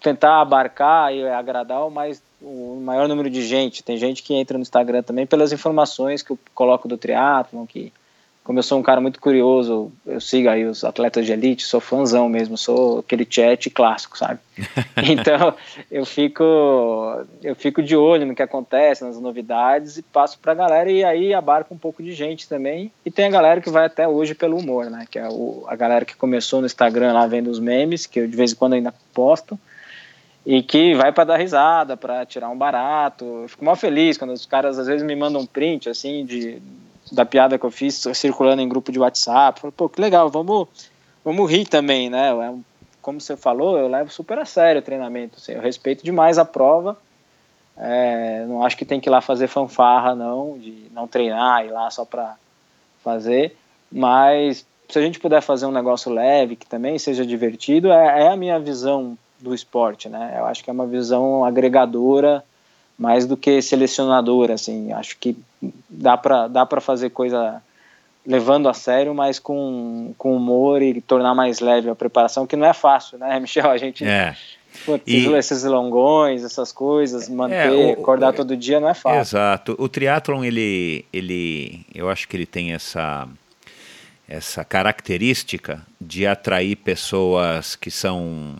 tentar abarcar e agradar o, mais, o maior número de gente. Tem gente que entra no Instagram também pelas informações que eu coloco do triatlon, que como eu sou um cara muito curioso, eu sigo aí os atletas de elite, sou fãzão mesmo, sou aquele chat clássico, sabe? Então, eu fico eu fico de olho no que acontece, nas novidades e passo pra galera e aí abarca um pouco de gente também. E tem a galera que vai até hoje pelo humor, né? Que é o, a galera que começou no Instagram lá vendo os memes, que eu de vez em quando ainda posto e que vai para dar risada, para tirar um barato. Eu fico mal feliz quando os caras às vezes me mandam um print assim de da piada que eu fiz circulando em grupo de WhatsApp. Falo, pô, que legal, vamos vamos rir também, né? É como você falou, eu levo super a sério o treinamento. Assim, eu respeito demais a prova. É, não acho que tem que ir lá fazer fanfarra, não, de não treinar, ir lá só para fazer. Mas se a gente puder fazer um negócio leve, que também seja divertido, é, é a minha visão do esporte, né? Eu acho que é uma visão agregadora mais do que selecionadora, assim. Acho que dá para dá para fazer coisa levando a sério, mas com, com humor e tornar mais leve a preparação, que não é fácil, né, Michel? A gente. É. Putz, e, esses longões, essas coisas, manter, é, o, acordar todo dia não é fácil. Exato. O triatlon, ele, ele, eu acho que ele tem essa, essa característica de atrair pessoas que são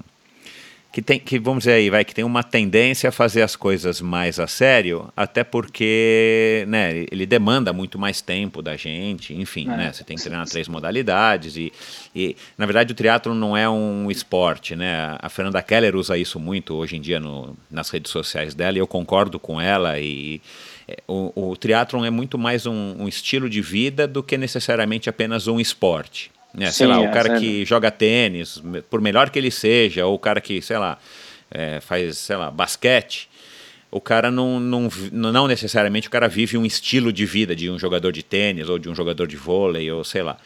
que tem que vamos dizer aí vai que tem uma tendência a fazer as coisas mais a sério até porque né ele demanda muito mais tempo da gente enfim é. né você tem que treinar três modalidades e, e na verdade o triatlo não é um esporte né a Fernanda Keller usa isso muito hoje em dia no, nas redes sociais dela e eu concordo com ela e o, o triatlon é muito mais um, um estilo de vida do que necessariamente apenas um esporte né? Sim, sei lá, é, o cara que joga tênis, por melhor que ele seja, ou o cara que, sei lá, é, faz, sei lá, basquete, o cara não, não, não necessariamente o cara vive um estilo de vida de um jogador de tênis ou de um jogador de vôlei, ou sei lá.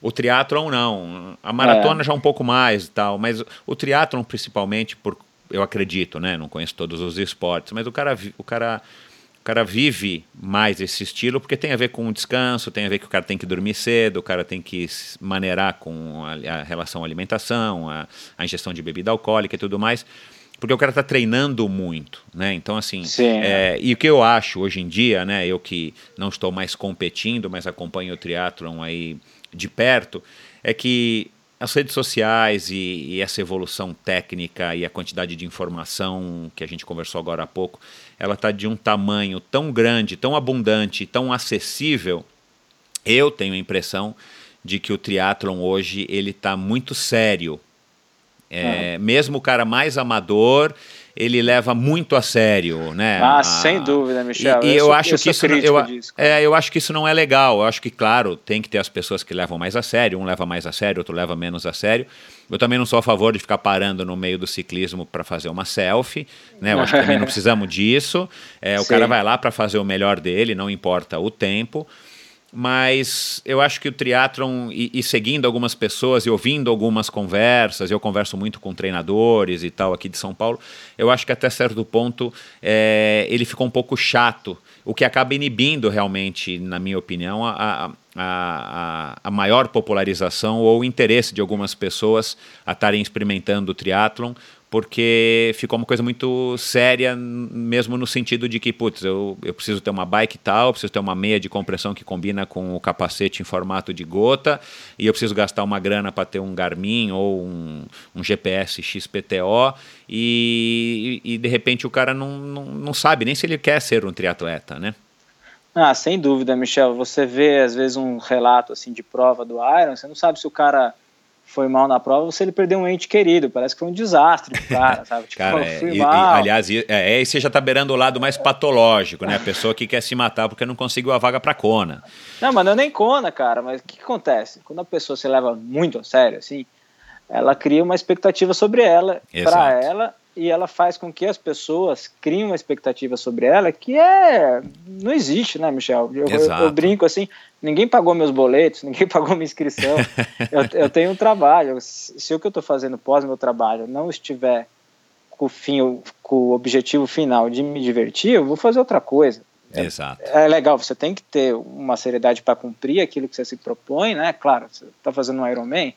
O triatlon não, a maratona é. já um pouco mais e tal, mas o triatlon principalmente, por, eu acredito, né? Não conheço todos os esportes, mas o cara, o cara o cara vive mais esse estilo porque tem a ver com o descanso, tem a ver que o cara tem que dormir cedo, o cara tem que maneirar com a, a relação à alimentação, a, a, ingestão de bebida alcoólica e tudo mais, porque o cara está treinando muito, né? Então, assim, é, e o que eu acho hoje em dia, né? Eu que não estou mais competindo, mas acompanho o triatlon aí de perto, é que as redes sociais e, e, essa evolução técnica e a quantidade de informação que a gente conversou agora há pouco, ela está de um tamanho tão grande, tão abundante, tão acessível. Eu tenho a impressão de que o triatlon hoje ele está muito sério. É, uhum. Mesmo o cara mais amador, ele leva muito a sério, né? Ah, a, sem dúvida, Michel. E, e eu, eu, acho eu que isso, eu, disso, é, eu acho que isso não é legal. Eu acho que, claro, tem que ter as pessoas que levam mais a sério. Um leva mais a sério, outro leva menos a sério. Eu também não sou a favor de ficar parando no meio do ciclismo para fazer uma selfie, né? Eu acho que também não precisamos disso. É, o cara vai lá para fazer o melhor dele, não importa o tempo mas eu acho que o triatlon, e, e, seguindo algumas pessoas e ouvindo algumas conversas, eu converso muito com treinadores e tal aqui de São Paulo, eu acho que até certo ponto é, ele ficou um pouco chato, o que acaba inibindo realmente, na minha opinião, a, a, a, a maior popularização ou o interesse de algumas pessoas a estarem experimentando o triatlon, porque ficou uma coisa muito séria, mesmo no sentido de que, putz, eu, eu preciso ter uma bike tal, preciso ter uma meia de compressão que combina com o capacete em formato de gota, e eu preciso gastar uma grana para ter um Garmin ou um, um GPS XPTO, e, e, de repente o cara não, não, não sabe nem se ele quer ser um triatleta, né? Ah, sem dúvida, Michel. Você vê, às vezes, um relato assim de prova do Iron, você não sabe se o cara foi mal na prova ou se ele perdeu um ente querido. Parece que foi um desastre pro cara, sabe? Tipo, cara, é, e, aliás, é, é, aí você já tá beirando o lado mais patológico, né? A pessoa que quer se matar porque não conseguiu a vaga pra Kona. Não, mas não é nem Kona, cara. Mas o que, que acontece? Quando a pessoa se leva muito a sério, assim, ela cria uma expectativa sobre ela, para ela, e ela faz com que as pessoas criem uma expectativa sobre ela que é não existe, né, Michel? Eu, eu, eu brinco assim, ninguém pagou meus boletos, ninguém pagou minha inscrição. eu, eu, tenho um trabalho. Se o que eu estou fazendo pós meu trabalho não estiver com o fim, com o objetivo final de me divertir, eu vou fazer outra coisa. É, Exato. É, legal, você tem que ter uma seriedade para cumprir aquilo que você se propõe, né? Claro, você está fazendo um Ironman,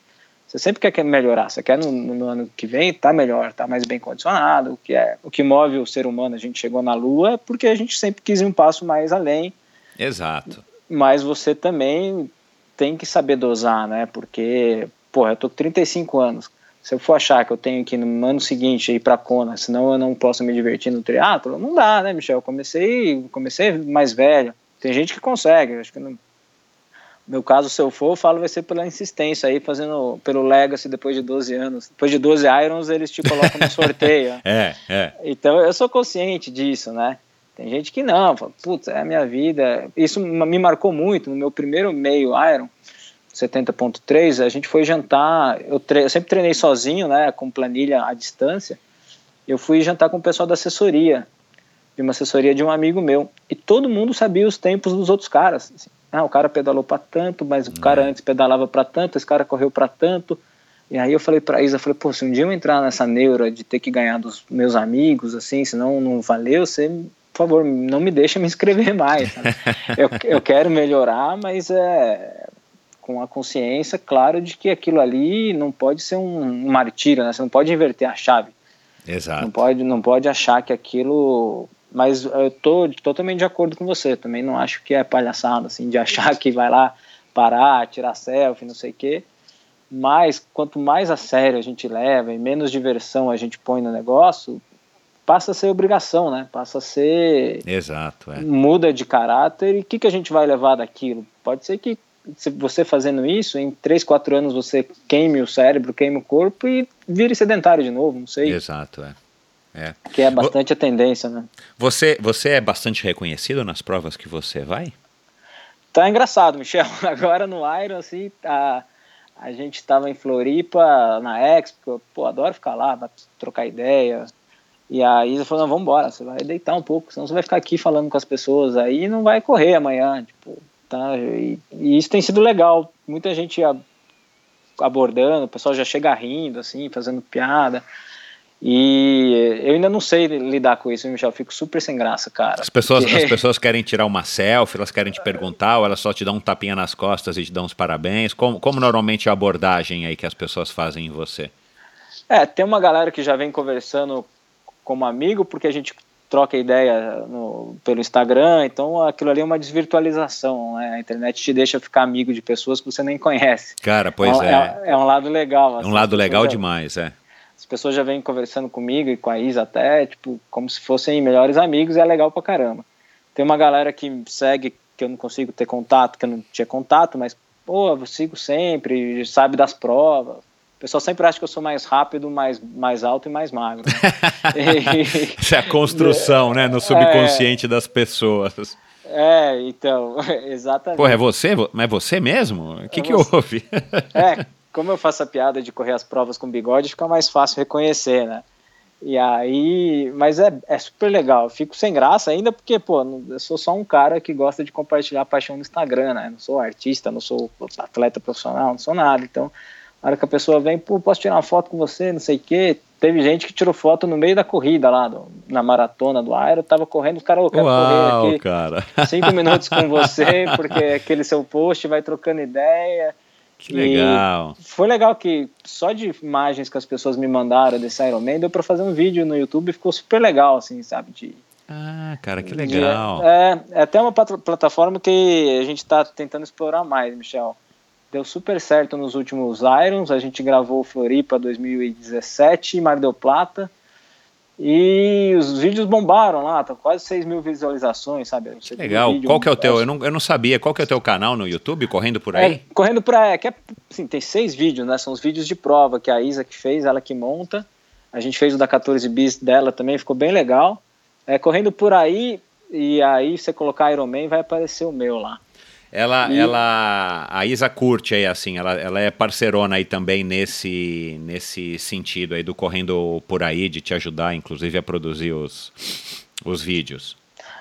você sempre quer melhorar, você quer no, no ano que vem estar tá melhor, estar tá mais bem condicionado, o que é o que move o ser humano, a gente chegou na Lua, é porque a gente sempre quis ir um passo mais além. Exato. Mas você também tem que saber dosar, né? Porque, porra, eu tô com 35 anos. Se eu for achar que eu tenho que no ano seguinte ir para Kona, senão eu não posso me divertir no triatlo, não dá, né, Michel? Eu comecei, comecei mais velho. Tem gente que consegue, acho que não, meu caso, se eu for, eu falo vai ser pela insistência aí, fazendo pelo Legacy depois de 12 anos. Depois de 12 Irons, eles te colocam no sorteio. é, é. Então eu sou consciente disso, né? Tem gente que não, fala, putz, é a minha vida. Isso me marcou muito no meu primeiro meio Iron, 70.3. A gente foi jantar, eu, eu sempre treinei sozinho, né, com planilha à distância. Eu fui jantar com o pessoal da assessoria, de uma assessoria de um amigo meu. E todo mundo sabia os tempos dos outros caras. Assim. Ah, o cara pedalou para tanto, mas o cara uhum. antes pedalava para tanto, esse cara correu para tanto. E aí eu falei para Isa, falei, pô, se um dia eu entrar nessa neura de ter que ganhar dos meus amigos, assim, senão não valeu, você, por favor, não me deixa me inscrever mais. eu, eu quero melhorar, mas é, com a consciência, claro, de que aquilo ali não pode ser um, um martírio, né? Você não pode inverter a chave. Exato. Não pode, não pode achar que aquilo. Mas eu tô totalmente de acordo com você. Também não acho que é palhaçada, assim, de achar que vai lá parar, tirar selfie, não sei o quê. Mas quanto mais a sério a gente leva e menos diversão a gente põe no negócio, passa a ser obrigação, né? Passa a ser. Exato. É. Muda de caráter e o que, que a gente vai levar daquilo? Pode ser que você fazendo isso, em 3, 4 anos você queime o cérebro, queime o corpo e vire sedentário de novo, não sei. Exato, é. É. Que é bastante a tendência, né? Você, você é bastante reconhecido nas provas que você vai? Tá engraçado, Michel. Agora no Iron, assim, a, a gente estava em Floripa, na Expo, pô, adoro ficar lá, trocar ideia. E a Isa falou, não, vamos embora, você vai deitar um pouco, senão você vai ficar aqui falando com as pessoas aí e não vai correr amanhã, tipo, tá? E, e isso tem sido legal, muita gente abordando, o pessoal já chega rindo, assim, fazendo piada. E eu ainda não sei lidar com isso, Michel. Eu fico super sem graça, cara. As pessoas, porque... as pessoas querem tirar uma selfie, elas querem te perguntar, ou elas só te dão um tapinha nas costas e te dão uns parabéns. Como, como normalmente é a abordagem aí que as pessoas fazem em você? É, tem uma galera que já vem conversando como amigo, porque a gente troca ideia no, pelo Instagram, então aquilo ali é uma desvirtualização, né? A internet te deixa ficar amigo de pessoas que você nem conhece. Cara, pois é. É, é, é um lado legal. Assim, é um lado legal demais, é. As pessoas já vêm conversando comigo e com a Isa até, tipo, como se fossem melhores amigos, e é legal pra caramba. Tem uma galera que segue, que eu não consigo ter contato, que eu não tinha contato, mas, pô, eu sigo sempre, sabe das provas o pessoal sempre acha que eu sou mais rápido, mais, mais alto e mais magro. Né? Isso é a construção, né, no subconsciente é, das pessoas. É, então, exatamente. Pô, é você? Mas é você mesmo? O que, é que houve? É, como eu faço a piada de correr as provas com bigode, fica mais fácil reconhecer, né? E aí, mas é, é super legal. Eu fico sem graça ainda porque, pô, eu sou só um cara que gosta de compartilhar a paixão no Instagram, né? Não sou artista, não sou atleta profissional, não sou nada. Então, a hora que a pessoa vem, pô, posso tirar uma foto com você, não sei o quê. Teve gente que tirou foto no meio da corrida lá, do, na maratona do Aero, tava correndo, os caras, eu quero Uau, correr aqui cara. cinco minutos com você, porque aquele seu post vai trocando ideia. Que legal. E foi legal que só de imagens que as pessoas me mandaram desse Iron Man, deu pra fazer um vídeo no YouTube, ficou super legal, assim, sabe, de... Ah, cara, que legal. De, é, é até uma plataforma que a gente está tentando explorar mais, Michel deu super certo nos últimos Irons. A gente gravou Floripa 2017, Mar del Plata. E os vídeos bombaram lá, tá quase 6 mil visualizações, sabe? Que legal. Vídeo, Qual que é o teu? Eu não, eu não sabia. Qual que é o teu canal no YouTube, Correndo por aí? É, correndo por aí. É, que é, assim, tem seis vídeos, né? São os vídeos de prova que a Isa que fez, ela que monta. A gente fez o da 14 bis dela também, ficou bem legal. É, correndo por aí, e aí você colocar Iron Man, vai aparecer o meu lá. Ela, e... ela, a Isa curte aí, assim, ela, ela é parceirona aí também nesse, nesse sentido aí do correndo por aí, de te ajudar, inclusive, a produzir os, os vídeos.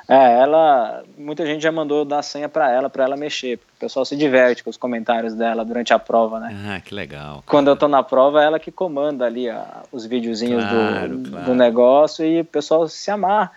É, ela, muita gente já mandou dar senha para ela, para ela mexer, porque o pessoal se diverte com os comentários dela durante a prova, né? Ah, que legal. Cara. Quando eu tô na prova, é ela que comanda ali os videozinhos claro, do, claro. do negócio e o pessoal se amarra.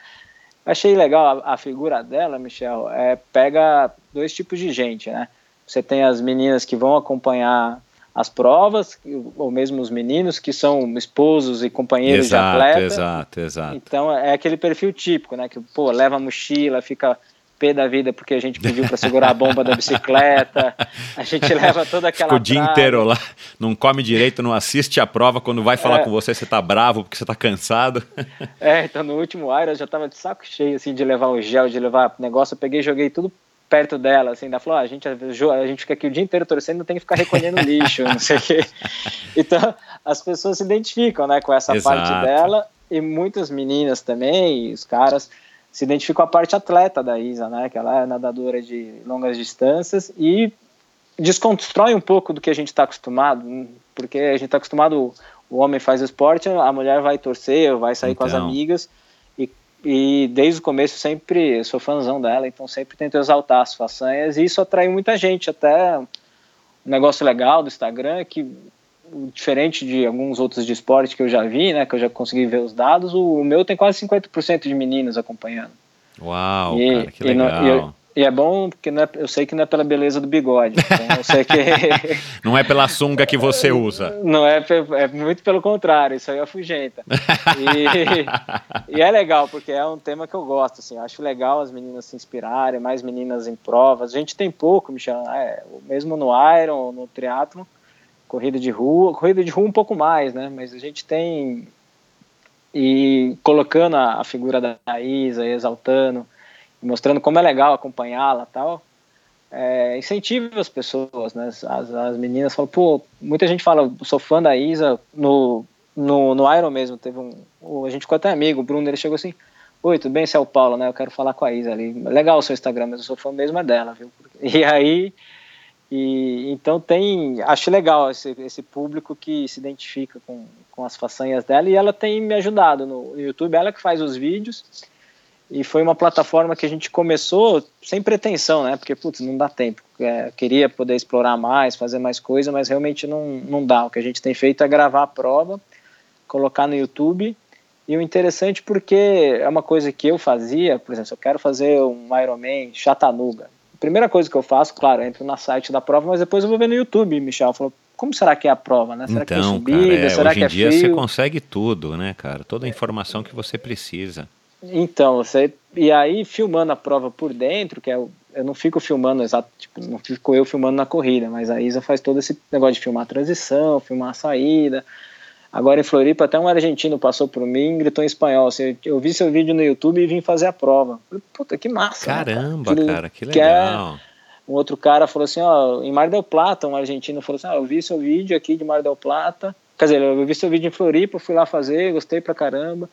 Achei legal a, a, figura dela, Michel, é, pega dois tipos de gente, né? Você tem as meninas que vão acompanhar as provas, ou mesmo os meninos que são esposos e companheiros exato, de atleta. Exato, exato. Então é aquele perfil típico, né? Que pô, leva a mochila, fica pé da vida porque a gente pediu para segurar a bomba da bicicleta. A gente leva toda aquela. Fica o dia inteiro lá, não come direito, não assiste a prova. Quando vai falar é. com você, você tá bravo porque você tá cansado. É, então no último Iron eu já tava de saco cheio assim de levar o gel, de levar negócio. Eu peguei e joguei tudo perto dela, assim, ela falou, ah, a, gente, a gente fica aqui o dia inteiro torcendo, tem que ficar recolhendo lixo, não sei o quê. Então, as pessoas se identificam, né, com essa Exato. parte dela, e muitas meninas também, os caras, se identificam com a parte atleta da Isa, né, que ela é nadadora de longas distâncias e desconstrói um pouco do que a gente está acostumado, porque a gente está acostumado, o homem faz esporte, a mulher vai torcer, vai sair então. com as então. amigas, e, desde o começo sempre sou fãzão dela, então sempre tento exaltar as façanhas, e isso atrai muita gente, até um negócio legal do Instagram, que diferente de alguns outros de esporte que eu já vi, né, que eu já consegui ver os dados, o, meu tem quase 50% de meninas acompanhando. Uau, e, cara, que legal. E, no, E é bom porque é, eu sei que não é pela beleza do bigode. Então eu sei que... não é pela sunga que você usa. Não é, é muito pelo contrário, isso aí é afugenta. E, e, é legal, porque é um tema que eu gosto. Assim, eu acho legal as meninas se inspirarem, mais meninas em provas. A gente tem pouco, Michel, é, mesmo no Iron, no triatlo, corrida de rua, corrida de rua um pouco mais, né? Mas a gente tem e colocando a, a figura da Isa, exaltando mostrando como é legal acompanhá-la tal, é, as pessoas, né? As, as meninas falam, pô, muita gente fala, sou fã da Isa, no, no, no Iron mesmo, teve um, a gente ficou até amigo, o Bruno, ele chegou assim, oi, tudo bem, você é o Paulo, né, eu quero falar com a Isa ali, legal o seu Instagram, mas eu sou fã mesmo é dela, viu, e aí, e, então tem, acho legal esse, esse público que se identifica com, com as façanhas dela, e ela tem me ajudado no YouTube, ela que faz os vídeos, e foi uma plataforma que a gente começou sem pretensão, né? Porque, putz, não dá tempo. É, queria poder explorar mais, fazer mais coisa, mas realmente não, não dá. O que a gente tem feito é gravar a prova, colocar no YouTube. E o interessante porque é uma coisa que eu fazia, por exemplo, eu quero fazer um Ironman Chatanuga. A primeira coisa que eu faço, claro, entro no site da prova, mas depois eu vou ver no YouTube, Michel. Falou, como será que é a prova, né? Será então, que é então, subida? Cara, é, será hoje que em é dia frio? você consegue tudo, né, cara? Toda a informação que você precisa. Então, você, e aí filmando a prova por dentro, que é o, eu não fico filmando exato, tipo, não fico eu filmando na corrida, mas a Isa faz todo esse negócio de filmar a transição, filmar a saída. Agora em Floripa até um argentino passou por mim e gritou em espanhol. Assim, eu vi seu vídeo no YouTube e vim fazer a prova. Falei, Puta, que massa. Caramba, né, cara? cara, que legal. Que é, um outro cara falou assim, ó, em Mar del Plata, um argentino falou assim, ó, eu vi seu vídeo aqui de Mar del Plata. Quer dizer, eu vi seu vídeo em Floripa, fui lá fazer, gostei pra caramba.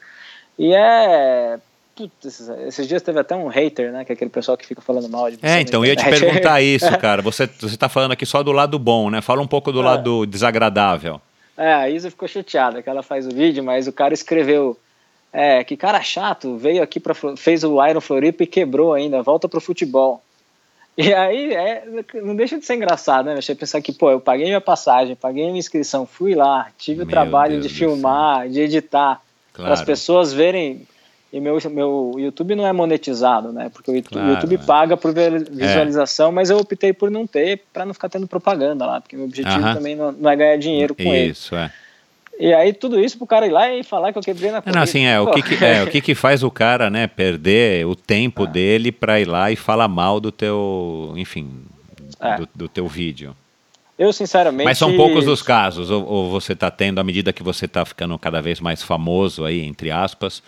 E é. Putz, esses dias teve até um hater, né? Que é aquele pessoal que fica falando mal de É, então, eu ia te perguntar isso, cara. Você, você tá falando aqui só do lado bom, né? Fala um pouco do é. lado desagradável. É, a Isa ficou chateada que ela faz o vídeo, mas o cara escreveu. É, que cara chato, veio aqui para fez o Iron Floripa e quebrou ainda, volta pro futebol. E aí, é, não deixa de ser engraçado, né? Deixa eu pensar que, pô, eu paguei minha passagem, paguei minha inscrição, fui lá, tive Meu o trabalho Deus de filmar, de editar, claro. para as pessoas verem e meu, meu YouTube não é monetizado, né? Porque o YouTube, claro, YouTube é. paga por visualização, é. mas eu optei por não ter, para não ficar tendo propaganda lá, porque meu objetivo uh -huh. também não, não, é ganhar dinheiro com isso, ele. Isso, é. E aí tudo isso pro cara ir lá e falar que eu quebrei na corrida. Não, assim, é, o que, que é, o que, que faz o cara, né, perder o tempo ah. dele para ir lá e falar mal do teu, enfim, é. do, do teu vídeo? Eu, sinceramente. Mas são poucos os casos, ou, ou você está tendo, à medida que você está ficando cada vez mais famoso aí, entre aspas,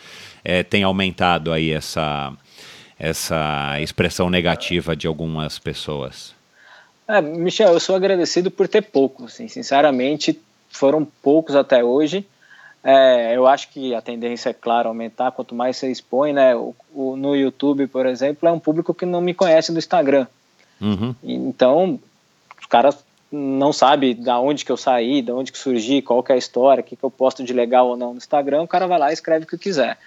é, tem aumentado aí essa, essa expressão negativa de algumas pessoas? É, Michel, eu sou agradecido por ter pouco, assim, sinceramente, foram poucos até hoje. É, eu acho que a tendência é, claro, aumentar quanto mais você expõe, né? O, o, no YouTube, por exemplo, é um público que não me conhece do Instagram. Uhum. Então, os caras não sabe da onde que eu saí, da onde que surgi, qual que é a história, o que, que eu posto de legal ou não no Instagram, o cara vai lá e escreve o que quiser.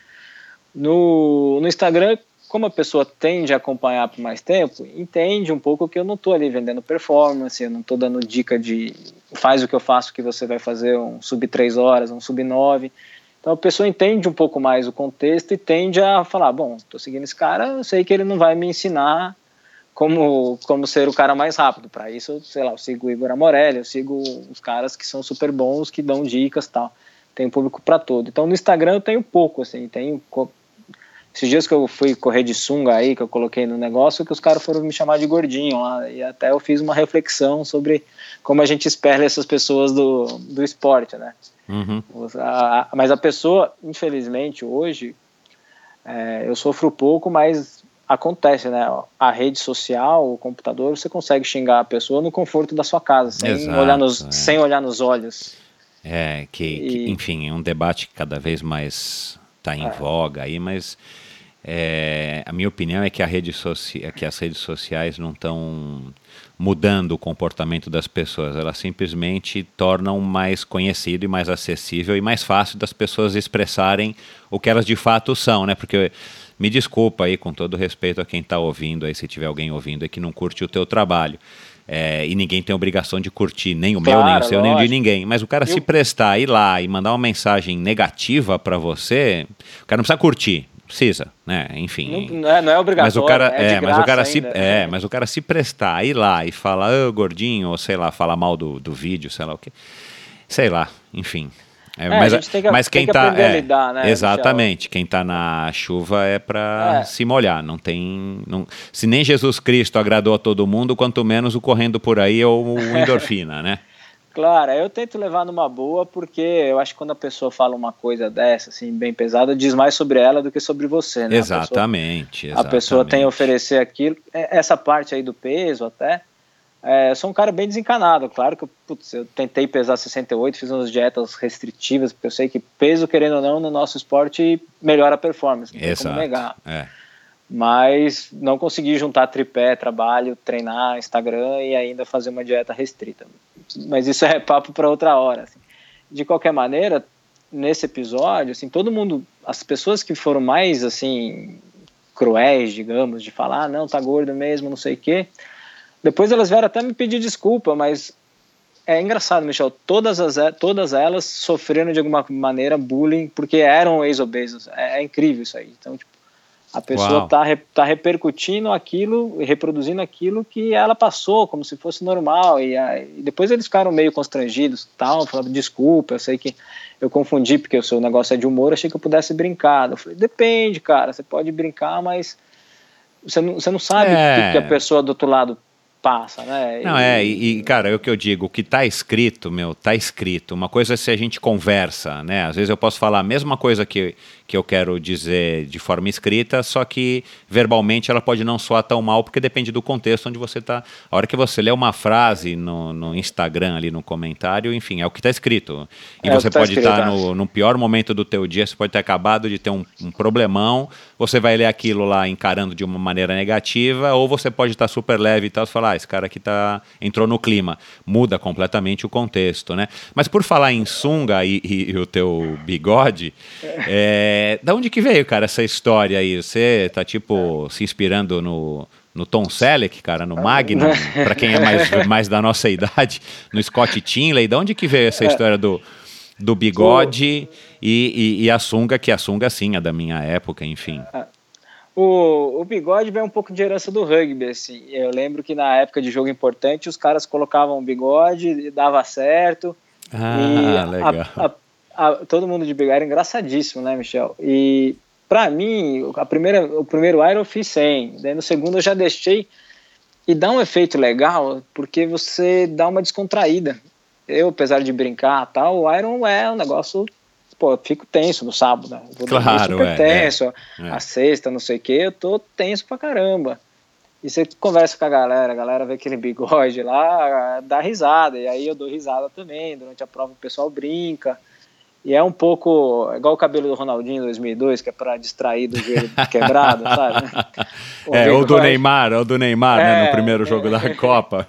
No, no Instagram, como a pessoa tende a acompanhar por mais tempo, entende um pouco que eu não estou ali vendendo performance, eu não estou dando dica de faz o que eu faço que você vai fazer um sub 3 horas, um sub 9. Então a pessoa entende um pouco mais o contexto e tende a falar, bom, estou seguindo esse cara, eu sei que ele não vai me ensinar como, como ser o cara mais rápido. Para isso, sei lá, eu sigo o Igor Amorelli, eu sigo os caras que são super bons, que dão dicas tal. Tem público para todo. Então no Instagram eu tenho pouco, assim, tenho. Esses dias que eu fui correr de sunga aí, que eu coloquei no negócio, que os caras foram me chamar de gordinho lá. E até eu fiz uma reflexão sobre como a gente espelha essas pessoas do, do esporte, né? Uhum. Mas a pessoa, infelizmente, hoje, é, eu sofro pouco, mas acontece, né? A rede social, o computador, você consegue xingar a pessoa no conforto da sua casa, sem, Exato, olhar, nos, é. sem olhar nos olhos. É, que, e... que, enfim, é um debate que cada vez mais está em é. voga aí, mas é, a minha opinião é que, rede é que as redes sociais não estão mudando o comportamento das pessoas, elas simplesmente tornam mais conhecido e mais acessível e mais fácil das pessoas expressarem o que elas de fato são, né? Porque me desculpa aí, com todo respeito a quem está ouvindo aí, se tiver alguém ouvindo aí que não curte o teu trabalho. É, e ninguém tem obrigação de curtir, nem o claro, meu, nem o seu, lógico. nem o de ninguém. Mas o cara Eu... se prestar, ir lá e mandar uma mensagem negativa para você, o cara não precisa curtir. Precisa, né? Enfim. Não, não, é, não é obrigatório. Mas o cara, é, é mas o cara ainda, se, é, mas o cara se prestar, ir lá e falar, oh, gordinho, ou sei lá, falar mal do, do vídeo, sei lá o quê. Sei lá, enfim. É, é, mas, que, mas quem que tá. É, lidar, né, exatamente. Michel? Quem tá na chuva é para é. se molhar. Não tem. Não, se nem Jesus Cristo agradou a todo mundo, quanto menos o correndo por aí ou o endorfina, né? Claro, eu tento levar numa boa, porque eu acho que quando a pessoa fala uma coisa dessa, assim, bem pesada, diz mais sobre ela do que sobre você, né? Exatamente. A pessoa, exatamente. A pessoa tem a oferecer aquilo. Essa parte aí do peso, até, é, eu sou um cara bem desencanado, claro que putz, eu tentei pesar 68, fiz umas dietas restritivas, porque eu sei que peso, querendo ou não, no nosso esporte melhora a performance, não Exato. como negar. É. Mas não consegui juntar tripé, trabalho, treinar, Instagram e ainda fazer uma dieta restrita. Mas isso é papo para outra hora. Assim. De qualquer maneira, nesse episódio, assim, todo mundo, as pessoas que foram mais assim cruéis, digamos, de falar, ah, não, tá gordo mesmo, não sei o quê, depois elas vieram até me pedir desculpa, mas é engraçado, Michel. Todas, as, todas elas sofreram de alguma maneira bullying porque eram ex-obesos. É, é, incrível isso aí. Então, tipo, a pessoa está tá repercutindo aquilo, reproduzindo aquilo que ela passou, como se fosse normal. E, e depois eles ficaram meio constrangidos, tal, falando desculpa. Eu sei que eu confundi porque o seu negócio é de humor, achei que eu pudesse brincar. Eu falei, depende, cara. Você pode brincar, mas você não, você não sabe é. o que a pessoa do outro lado passa, né? Não, é, e, cara, é o que eu digo, o que tá escrito, meu, tá escrito. Uma coisa é se a gente conversa, né? Às vezes eu posso falar a mesma coisa que, que eu quero dizer de forma escrita, só que verbalmente ela pode não soar tão mal, porque depende do contexto onde você tá. A hora que você lê uma frase no, no Instagram ali no comentário, enfim, é o que tá escrito. E é você tá pode estar tá no, no, pior momento do teu dia, você pode ter acabado de ter um, um problemão, você vai ler aquilo lá encarando de uma maneira negativa, ou você pode estar tá super leve e tal, e falar, ah, esse cara aqui tá, entrou no clima. Muda completamente o contexto, né? Mas por falar em sunga e, e, e o teu bigode, é, da onde que veio, cara, essa história aí? Você tá, tipo, se inspirando no, no Tom Selleck, cara, no Magnum, para quem é mais, mais da nossa idade, no Scott Tinley, da onde que veio essa história do, do bigode e, e, e, a sunga, que a sunga, sim, é da minha época, enfim. É. O, o bigode vem um pouco de herança do rugby, assim. Eu lembro que na época de jogo importante os caras colocavam o bigode e dava certo. Ah, legal. A, a, a, todo mundo de bigode era engraçadíssimo, né, Michel? E para mim, a primeira, o primeiro Iron eu fiz 100, daí no segundo eu já deixei e dá um efeito legal porque você dá uma descontraída. Eu, apesar de brincar tal, o Iron é um negócio pô, eu fico tenso no sábado, né? Vou claro, super é, tenso. É, a sexta, não sei o que, eu tô tenso pra caramba. E você conversa com a galera, a galera vê aquele bigode lá, dá risada. E aí eu dou risada também. Durante a prova o pessoal brinca. E é um pouco igual o cabelo do Ronaldinho em 2002, que é para distrair do joelho quebrado, sabe? O é, ou do Neymar, ou do Neymar, é, né, no é, primeiro jogo é. da Copa.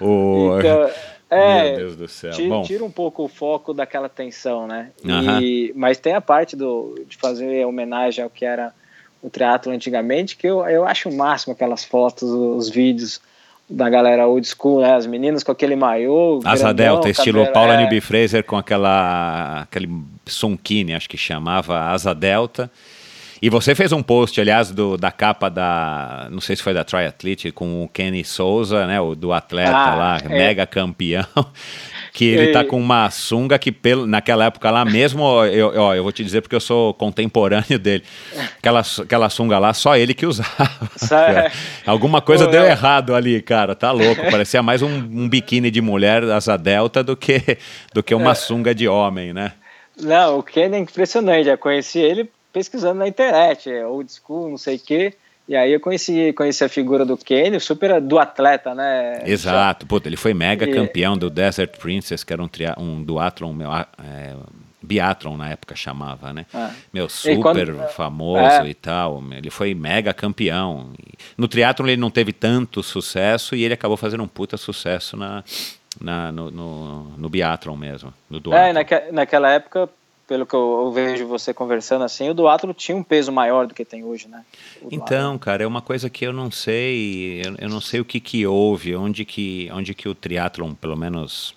o... Então, é, Meu Deus do céu. Tira, Bom. tira um pouco o foco daquela tensão, né? E, mas tem a parte do, de fazer homenagem ao que era o teatro antigamente, que eu, eu acho o máximo aquelas fotos, os vídeos da galera old school, né? As meninas com aquele maiô. Asa grandão, Delta, estilo cabelo, Paula é... Newby Fraser com aquela aquele Sunkine, acho que chamava Asa Delta. E você fez um post, aliás, do, da capa da. Não sei se foi da Triathlete, com o Kenny Souza, né? O do atleta ah, lá, é. mega campeão. Que ele tá com uma sunga que pelo, naquela época lá mesmo, eu, ó, eu vou te dizer porque eu sou contemporâneo dele. Aquela, aquela sunga lá, só ele que usava. É. Alguma coisa Pô, deu eu... errado ali, cara. Tá louco. Parecia mais um, um biquíni de mulher asa delta do que, do que uma é. sunga de homem, né? Não, o Kenny é impressionante. Já conheci ele pesquisando na internet, é old school, não sei o quê. E aí eu conheci, conheci a figura do Kenny, super do atleta, né? Exato, Puta, ele foi mega e... campeão do Desert Princess, que era um, tria, um duatlon, meu, é, biathlon na época chamava, né? Ah. Meu, super quando... famoso é. e tal. Ele foi mega campeão. No triatlon ele não teve tanto sucesso e ele acabou fazendo um puta sucesso na, na, no, no, no biathlon mesmo. No é, naque, naquela época pelo que eu, vejo você conversando assim, o duatlo tinha um peso maior do que tem hoje, né? Então, cara, é uma coisa que eu não sei, eu, eu, não sei o que que houve, onde que, onde que o triatlon, pelo menos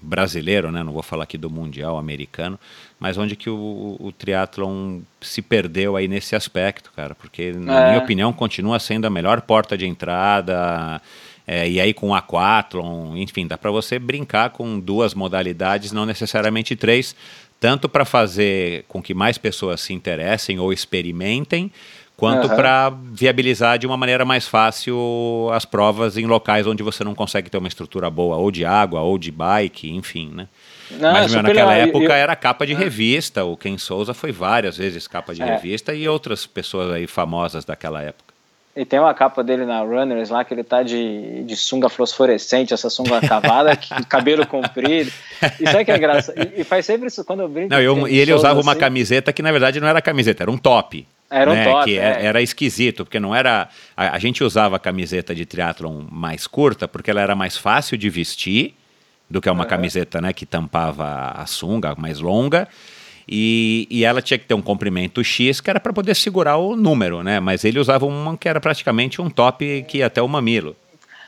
brasileiro, né? Não vou falar aqui do mundial americano, mas onde que o, o triatlon se perdeu aí nesse aspecto, cara, porque na é. minha opinião continua sendo a melhor porta de entrada. É, e aí com o aquatlon, enfim, dá para você brincar com duas modalidades, não necessariamente três, tanto para fazer com que mais pessoas se interessem ou experimentem, quanto uhum. para viabilizar de uma maneira mais fácil as provas em locais onde você não consegue ter uma estrutura boa, ou de água, ou de bike, enfim, né? Não, Mas meu, naquela época eu... era capa de é. revista, o Ken Souza foi várias vezes capa de é. revista e outras pessoas aí famosas daquela época. E tem uma capa dele na Runners lá que ele tá de, de sunga fluorescente, essa sunga cavada, cabelo comprido. Isso é que é graça. E, e, faz sempre isso quando eu brinco. Não, eu, e ele usava assim, uma camiseta que na verdade não era camiseta, era um top. Era um né? top. Que é. era esquisito, porque não era. A, a gente usava a camiseta de triatlon mais curta porque ela era mais fácil de vestir do que uma uhum. camiseta né, que tampava a sunga mais longa. E, e ela tinha que ter um comprimento X que era para poder segurar o número, né? Mas ele usava uma que era praticamente um top que ia até o mamilo.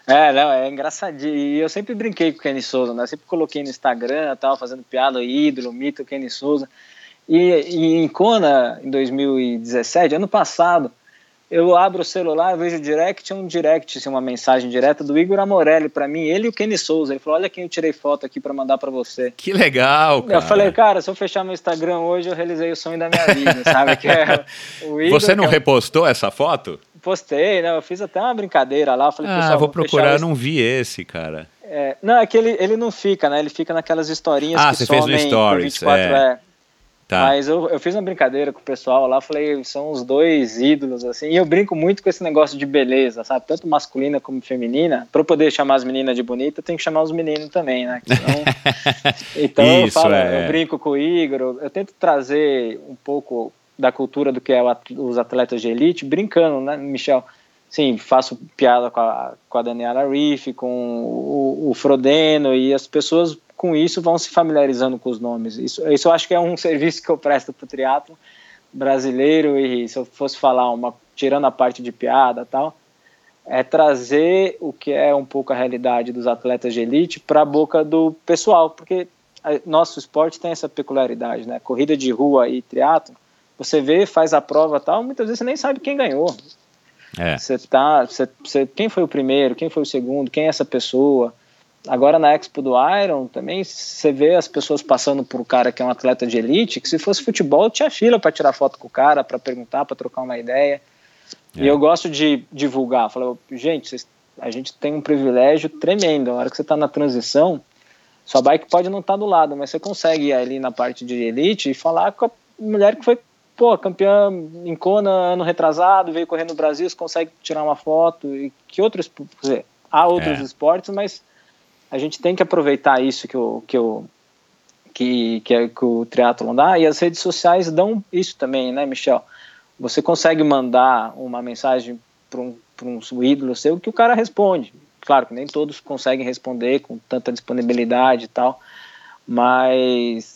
É, não, é engraçadinho. E eu sempre brinquei com o Kenny Souza, né? Sempre coloquei no Instagram, tal, fazendo piada, ídolo, mito, Kenny Souza. E, e em Kona, em 2017, ano passado, eu abro o celular, vejo o direct, um direct, assim, uma mensagem direta do Igor Amorelli para mim, ele e o Kenny Souza. Ele falou: Olha quem eu tirei foto aqui para mandar para você. Que legal, cara. Eu falei: Cara, se eu fechar meu Instagram hoje, eu realizei o sonho da minha vida, sabe? Que é o Igor, Você não é repostou essa foto? Postei, né? Eu fiz até uma brincadeira lá. Falei, ah, vou procurar, não vi esse, cara. É, não, é que ele, ele não fica, né? Ele fica naquelas historinhas ah, que você fez no Stories, 24, é. é. Tá. Mas eu, eu fiz uma brincadeira com o pessoal lá, falei, são os dois ídolos, assim, e eu brinco muito com esse negócio de beleza, sabe? Tanto masculina como feminina. Para eu poder chamar as meninas de bonita, eu tenho que chamar os meninos também, né? então Isso, eu falo, é. eu brinco com o Igor, eu, eu tento trazer um pouco da cultura do que é os atletas de elite, brincando, né, Michel? Sim, faço piada com a, com a Daniela Riff, com o, o Frodeno, e as pessoas com isso vão se familiarizando com os nomes. Isso, isso eu acho que é um serviço que eu presto para o triatlo brasileiro e se eu fosse falar uma tirando a parte de piada tal, é trazer o que é um pouco a realidade dos atletas de elite para a boca do pessoal, porque nosso esporte tem essa peculiaridade, né? Corrida de rua e triatlo, você vê, faz a prova tal, muitas vezes você nem sabe quem ganhou. É. Você tá, você, você, quem foi o primeiro, quem foi o segundo, quem é essa pessoa? Agora na Expo do Iron também você vê as pessoas passando por um cara que é um atleta de elite, que se fosse futebol tinha fila para tirar foto com o cara, para perguntar, para trocar uma ideia. É. E eu gosto de divulgar. Falei, gente, vocês, a gente tem um privilégio tremendo. Na hora que você está na transição, sua bike pode não estar tá do lado, mas você consegue ir ali na parte de elite e falar com a mulher que foi pô, campeã em Kona ano retrasado, veio correr no Brasil, você consegue tirar uma foto. E que outros. Quer dizer, há outros é. esportes, mas a gente tem que aproveitar isso que o, que o, que, que, é, que o triatlon dá, e as redes sociais dão isso também, né, Michel? Você consegue mandar uma mensagem para um, um ídolo seu que o cara responde. Claro que nem todos conseguem responder com tanta disponibilidade e tal, mas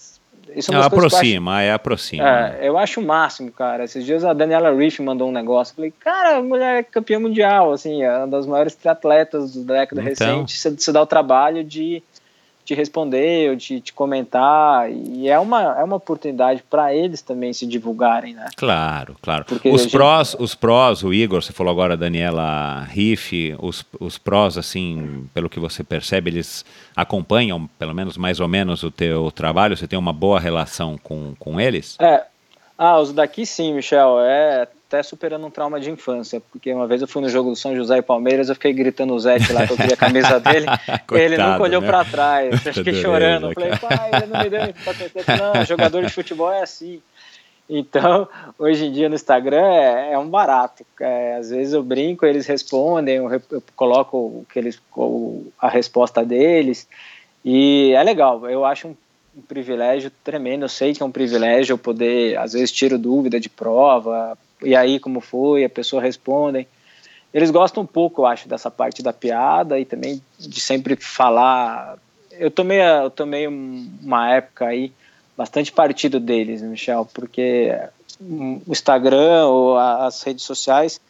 isso é Não, aproxima, acho, é aproxima. É, eu acho o máximo, cara. Esses dias a Daniela Riff mandou um negócio. Falei, cara, a mulher é campeã mundial, assim, é uma das maiores triatletas da década então... recente. Você, você dá o trabalho de te responder ou de te comentar e é uma, é uma oportunidade para eles também se divulgarem, né? Claro, claro. Porque os gente... prós, os prós, o Igor, você falou agora a Daniela Riff, os, os prós, assim, pelo que você percebe, eles acompanham, pelo menos mais ou menos, o teu trabalho, você tem uma boa relação com, com eles? É, ah, os daqui sim, Michel, é até superando um trauma de infância, porque uma vez eu fui no jogo do São José e Palmeiras, eu fiquei gritando o Zete lá que eu queria a camisa dele, Coitado, ele nunca olhou né? para trás, eu fiquei chorando, eu falei, pai, ele não me deu não, jogador de futebol é assim. Então, hoje em dia no Instagram é, é um barato. É, às vezes eu brinco, eles respondem, eu, eu coloco o que eles, o, a resposta deles, e é legal. Eu acho um um privilégio tremendo. Eu sei que é um privilégio eu poder, às vezes, tiro dúvida de prova, e aí como foi, a pessoa responde. Eles gostam um pouco, eu acho, dessa parte da piada e também de sempre falar. Eu tomei, eu tomei uma época aí bastante partido deles, Michel, porque o Instagram ou as redes sociais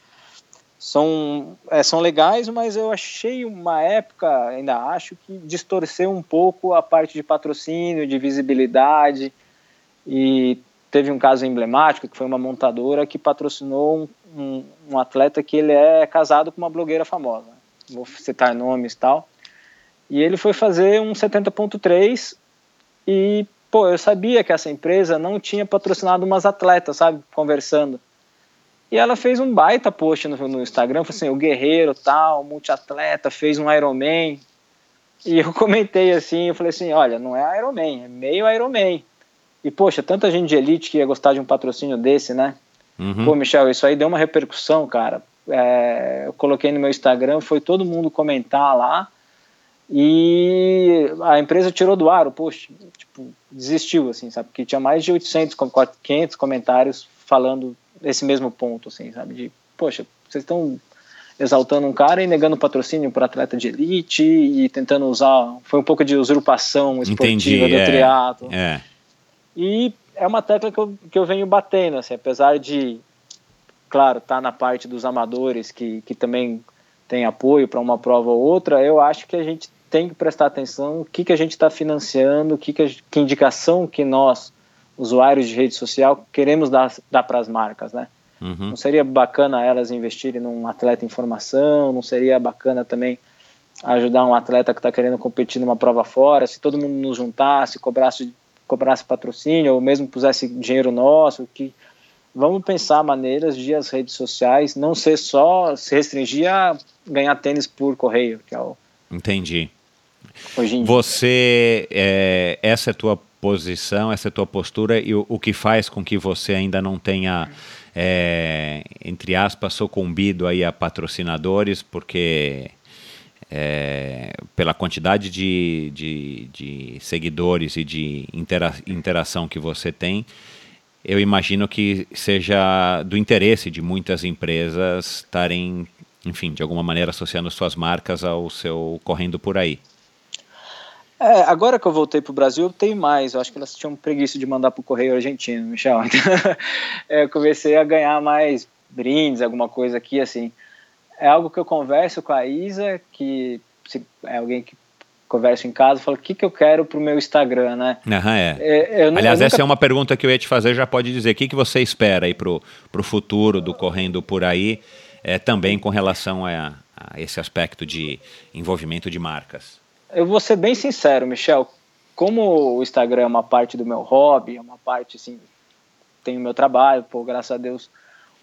são, é, são legais, mas eu achei uma época, ainda acho, que distorceu um pouco a parte de patrocínio, de visibilidade. E teve um caso emblemático, que foi uma montadora que patrocinou um, um, um atleta que ele é casado com uma blogueira famosa. Vou citar nomes tal. E ele foi fazer um 70.3 e, pô, eu sabia que essa empresa não tinha patrocinado umas atletas, sabe, conversando. E ela fez um baita post no, no Instagram, falou assim, o guerreiro tal, multiatleta, fez um Ironman. E eu comentei assim, eu falei assim, olha, não é Ironman, é meio Ironman. E, poxa, tanta gente de elite que ia gostar de um patrocínio desse, né? Uhum. Pô, Michel, isso aí deu uma repercussão, cara. É, eu coloquei no meu Instagram, foi todo mundo comentar lá. E a empresa tirou do ar o post, tipo, desistiu, assim, sabe? Porque tinha mais de 800, 500 comentários falando esse mesmo ponto, assim, sabe? De, poxa, vocês estão exaltando um cara e negando patrocínio para atleta de elite e tentando usar. Foi um pouco de usurpação esportiva Entendi, do é, triatlo. É. E é uma tecla que eu, que eu venho batendo, assim, apesar de, claro, estar tá na parte dos amadores que, que também tem apoio para uma prova ou outra, eu acho que a gente tem que prestar atenção o que, que a gente está financiando, o que, que, a, que indicação que nós, usuários de rede social, queremos dar, dar para as marcas, né? Uhum. Não seria bacana elas investirem num atleta em formação, não seria bacana também ajudar um atleta que está querendo competir numa prova fora, se todo mundo nos juntasse, cobrasse cobrasse patrocínio ou mesmo pusesse dinheiro nosso, que vamos pensar maneiras de as redes sociais não ser só se restringir a ganhar tênis por correio, que é o Entendi. Hoje em Você é, essa é a tua posição, essa é a tua postura e o, o que faz com que você ainda não tenha é, entre aspas sucumbido aí a patrocinadores, porque é, pela quantidade de, de, de, seguidores e de intera interação que você tem, eu imagino que seja do interesse de muitas empresas estarem, enfim, de alguma maneira associando suas marcas ao seu correndo por aí. É, agora que eu voltei para o Brasil, eu tenho mais. Eu acho que elas tinham preguiça de mandar para o correio argentino, Michel. Então, eu comecei a ganhar mais brindes, alguma coisa aqui, assim é algo que eu converso com a Isa, que se é alguém que converso em casa, falo o que, que eu quero para o meu Instagram, né? Uhum, é. é eu, Aliás, eu nunca... essa é uma pergunta que eu ia te fazer, já pode dizer, o que, que você espera aí para o futuro do Correndo Por Aí, é, também com relação a, a esse aspecto de envolvimento de marcas? Eu vou ser bem sincero, Michel, como o Instagram é uma parte do meu hobby, é uma parte, assim, tem o meu trabalho, pô, graças a Deus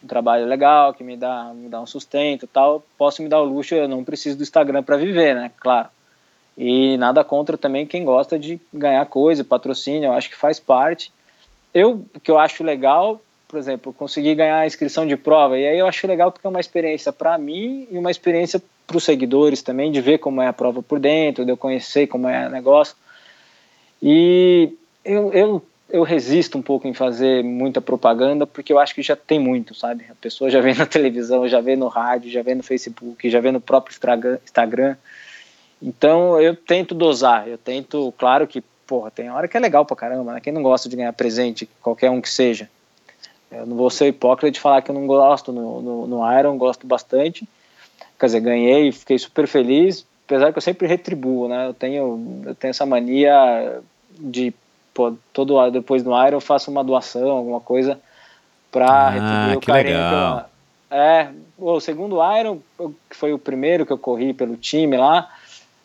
um trabalho legal, que me dá, me dá um sustento tal, posso me dar o luxo, eu não preciso do Instagram para viver, né? Claro. E nada contra também quem gosta de ganhar coisa, patrocínio, eu acho que faz parte. Eu, que eu acho legal, por exemplo, conseguir ganhar a inscrição de prova, e aí eu acho legal porque é uma experiência para mim e uma experiência para os seguidores também, de ver como é a prova por dentro, de eu conhecer como é o negócio. E eu, eu eu resisto um pouco em fazer muita propaganda porque eu acho que já tem muito, sabe? A pessoa já vê na televisão, já vê no rádio, já vê no Facebook, já vê no próprio Instagram. Então eu tento dosar, eu tento, claro que, porra, tem hora que é legal pra caramba, né? Quem não gosta de ganhar presente, qualquer um que seja. Eu não vou ser hipócrita de falar que eu não gosto no, no, no Iron, gosto bastante. Quer dizer, ganhei, fiquei super feliz, apesar que eu sempre retribuo, né? Eu tenho, eu tenho essa mania de pô, todo depois do Iron eu faço uma doação, alguma coisa para ah, retribuir o carinho. Legal. Eu, é, o segundo Iron, que foi o primeiro que eu corri pelo time lá,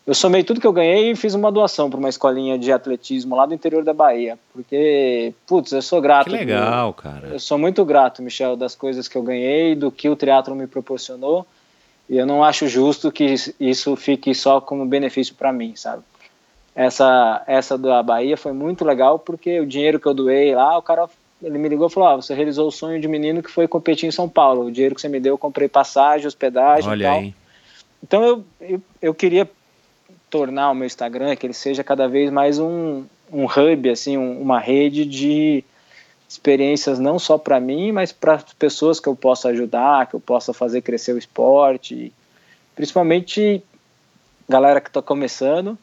eu somei tudo que eu ganhei e fiz uma doação para uma escolinha de atletismo lá do interior da Bahia, porque, putz, eu sou grato. Que legal, cara. Eu sou muito grato, Michel, das coisas que eu ganhei, do que o triatlo me proporcionou, e eu não acho justo que isso fique só como benefício para mim, sabe? Essa essa da Bahia foi muito legal porque o dinheiro que eu doei lá, o cara ele me ligou e falou: ah, você realizou o sonho de menino que foi competir em São Paulo. O dinheiro que você me deu, eu comprei passagem, hospedagem Olha e tal. Aí. Então eu, eu, eu, queria tornar o meu Instagram que ele seja cada vez mais um, um hub, assim, um, uma rede de experiências não só para mim, mas para as pessoas que eu possa ajudar, que eu possa fazer crescer o esporte, principalmente galera que está começando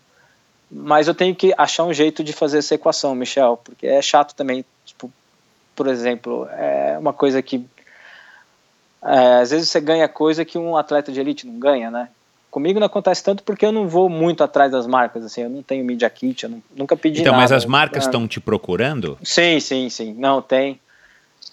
mas eu tenho que achar um jeito de fazer essa equação, Michel, porque é chato também. Tipo, por exemplo, é uma coisa que é, às vezes você ganha coisa que um atleta de elite não ganha, né? Comigo não acontece tanto porque eu não vou muito atrás das marcas, assim, eu não tenho media kit, eu não, nunca pedi então, nada. Então, mas as marcas estão é. te procurando? Sim, sim, sim. Não, tem.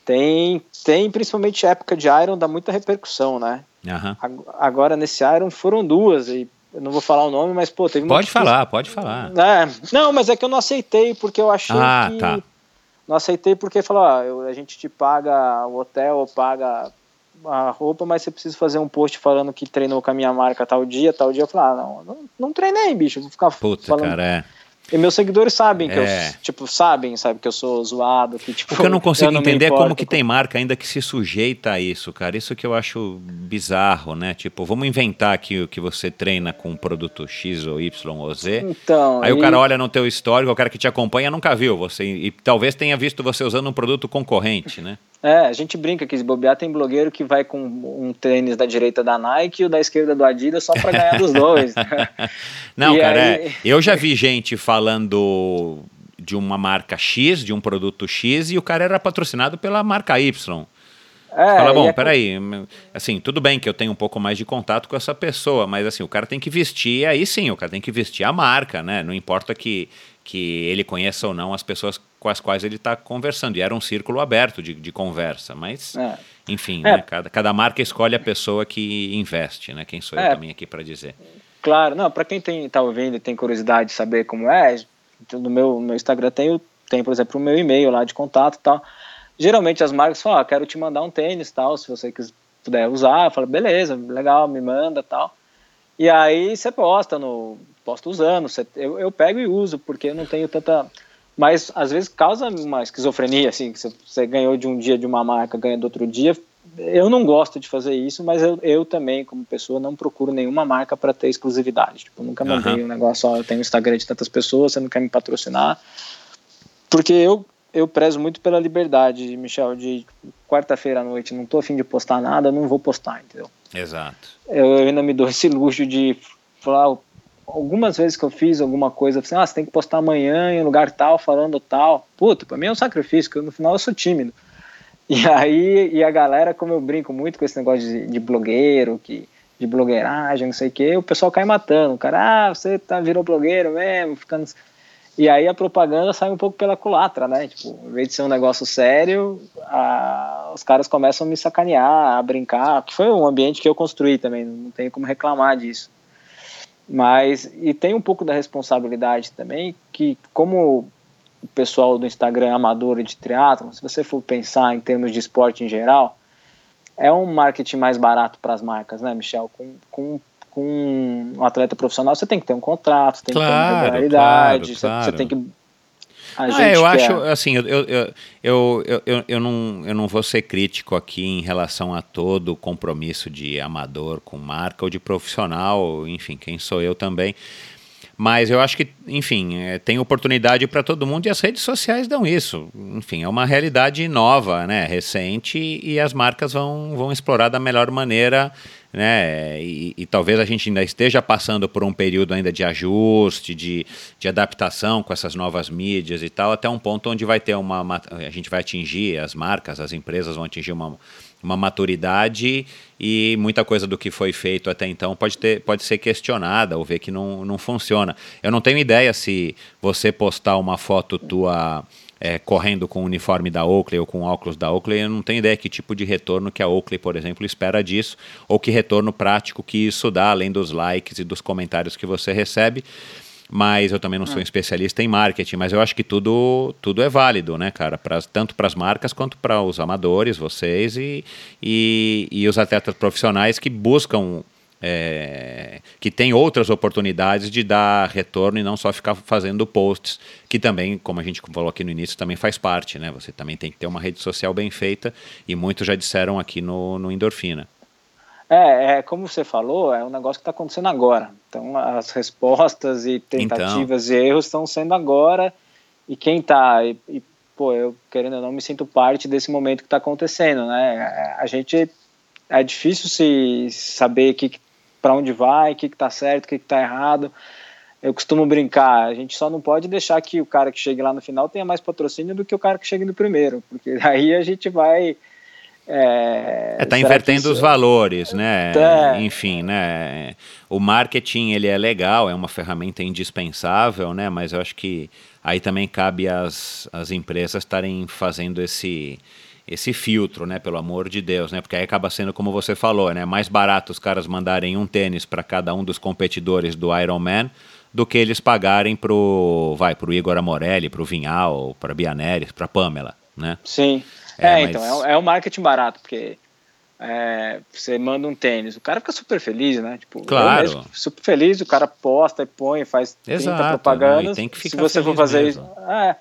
Tem, tem principalmente época de Iron, dá muita repercussão, né? Uhum. Agora, nesse Iron, foram duas, e eu não vou falar o nome, mas, pô, teve Pode falar, pode falar. É, não, mas é que eu não aceitei, porque eu achei ah, que... Tá. Não aceitei porque falou, ó, a gente te paga o hotel, paga a roupa, mas você precisa fazer um post falando que treinou com a minha marca tal dia, tal dia. Eu falei, ah, não, não, não treinei, bicho. Vou ficar Puta, falando. cara, é. E meus seguidores sabem que é. eu, tipo, sabem, sabe, que eu sou zoado, que, tipo... O que eu não consigo eu não entender é como que tem marca ainda que se sujeita a isso, cara. Isso que eu acho bizarro, né? Tipo, vamos inventar aqui que você treina com um produto X ou Y ou Z. Então... Aí e... o cara olha no teu histórico, o cara que te acompanha nunca viu você. E talvez tenha visto você usando um produto concorrente, né? É, a gente brinca que se bobear tem blogueiro que vai com um tênis da direita da Nike e o da esquerda do Adidas só para ganhar dos dois. Não, e cara, aí... é, eu já vi gente falando de uma marca X, de um produto X, e o cara era patrocinado pela marca Y. É, Fala, bom, é... peraí, assim, tudo bem que eu tenho um pouco mais de contato com essa pessoa, mas assim, o cara tem que vestir, aí sim, o cara tem que vestir a marca, né? Não importa que, que ele conheça ou não as pessoas com as quais ele está conversando. E era um círculo aberto de, de conversa, mas, é. enfim, é. Né, cada, cada marca escolhe a pessoa que investe, né? Quem sou eu é. também aqui para dizer. Claro, não, para quem está ouvindo e tem curiosidade de saber como é, no meu, no meu Instagram tem, tem, por exemplo, o meu e-mail lá de contato e tal. Geralmente as marcas falam, ah, quero te mandar um tênis tal, se você puder usar. Eu falo, beleza, legal, me manda tal. E aí você posta no. Posta usando, você, eu, eu pego e uso, porque eu não tenho tanta mas às vezes causa uma esquizofrenia, assim, que você ganhou de um dia de uma marca, ganha do outro dia. Eu não gosto de fazer isso, mas eu, eu também, como pessoa, não procuro nenhuma marca para ter exclusividade. Tipo, nunca mandei uhum. um negócio, ó, eu tenho um Instagram de tantas pessoas, você não quer me patrocinar. Porque eu, eu prezo muito pela liberdade, Michel, de quarta-feira à noite, não tô afim de postar nada, não vou postar, entendeu? Exato. Eu, eu ainda me dou esse luxo de falar, algumas vezes que eu fiz alguma coisa, assim, ah, você tem que postar amanhã em lugar tal, falando tal. Puta, pra mim é um sacrifício, porque no final eu sou tímido. E aí, e a galera, como eu brinco muito com esse negócio de, de blogueiro, que, de blogueiragem, não sei o que, o pessoal cai matando. O cara, ah, você tá, virou blogueiro mesmo, ficando. E aí a propaganda sai um pouco pela culatra, né? Tipo, em vez de ser um negócio sério, a, os caras começam a me sacanear, a brincar, que foi um ambiente que eu construí também, não tenho como reclamar disso. Mas, e tem um pouco da responsabilidade também, que como o pessoal do Instagram é amador de triatlon, se você for pensar em termos de esporte em geral, é um marketing mais barato para as marcas, né, Michel? Com, com, com um atleta profissional, você tem que ter um contrato, tem claro, que ter uma regularidade, claro, claro. você tem que a ah, eu acho, assim, eu, eu, eu, eu, eu, não, eu não vou ser crítico aqui em relação a todo o compromisso de amador com marca ou de profissional, enfim, quem sou eu também. Mas eu acho que, enfim, é, tem oportunidade para todo mundo e as redes sociais dão isso. Enfim, é uma realidade nova, né, recente, e as marcas vão, vão explorar da melhor maneira né? E, e, talvez a gente ainda esteja passando por um período ainda de ajuste, de, de adaptação com essas novas mídias e tal, até um ponto onde vai ter uma, a gente vai atingir as marcas, as empresas vão atingir uma, uma maturidade e muita coisa do que foi feito até então pode, ter, pode ser questionada ou ver que não, não funciona. Eu não tenho ideia se você postar uma foto tua é, correndo com o uniforme da Oakley ou com óculos da Oakley, eu não tenho ideia que tipo de retorno que a Oakley, por exemplo, espera disso, ou que retorno prático que isso dá, além dos likes e dos comentários que você recebe. Mas eu também não sou um especialista em marketing, mas eu acho que tudo, tudo é válido, né, cara? Pra, tanto para as marcas quanto para os amadores, vocês e, e, e os atletas profissionais que buscam é, que tem outras oportunidades de dar retorno e não só ficar fazendo posts, que também, como a gente falou aqui no início, também faz parte, né? Você também tem que ter uma rede social bem feita e muitos já disseram aqui no, no Endorfina. É, é, como você falou, é um negócio que está acontecendo agora. Então, as respostas e tentativas então. e erros estão sendo agora. E quem está, e, e, pô, eu querendo ou não me sinto parte desse momento que está acontecendo, né? A gente é difícil se saber que para onde vai, o que está certo, o que está errado. Eu costumo brincar, a gente só não pode deixar que o cara que chegue lá no final tenha mais patrocínio do que o cara que chegue no primeiro, porque aí a gente vai É, é tá invertendo os valores, né? É. Enfim, né? O marketing ele é legal, é uma ferramenta indispensável, né? Mas eu acho que aí também cabe as, as empresas estarem fazendo esse esse filtro, né, pelo amor de Deus, né? Porque aí acaba sendo como você falou, né, mais barato os caras mandarem um tênis para cada um dos competidores do Ironman do que eles pagarem pro, vai, pro Igor Amorelli, pro Vinhal, para Bianeres, para Pamela, né? Sim. É, é mas... então, é, é um marketing barato, porque é, você manda um tênis, o cara fica super feliz, né? Tipo, claro. super feliz, o cara posta e põe, faz Exato, 30 propagandas. Né? Tem que ficar se você for fazer mesmo. isso. É.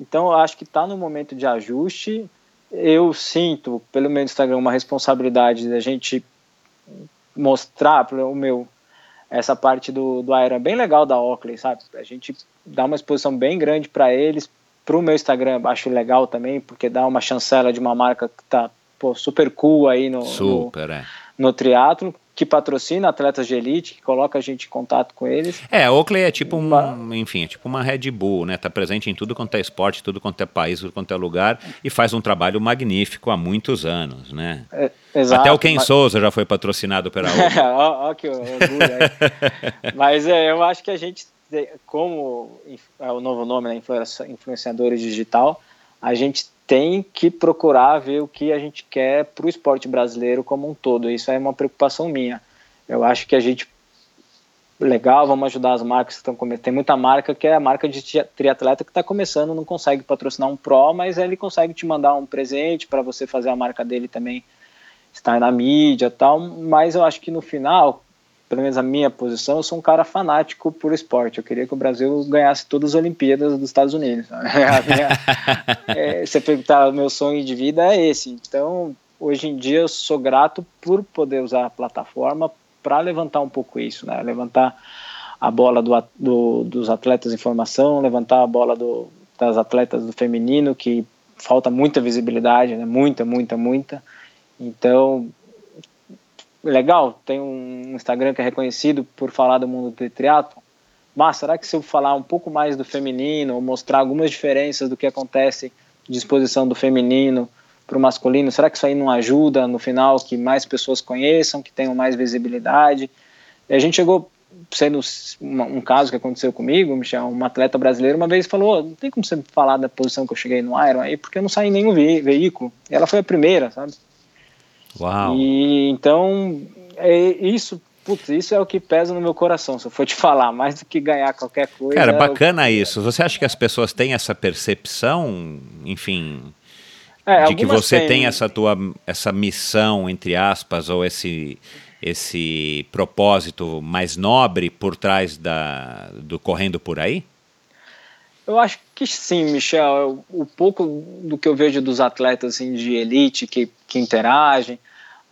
Então, eu acho que está no momento de ajuste. Eu sinto, pelo meu Instagram, uma responsabilidade da gente mostrar o meu essa parte do, do Iron é bem legal da Oakley, sabe? A gente dá uma exposição bem grande para eles. Para o meu Instagram, acho legal também, porque dá uma chancela de uma marca que tá pô, super cool aí no, super, no, é. no triatlo que patrocina atletas de elite, que coloca a gente em contato com eles. É, a Oakley é tipo um, enfim, é tipo uma Red Bull, né? Tá presente em tudo quanto é esporte, tudo quanto é país, tudo quanto é lugar e faz um trabalho magnífico há muitos anos, né? É, exato, Até o Ken mas... Souza já foi patrocinado pela Oakley. ó, ó que orgulho aí. mas é, eu acho que a gente, como é o novo nome, né, influenciadores digital, a gente tem que procurar ver o que a gente quer para o esporte brasileiro como um todo. Isso é uma preocupação minha. Eu acho que a gente legal, vamos ajudar as marcas que estão começando. Tem muita marca que é a marca de triatleta que está começando, não consegue patrocinar um pro, mas ele consegue te mandar um presente para você fazer a marca dele também estar na mídia, tal. Mas eu acho que no final pelo menos a minha posição, eu sou um cara fanático por esporte. Eu queria que o Brasil ganhasse todas as Olimpíadas dos Estados Unidos. é, você perguntar, o meu sonho de vida é esse. Então, hoje em dia, eu sou grato por poder usar a plataforma para levantar um pouco isso, né? Levantar a bola do, do, dos atletas em formação, levantar a bola do, das atletas do feminino, que falta muita visibilidade, né? Muita, muita, muita. Então, legal, tem um Instagram que é reconhecido por falar do mundo do triatlo. Mas será que se eu falar um pouco mais do feminino, ou mostrar algumas diferenças do que acontece de exposição do feminino para o masculino, será que isso aí não ajuda no final que mais pessoas conheçam, que tenham mais visibilidade? E a gente chegou, sendo um caso que aconteceu comigo, Michel, uma atleta brasileira uma vez falou, não tem como você falar da posição que eu cheguei no Iron aí, porque eu não saí em nenhum ve veículo. E ela foi a primeira, sabe? Uau. E então, é isso, putz, isso é o que pesa no meu coração, se eu for te falar, mais do que ganhar qualquer coisa. Cara, bacana eu... isso. Você acha que as pessoas têm essa percepção, enfim, é, de que você têm... tem essa tua essa missão entre aspas ou esse esse propósito mais nobre por trás da do correndo por aí? Eu acho que sim, Michel. O pouco do que eu vejo dos atletas assim, de elite que, que interagem,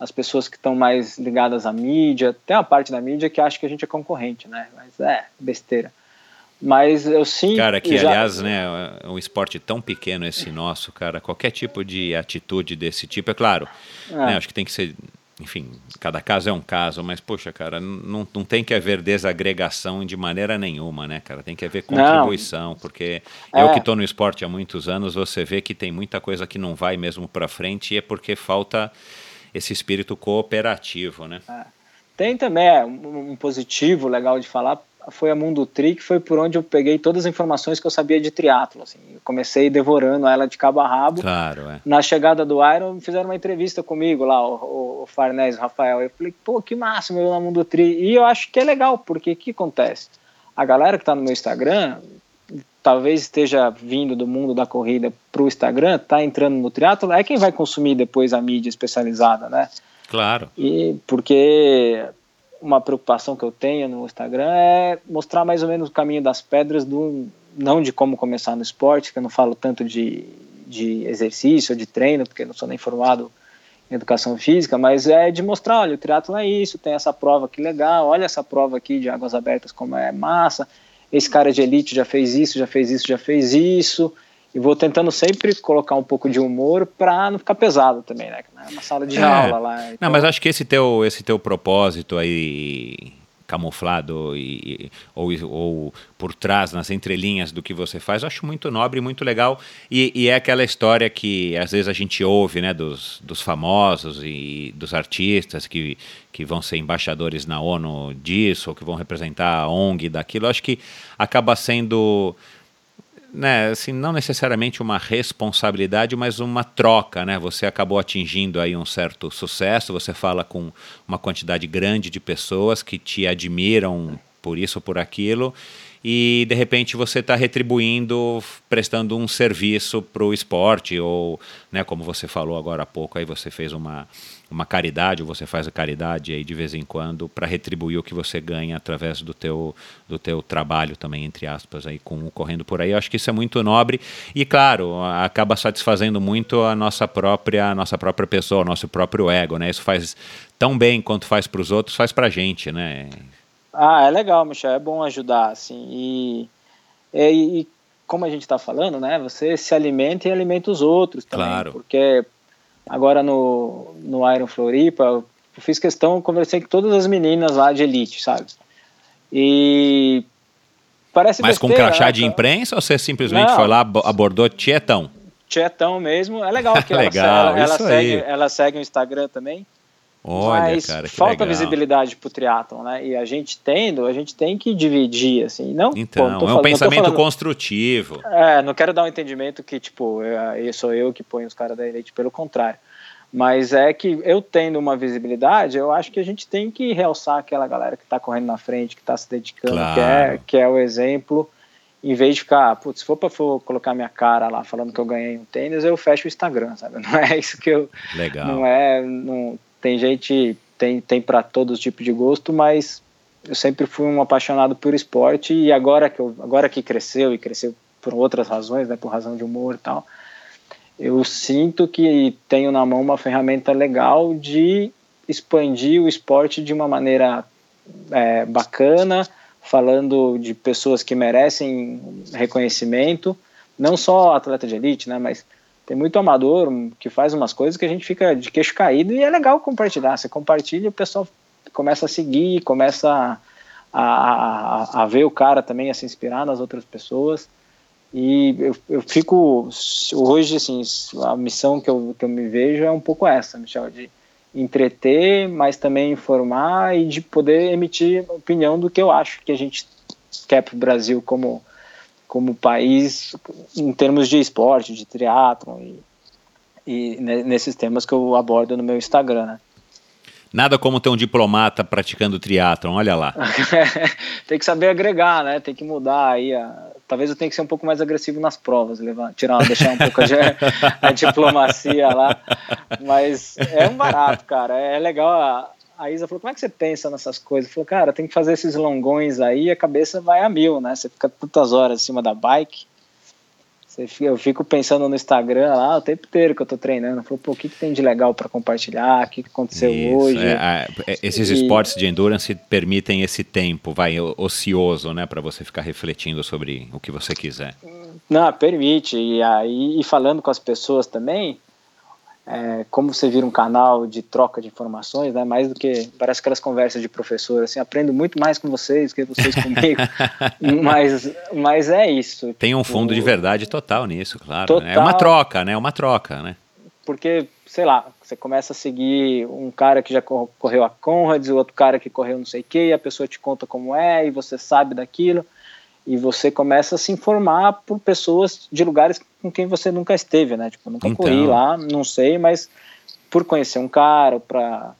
as pessoas que estão mais ligadas à mídia, tem uma parte da mídia que acha que a gente é concorrente, né? Mas é besteira. Mas eu sim. Cara, que já... aliás, né, é um esporte tão pequeno esse nosso, cara, qualquer tipo de atitude desse tipo, é claro, é. Né, acho que tem que ser enfim, cada caso é um caso, mas, poxa, cara, não, não tem que haver desagregação de maneira nenhuma, né, cara? Tem que haver contribuição, não. porque é. eu que estou no esporte há muitos anos, você vê que tem muita coisa que não vai mesmo para frente e é porque falta esse espírito cooperativo, né? É. Tem também é, um positivo legal de falar, foi a Mundo Tri, que foi por onde eu peguei todas as informações que eu sabia de triatlo. Assim. Eu comecei devorando ela de cabo a rabo. Claro, é. Na chegada do Iron, fizeram uma entrevista comigo lá, o, o Farnese, o Rafael. Eu falei, pô, que massa, meu, na Mundo Tri. E eu acho que é legal, porque o que acontece? A galera que está no meu Instagram, talvez esteja vindo do mundo da corrida para o Instagram, está entrando no triatlo, é quem vai consumir depois a mídia especializada, né? Claro. E porque uma preocupação que eu tenho no Instagram é mostrar mais ou menos o caminho das pedras do não de como começar no esporte, que eu não falo tanto de, de exercício, de treino, porque eu não sou nem formado em educação física, mas é de mostrar, olha, o triatlo é isso, tem essa prova que legal, olha essa prova aqui de águas abertas como é massa, esse cara de elite já fez isso, já fez isso, já fez isso, e vou tentando sempre colocar um pouco de humor para não ficar pesado também, né? É uma sala de é. aula lá. Então... Não, mas acho que esse teu, esse teu propósito aí camuflado e, ou, ou, por trás, nas entrelinhas do que você faz, eu acho muito nobre, muito legal. E, e, é aquela história que às vezes a gente ouve né, dos, dos famosos e dos artistas que, que vão ser embaixadores na ONU disso, ou que vão representar a ONG daquilo. Eu acho que acaba sendo né, assim, não necessariamente uma responsabilidade, mas uma troca, né? Você acabou atingindo aí um certo sucesso, você fala com uma quantidade grande de pessoas que te admiram por isso ou por aquilo, e de repente você está retribuindo, prestando um serviço para o esporte, ou, né, como você falou agora há pouco, aí você fez uma, uma caridade, ou você faz a caridade aí de vez em quando para retribuir o que você ganha através do teu, do teu trabalho também, entre aspas, aí com correndo por aí. Eu acho que isso é muito nobre e, claro, acaba satisfazendo muito a nossa própria, a nossa própria pessoa, o nosso próprio ego, né? Isso faz tão bem quanto faz para os outros, faz para a gente, né? Ah, é legal, Michel, é bom ajudar, assim, e, e, e como a gente está falando, né, você se alimenta e alimenta os outros também, claro. porque agora no, no Iron Floripa, eu fiz questão, conversei com todas as meninas lá de elite, sabe, e parece Mas besteira, com crachá né, de imprensa ou você simplesmente Não, foi lá, abordou Tietão? Tietão mesmo, é legal que legal, ela, ela, ela segue, ela segue o Instagram também, Olha, mas cara, falta legal. visibilidade pro triatlon, né? E a gente tendo, a gente tem que dividir, assim. Não, então, pô, é um falando, pensamento falando, construtivo. É, não quero dar um entendimento que, tipo, eu, sou eu que ponho os caras da elite, pelo contrário. Mas é que eu tendo uma visibilidade, eu acho que a gente tem que realçar aquela galera que está correndo na frente, que está se dedicando, claro. que, é, que é o exemplo. Em vez de ficar, putz, se for para colocar minha cara lá falando que eu ganhei um tênis, eu fecho o Instagram, sabe? Não é isso que eu. Legal. Não é. Não, tem gente, tem, tem para todos os tipos de gosto, mas eu sempre fui um apaixonado por esporte e agora que, eu, agora que cresceu e cresceu por outras razões, né, por razão de humor e tal, eu sinto que tenho na mão uma ferramenta legal de expandir o esporte de uma maneira é, bacana, falando de pessoas que merecem reconhecimento, não só atleta de elite, né, mas tem muito amador que faz umas coisas que a gente fica de queixo caído e é legal compartilhar. Você compartilha o pessoal começa a seguir, começa a, a, a, ver o cara também, a se inspirar nas outras pessoas. E eu, eu fico, hoje, assim, a missão que eu, que eu me vejo é um pouco essa, Michel, de entreter, mas também informar e de poder emitir opinião do que eu acho que a gente quer para o Brasil como como país em termos de esporte, de triatlon e, e nesses temas que eu abordo no meu Instagram, né? Nada como ter um diplomata praticando triatlon, olha lá. tem que saber agregar, né? Tem que mudar aí. A... Talvez eu tenha que ser um pouco mais agressivo nas provas, levar, tirar, deixar um pouco de, a diplomacia lá. Mas é um barato, cara. É legal a Isa falou, como é que você pensa nessas coisas? Falou, cara, tem que fazer esses longões aí a cabeça vai a mil, né? Você fica tantas horas em cima da bike. Fica, eu fico pensando no Instagram lá o tempo inteiro que eu tô treinando. Falou, pô, o que, que tem de legal para compartilhar? O que, que aconteceu Isso, hoje? É, é, esses e... esportes de endurance permitem esse tempo, vai, ocioso, né? para você ficar refletindo sobre o que você quiser. Não, permite. E aí, e falando com as pessoas também, é, como você vira um canal de troca de informações, né, mais do que parece aquelas conversas de professor, assim, aprendo muito mais com vocês que vocês comigo, mas, mas é isso. Tem um fundo o, de verdade total nisso, claro. Total, né? É uma troca, né? É uma troca, né? Porque, sei lá, você começa a seguir um cara que já correu a Conrads, o outro cara que correu não sei o que, e a pessoa te conta como é, e você sabe daquilo, e você começa a se informar por pessoas de lugares com quem você nunca esteve, né? Tipo, nunca então... corri lá, não sei, mas por conhecer um cara, para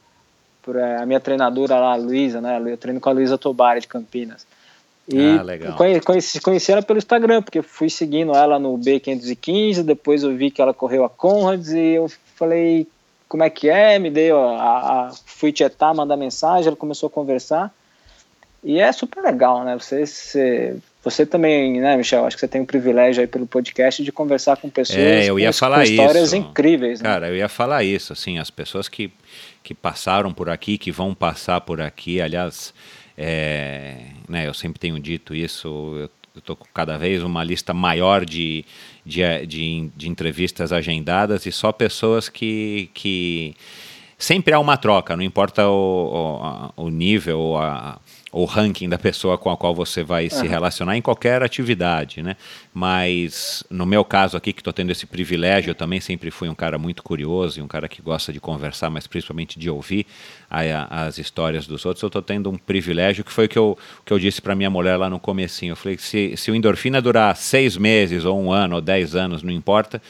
a minha treinadora lá, a Luísa, né? Eu treino com a Luísa Tobari de Campinas. E ah, legal. Conheci, conheci ela pelo Instagram, porque fui seguindo ela no B515, depois eu vi que ela correu a Conrads e eu falei como é que é, me deu a, a fui tietar, mandar mensagem, ela começou a conversar. E é super legal, né? Você, você você também, né, Michel? Acho que você tem o privilégio aí pelo podcast de conversar com pessoas é, eu ia com, falar com histórias isso. incríveis. Né? Cara, eu ia falar isso, assim, as pessoas que, que passaram por aqui, que vão passar por aqui, aliás, é, né, eu sempre tenho dito isso, eu estou com cada vez uma lista maior de, de, de, de entrevistas agendadas e só pessoas que, que sempre há uma troca, não importa o, o, o nível, a, o ranking da pessoa com a qual você vai uhum. se relacionar em qualquer atividade, né? Mas no meu caso aqui, que estou tendo esse privilégio, eu também sempre fui um cara muito curioso e um cara que gosta de conversar, mas principalmente de ouvir a, as histórias dos outros. Eu estou tendo um privilégio que foi o que eu, que eu disse para minha mulher lá no comecinho. Eu falei que se, se o endorfina durar seis meses, ou um ano, ou dez anos, não importa,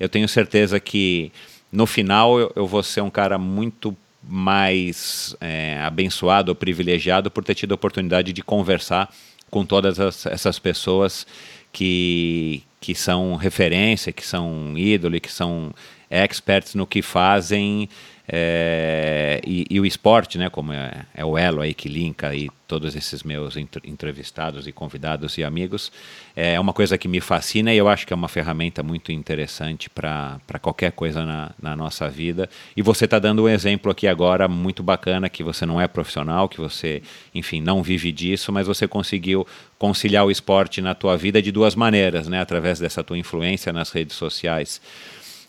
eu tenho certeza que no final eu, eu vou ser um cara muito mais é, abençoado ou privilegiado por ter tido a oportunidade de conversar com todas as, essas pessoas que, que são referência, que são ídolo, que são experts no que fazem é, e, e, o esporte, né, como é, é, o elo aí que linka aí todos esses meus entrevistados e convidados e amigos, é uma coisa que me fascina e eu acho que é uma ferramenta muito interessante para qualquer coisa na, na, nossa vida. E você está dando um exemplo aqui agora muito bacana, que você não é profissional, que você, enfim, não vive disso, mas você conseguiu conciliar o esporte na tua vida de duas maneiras, né, através dessa tua influência nas redes sociais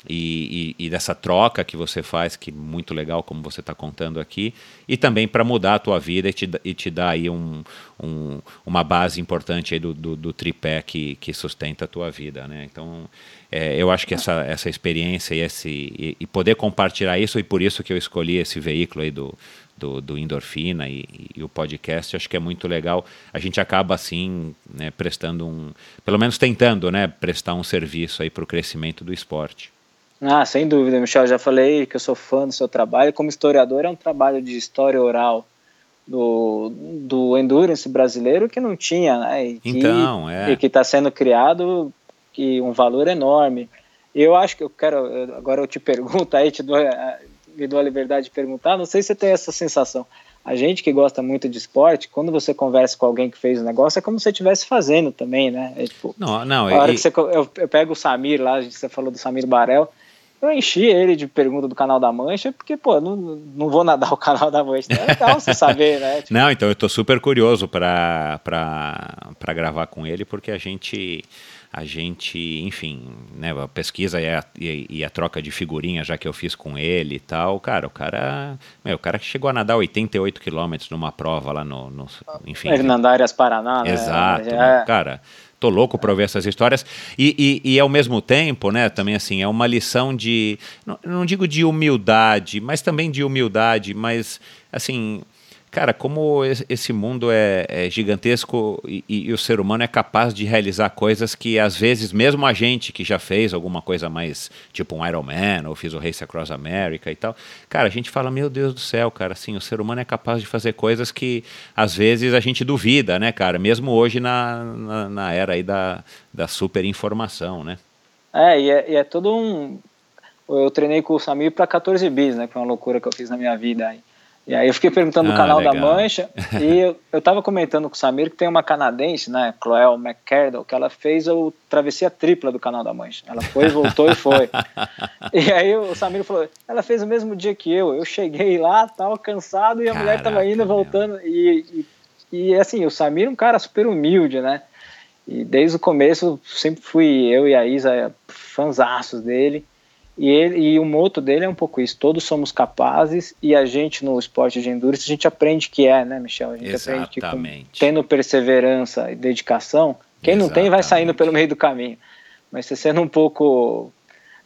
e, e, e, dessa troca que você faz, que é muito legal, como você está contando aqui, e também para mudar a tua vida e te, e te dar aí um, um, uma base importante aí do, do, do, tripé que, que sustenta a tua vida, né? Então, é, eu acho que essa, essa experiência e, esse, e, e, poder compartilhar isso, e por isso que eu escolhi esse veículo aí do, do, do Endorfina e, e, o podcast, acho que é muito legal. A gente acaba assim, né, prestando um, pelo menos tentando, né, prestar um serviço para o crescimento do esporte. Ah, sem dúvida, Michel. Já falei que eu sou fã do seu trabalho. Como historiador, é um trabalho de história oral do, do endurance brasileiro que não tinha, né? E que, então, é. E que está sendo criado que um valor enorme. Eu acho que eu quero. Agora eu te pergunto aí, te dou, eh, me dou a liberdade de perguntar. Não sei se você tem essa sensação. A gente que gosta muito de esporte, quando você conversa com alguém que fez o negócio, é como se você estivesse fazendo também, né? É, tipo, não, não. A hora e... que você, eu, eu pego o Samir lá, você falou do Samir Barel eu enchi ele de pergunta do canal da Mancha, porque, pô, não, não vou nadar o canal da Mancha. É legal você saber, né? Tipo... Não, então eu tô super curioso para gravar com ele, porque a gente a gente, enfim, né, a pesquisa e a, e, e a, troca de figurinha já que eu fiz com ele e tal, cara, o cara, meu, o cara que chegou a nadar 88 quilômetros numa prova lá no, no enfim. Hernandárias Paraná, né? Exato, é... né, cara, tô louco para ouvir essas histórias. E, e, e, ao mesmo tempo, né, também assim, é uma lição de, não, não digo de humildade, mas também de humildade, mas assim, Cara, como esse mundo é, é gigantesco e, e, o ser humano é capaz de realizar coisas que, às vezes, mesmo a gente que já fez alguma coisa mais, tipo um Iron Man, ou fiz o Race Across America e tal, cara, a gente fala, meu Deus do céu, cara, assim, o ser humano é capaz de fazer coisas que, às vezes, a gente duvida, né, cara? Mesmo hoje na, na, na era aí da, da super informação, né? É e, é, e é todo um... Eu treinei com o Samir para 14 bis, né, que foi uma loucura que eu fiz na minha vida. E aí eu fiquei perguntando no ah, canal legal. da Mancha e eu, eu tava comentando com o Samir que tem uma canadense, né, Chloe McCardle, que ela fez a travessia tripla do canal da Mancha. Ela foi, voltou e foi. E aí o Samir falou, ela fez o mesmo dia que eu. Eu cheguei lá, tava cansado e a Caraca, mulher tava indo, voltando. E, e, e assim, o Samir é um cara super humilde, né? E desde o começo sempre fui eu e a Isa fanzaços dele. E, ele, e o moto dele é um pouco isso, todos somos capazes e a gente no esporte de endurance, a gente aprende que é, né, Michel? A gente Exatamente. aprende que com, tendo perseverança e dedicação, quem Exatamente. não tem vai saindo pelo meio do caminho. Mas se sendo um pouco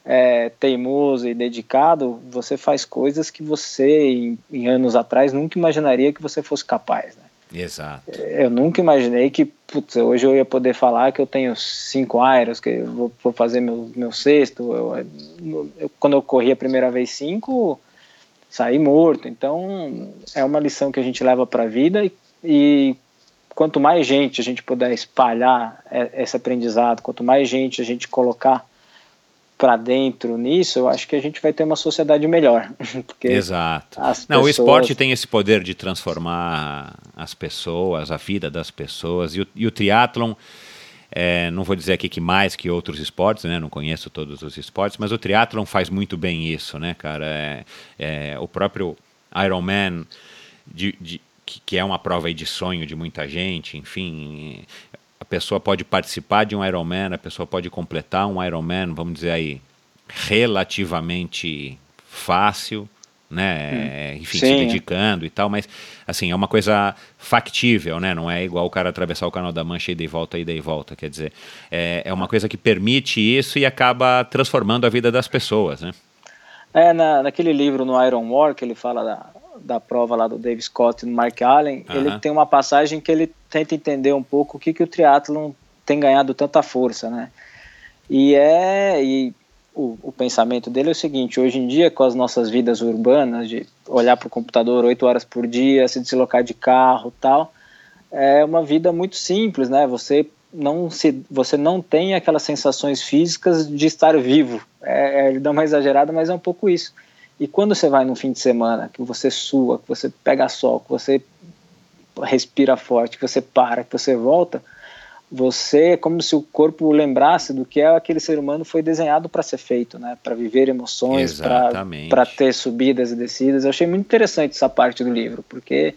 é, teimoso e dedicado, você faz coisas que você, em, em anos atrás, nunca imaginaria que você fosse capaz, né? Exato. Eu nunca imaginei que, putz, hoje eu ia poder falar que eu tenho cinco aeros, que eu vou, vou fazer meu, meu sexto. Eu, eu, quando eu corri a primeira vez cinco, saí morto. Então, é uma lição que a gente leva para a vida e, e quanto mais gente a gente puder espalhar esse aprendizado, quanto mais gente a gente colocar para dentro nisso, eu acho que a gente vai ter uma sociedade melhor. Exato. Não, pessoas... O esporte tem esse poder de transformar as pessoas, a vida das pessoas, e o, e o triatlon, é, não vou dizer aqui que mais que outros esportes, né? Não conheço todos os esportes, mas o triatlon faz muito bem isso, né, cara? É, é, o próprio Ironman, de, de, que, que é uma prova de sonho de muita gente, enfim, a pessoa pode participar de um Ironman, a pessoa pode completar um Ironman, vamos dizer aí, relativamente fácil, né? Hum. Enfim, Sim. se dedicando e tal, mas assim, é uma coisa factível, né? Não é igual o cara atravessar o canal da Mancha e de volta e de volta, quer dizer, é, é uma coisa que permite isso e acaba transformando a vida das pessoas, né? É, na, naquele livro no Iron War, que ele fala da, da prova lá do Dave Scott e do Mark Allen, uh -huh. ele tem uma passagem que ele tenta entender um pouco o que, que o triatlon tem ganhado tanta força, né? E é e o, o, pensamento dele é o seguinte: hoje em dia, com as nossas vidas urbanas, de olhar para o computador oito horas por dia, se deslocar de carro, tal, é uma vida muito simples, né? Você não se, você não tem aquelas sensações físicas de estar vivo. É, é, ele dá uma exagerada, mas é um pouco isso. E quando você vai num fim de semana, que você sua, que você pega sol, que você respira forte, que você para, que você volta, você é como se o corpo lembrasse do que é aquele ser humano foi desenhado para ser feito, né? Para viver emoções, para ter subidas e descidas. Eu achei muito interessante essa parte do livro, porque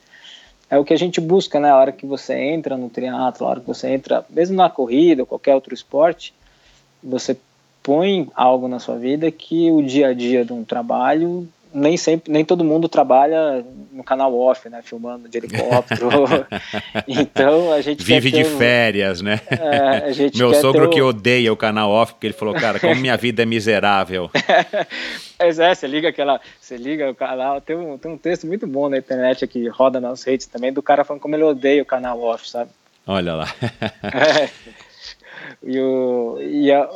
é o que a gente busca, né? A hora que você entra no triatlo, a hora que você entra, mesmo na corrida ou qualquer outro esporte, você põe algo na sua vida que o dia a dia de um trabalho nem sempre, nem todo mundo trabalha no canal off, né, filmando de helicóptero. então a gente vive de um... férias, né? É, Meu sogro que odeia o canal off porque ele falou, cara, como minha vida é miserável. Pois é, você liga aquela, você liga o canal, tem um, tem um texto muito bom na internet que roda nas redes também do cara falando como ele odeia o canal off, sabe? Olha lá. é. E, o, e, é,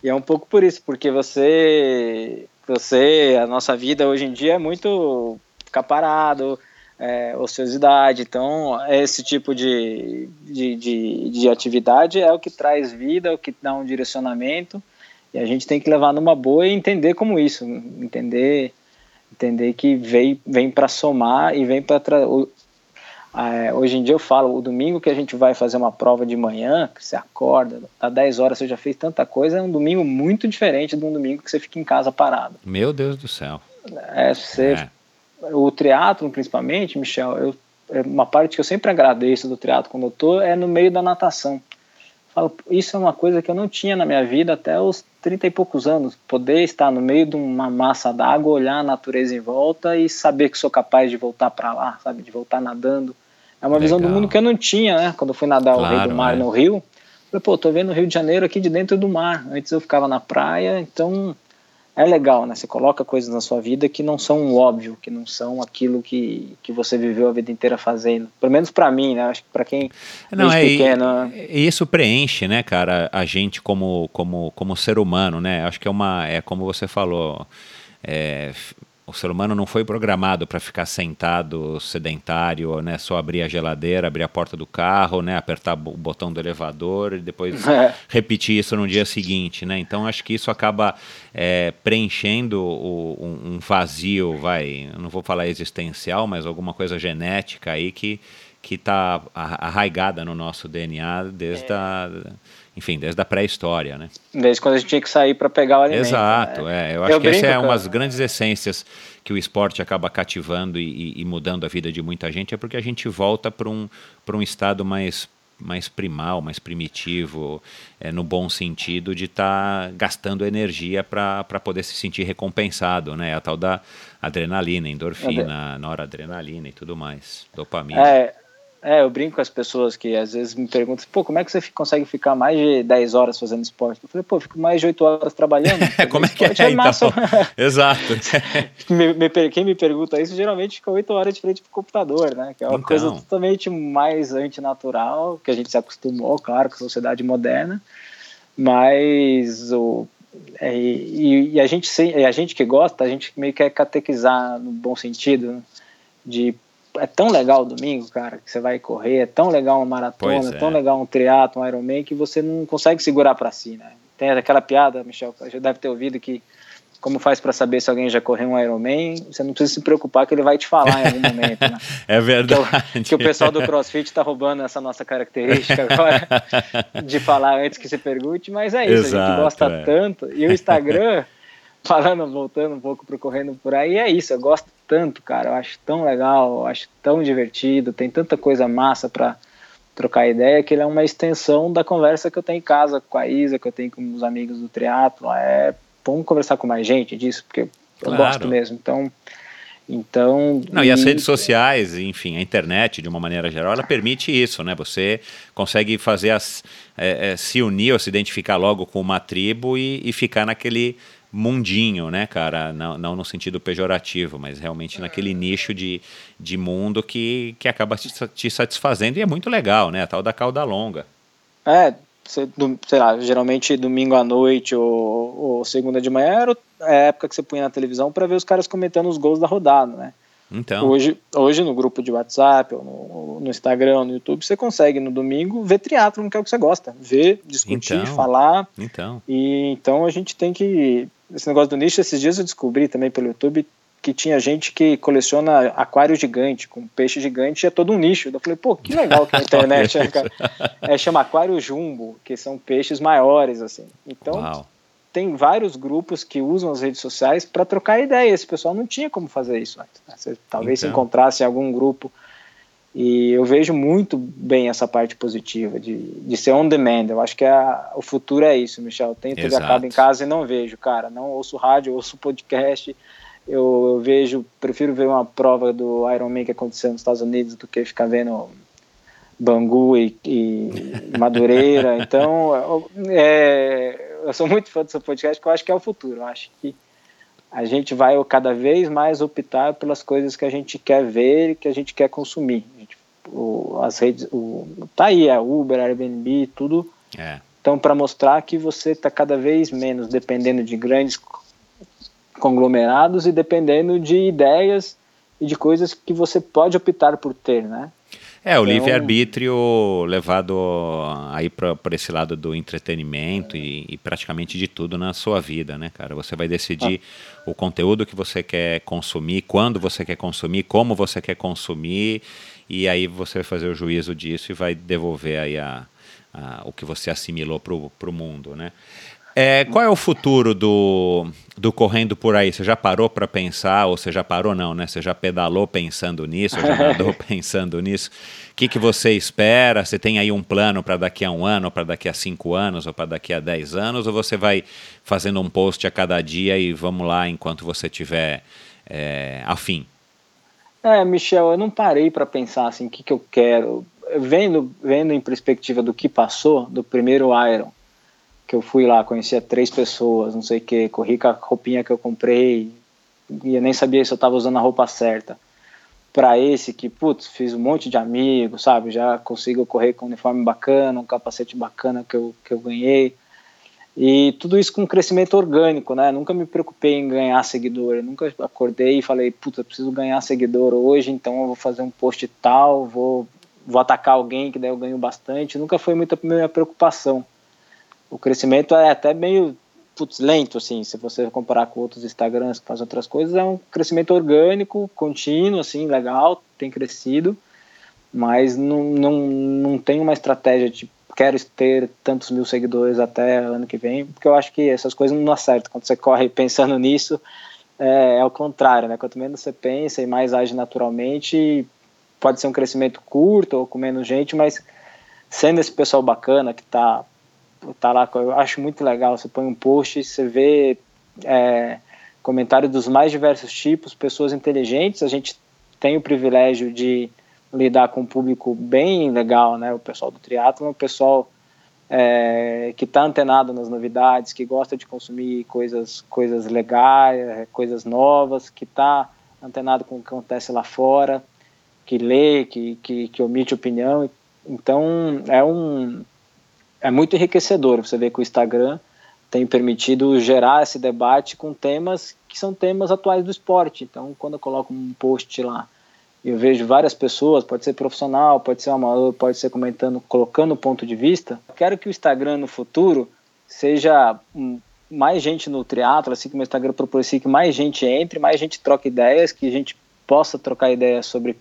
e é um pouco por isso, porque você você, a nossa vida hoje em dia é muito ficar parado, é, ociosidade. Então, esse tipo de, de, de, de, atividade é o que traz vida, é o que dá um direcionamento. E a gente tem que levar numa boa e entender como isso, entender entender que vem, vem para somar e vem para é, hoje em dia eu falo, o domingo que a gente vai fazer uma prova de manhã, que você acorda, a 10 horas você já fez tanta coisa, é um domingo muito diferente de um domingo que você fica em casa parado. Meu Deus do céu. É, você, é. O triatlo principalmente, Michel, eu, é uma parte que eu sempre agradeço do triatlo quando eu tô é no meio da natação. Falo, isso é uma coisa que eu não tinha na minha vida até os 30 e poucos anos. Poder estar no meio de uma massa d'água, olhar a natureza em volta e saber que sou capaz de voltar para lá, sabe? De voltar nadando é uma Legal. visão do mundo que eu não tinha, né? Quando eu fui nadar claro, o Rei do Mar é. no Rio. Falei, pô, tô vendo o Rio de Janeiro aqui de dentro do mar. Antes eu ficava na praia, então é legal, né? Você coloca coisas na sua vida que não são óbvio, que não são aquilo que, que você viveu a vida inteira fazendo. Pelo menos para mim, né? Acho que para quem não é pequeno. E, isso preenche, né, cara, a gente como como como ser humano, né? Acho que é uma é como você falou. É, o ser humano não foi programado para ficar sentado, sedentário, né? Só abrir a geladeira, abrir a porta do carro, né? Apertar o botão do elevador e depois é. repetir isso no dia seguinte, né? Então acho que isso acaba é, preenchendo o, um, um, vazio, vai, não vou falar existencial, mas alguma coisa genética aí que que está arraigada no nosso DNA desde é. a enfim, desde a pré-história, né? Desde quando a gente tinha que sair para pegar o alimento. Exato, né? é. Eu acho eu que essa é uma das grandes essências que o esporte acaba cativando e, e, mudando a vida de muita gente, é porque a gente volta para um, um estado mais mais primal, mais primitivo, é, no bom sentido de estar tá gastando energia para poder se sentir recompensado, né? A tal da adrenalina, endorfina, noradrenalina e tudo mais, dopamina. É, é, eu brinco com as pessoas que às vezes me perguntam, pô, como é que você consegue ficar mais de 10 horas fazendo esporte? Eu falei, pô, fico mais de 8 horas trabalhando. como é que é, é então? Exato. me, me, quem me pergunta isso geralmente fica 8 horas de frente pro computador, né? Que é uma então. coisa totalmente mais antinatural, que a gente se acostumou, claro, com a sociedade moderna, mas o, é, e, e, a gente a gente que gosta, a gente meio que quer catequizar no bom sentido, de é tão legal o domingo, cara, que você vai correr, é tão legal uma maratona, é. é tão legal um triatlo, um Ironman, que você não consegue segurar para si, né? Tem aquela piada, Michel, já deve ter ouvido que como faz para saber se alguém já correu um Ironman, você não precisa se preocupar que ele vai te falar em algum momento, né? é verdade. Que, que o pessoal do CrossFit está roubando essa nossa característica agora de falar antes que se pergunte, mas é isso, Exato, a gente gosta é. tanto. E o Instagram falando, voltando um pouco pro correndo por aí, é isso, eu gosto tanto, cara, eu acho tão legal, eu acho tão divertido, tem tanta coisa massa para trocar ideia que ele é uma extensão da conversa que eu tenho em casa com a Isa, que eu tenho com os amigos do triatlo, é bom conversar com mais gente disso, porque eu claro. gosto mesmo, então Então. Não, e, e as redes sociais, enfim, a internet, de uma maneira geral, ela permite isso, né? Você consegue fazer as. É, é, se unir ou se identificar logo com uma tribo e, e ficar naquele mundinho, né, cara? Não, não no sentido pejorativo, mas realmente naquele nicho de, de mundo que, que acaba te, satisfazendo e é muito legal, né? A tal da cauda longa. É, sei lá, geralmente domingo à noite ou, ou segunda de manhã era a época que você punha na televisão para ver os caras comentando os gols da rodada, né? Então. Hoje, hoje no grupo de WhatsApp, ou no, no Instagram, no YouTube, você consegue no domingo ver triatlo, que é o que você gosta. Ver, discutir, então, falar. Então. E então a gente tem que. Esse negócio do nicho, esses dias eu descobri também pelo YouTube que tinha gente que coleciona aquário gigante, com peixe gigante, é todo um nicho. Eu falei, pô, que legal que a internet é, cara. É, chama aquário jumbo, que são peixes maiores, assim. Então, Uau. tem vários grupos que usam as redes sociais para trocar ideia. Esse pessoal não tinha como fazer isso antes. Né? Você talvez então. se encontrasse em algum grupo. E eu vejo muito bem essa parte positiva de, de ser on demand. Eu acho que a, o futuro é isso, Michel. Tenho TV a cabo em casa e não vejo, cara. Não ouço rádio, ouço podcast eu, eu, vejo, prefiro ver uma prova do Ironman que aconteceu nos Estados Unidos do que ficar vendo Bangu e, e Madureira. Então, é, eu sou muito fã do seu podcast, que eu acho que é o futuro. Eu acho que a gente vai cada vez mais optar pelas coisas que a gente quer ver e que a gente quer consumir. O, as redes, o, tá aí, é Uber, Airbnb, tudo. É. Então, para mostrar que você está cada vez menos dependendo de grandes conglomerados e dependendo de ideias e de coisas que você pode optar por ter, né? É, o então, livre-arbítrio levado aí para esse lado do entretenimento e, e, praticamente de tudo na sua vida, né, cara? Você vai decidir ah. o conteúdo que você quer consumir, quando você quer consumir, como você quer consumir, e aí você vai fazer o juízo disso e vai devolver aí a, a o que você assimilou para o mundo, né? É, qual é o futuro do, do correndo por aí? Você já parou para pensar, ou você já parou não, né? Você já pedalou pensando nisso, já andou pensando nisso. O que, que você espera? Você tem aí um plano para daqui a um ano, para daqui a cinco anos, ou para daqui a dez anos? Ou você vai fazendo um post a cada dia e vamos lá enquanto você tiver é, afim? É, Michel, eu não parei para pensar assim, o que, que eu quero. Vendo, vendo em perspectiva do que passou, do primeiro Iron, que eu fui lá, conhecia três pessoas, não sei o que, corri com a roupinha que eu comprei, e eu nem sabia se eu estava usando a roupa certa. Para esse que, putz, fiz um monte de amigos, sabe? Já consigo correr com um uniforme bacana, um capacete bacana que eu, que eu ganhei. E tudo isso com crescimento orgânico, né? Nunca me preocupei em ganhar seguidor. Eu nunca acordei e falei, puta, preciso ganhar seguidor hoje, então eu vou fazer um post tal, vou, vou atacar alguém que daí eu ganho bastante. Nunca foi muita minha preocupação o crescimento é até meio putz, lento, assim, se você comparar com outros Instagrams que fazem outras coisas, é um crescimento orgânico, contínuo, assim, legal, tem crescido, mas não, não, não tem uma estratégia de quero ter tantos mil seguidores até ano que vem, porque eu acho que essas coisas não acertam. Quando você corre pensando nisso, é, é o contrário, né? Quanto menos você pensa e mais age naturalmente, pode ser um crescimento curto ou com menos gente, mas sendo esse pessoal bacana que está tá lá, eu acho muito legal. Você põe um post, você vê é, comentários dos mais diversos tipos, pessoas inteligentes. A gente tem o privilégio de lidar com um público bem legal, né? O pessoal do triatlo, o pessoal é, que está antenado nas novidades, que gosta de consumir coisas, coisas legais, coisas novas, que está antenado com o que acontece lá fora, que lê, que, que, que omite opinião. Então, é um, é muito enriquecedor. Você vê que o Instagram tem permitido gerar esse debate com temas que são temas atuais do esporte. Então, quando eu coloco um post lá, eu vejo várias pessoas, pode ser profissional, pode ser amador, pode ser comentando, colocando ponto de vista. Quero que o Instagram no futuro seja mais gente no triatlo, assim que o Instagram proporciona que mais gente entre, mais gente troque ideias, que a gente possa trocar ideias sobre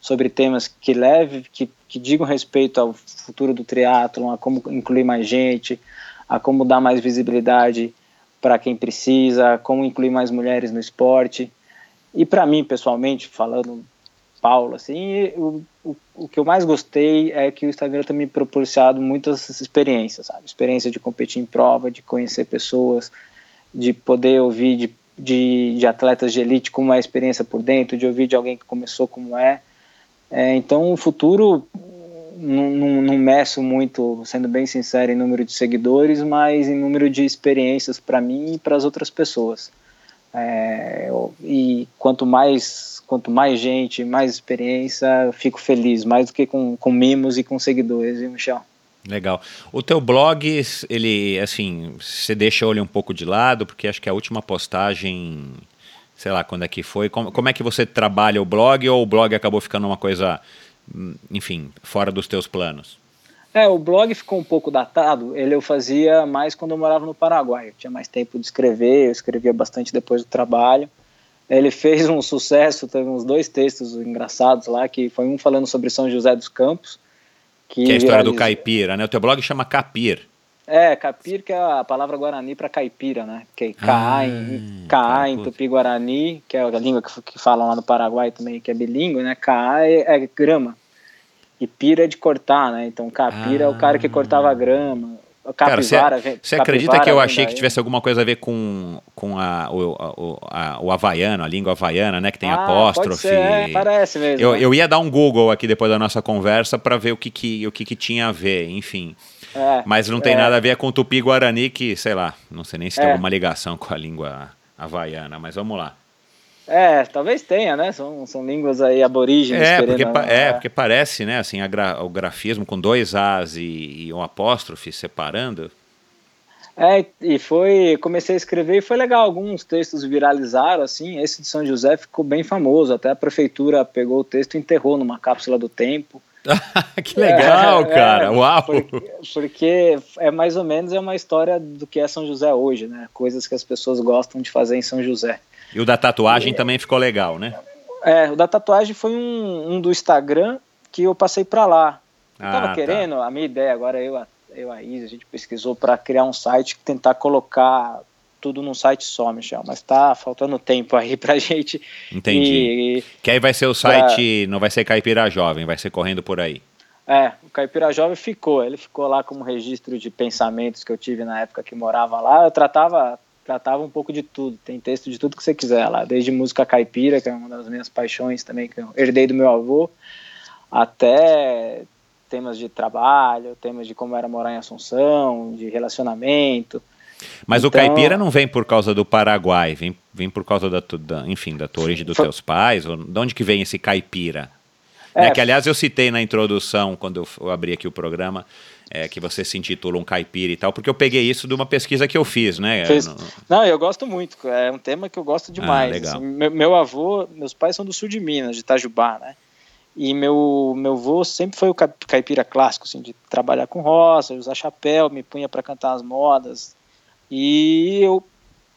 sobre temas que leve, que, que digam respeito ao futuro do triatlon, a como incluir mais gente, a como dar mais visibilidade para quem precisa, como incluir mais mulheres no esporte. E para mim, pessoalmente, falando Paulo, assim, o, o, o, que eu mais gostei é que o Instagram tem me proporcionado muitas experiências, sabe? Experiência de competir em prova, de conhecer pessoas, de poder ouvir de de, de atletas de elite, como é a experiência por dentro, de ouvir de alguém que começou como é. é então, o futuro não, não, não meço muito, sendo bem sincero, em número de seguidores, mas em número de experiências para mim e para as outras pessoas. É, e quanto mais quanto mais gente, mais experiência, eu fico feliz, mais do que com, com mimos e com seguidores, viu, Michel? Legal. O teu blog, ele, assim, você deixa ele um pouco de lado, porque acho que a última postagem, sei lá quando é que foi, como, como é que você trabalha o blog ou o blog acabou ficando uma coisa, hum, enfim, fora dos teus planos? É, o blog ficou um pouco datado. Ele eu fazia mais quando eu morava no Paraguai. Eu tinha mais tempo de escrever, eu escrevia bastante depois do trabalho. Ele fez um sucesso, teve uns dois textos engraçados lá, que foi um falando sobre São José dos Campos. Que, que é a história viraliza. do caipira, né? O teu blog chama Capir. É, capir que é a palavra guarani para caipira, né? Que é Caá ah, em, Caá em tupi-guarani, que é a língua que, que falam lá no Paraguai também, que é bilíngue, né? Caá é, é grama. E pira é de cortar, né? Então capira ah. é o cara que cortava grama. Capivara, Cara, você acredita que eu achei que tivesse alguma coisa a ver com, com a, o, a, o havaiano, a língua havaiana, né? Que tem ah, apóstrofe. Ser, é, parece mesmo. Eu, né? eu ia dar um Google aqui depois da nossa conversa para ver o que, que, o que, que tinha a ver, enfim. É, Mas não tem é. nada a ver com o tupi-guarani, que, sei lá, não sei nem se tem é. alguma ligação com a língua havaiana, mas vamos lá. É, talvez tenha, né? São, são línguas aí aborígenes. É, porque, é, porque parece, né? Assim, gra, o grafismo com dois As e, e um apóstrofe separando. É, e foi, comecei a escrever e foi legal, alguns textos viralizaram, assim, esse de São José ficou bem famoso, até a prefeitura pegou o texto e enterrou numa cápsula do tempo. que legal, é, cara, é, uau! Porque, porque, é mais ou menos é uma história do que é São José hoje, né, coisas que as pessoas gostam de fazer em São José. E o da tatuagem também ficou legal, né? É, o da tatuagem foi um, um do Instagram que eu passei para lá. Eu ah, tava tá. querendo, a minha ideia agora, eu, eu a Isa, a gente pesquisou para criar um site, tentar colocar tudo num site só, Michel, mas tá faltando tempo aí pra gente. Entendi. E, que aí vai ser o site, pra... não vai ser Caipira Jovem, vai ser correndo por aí. É, o Caipira Jovem ficou, ele ficou lá como registro de pensamentos que eu tive na época que morava lá. Eu tratava tratava um pouco de tudo. Tem texto de tudo que você quiser lá, desde música caipira, que é uma das minhas paixões também, que eu herdei do meu avô, até temas de trabalho, temas de como era morar em Assunção, de relacionamento. Mas então, o caipira não vem por causa do Paraguai, vem, vem por causa da, da enfim, da tua origem dos foi, teus pais? Ou, de onde que vem esse caipira? É, né, que aliás eu citei na introdução, quando eu, eu abri aqui o programa, é, que você se intitula um caipira e tal, porque eu peguei isso de uma pesquisa que eu fiz, né? Fez... Não, eu gosto muito, é um tema que eu gosto demais. Ah, legal. Assim, meu, meu, avô, meus pais são do sul de Minas, de Itajubá, né? E meu, meu avô sempre foi o caipira clássico, assim, de trabalhar com roça, usar chapéu, me punha para cantar as modas. E eu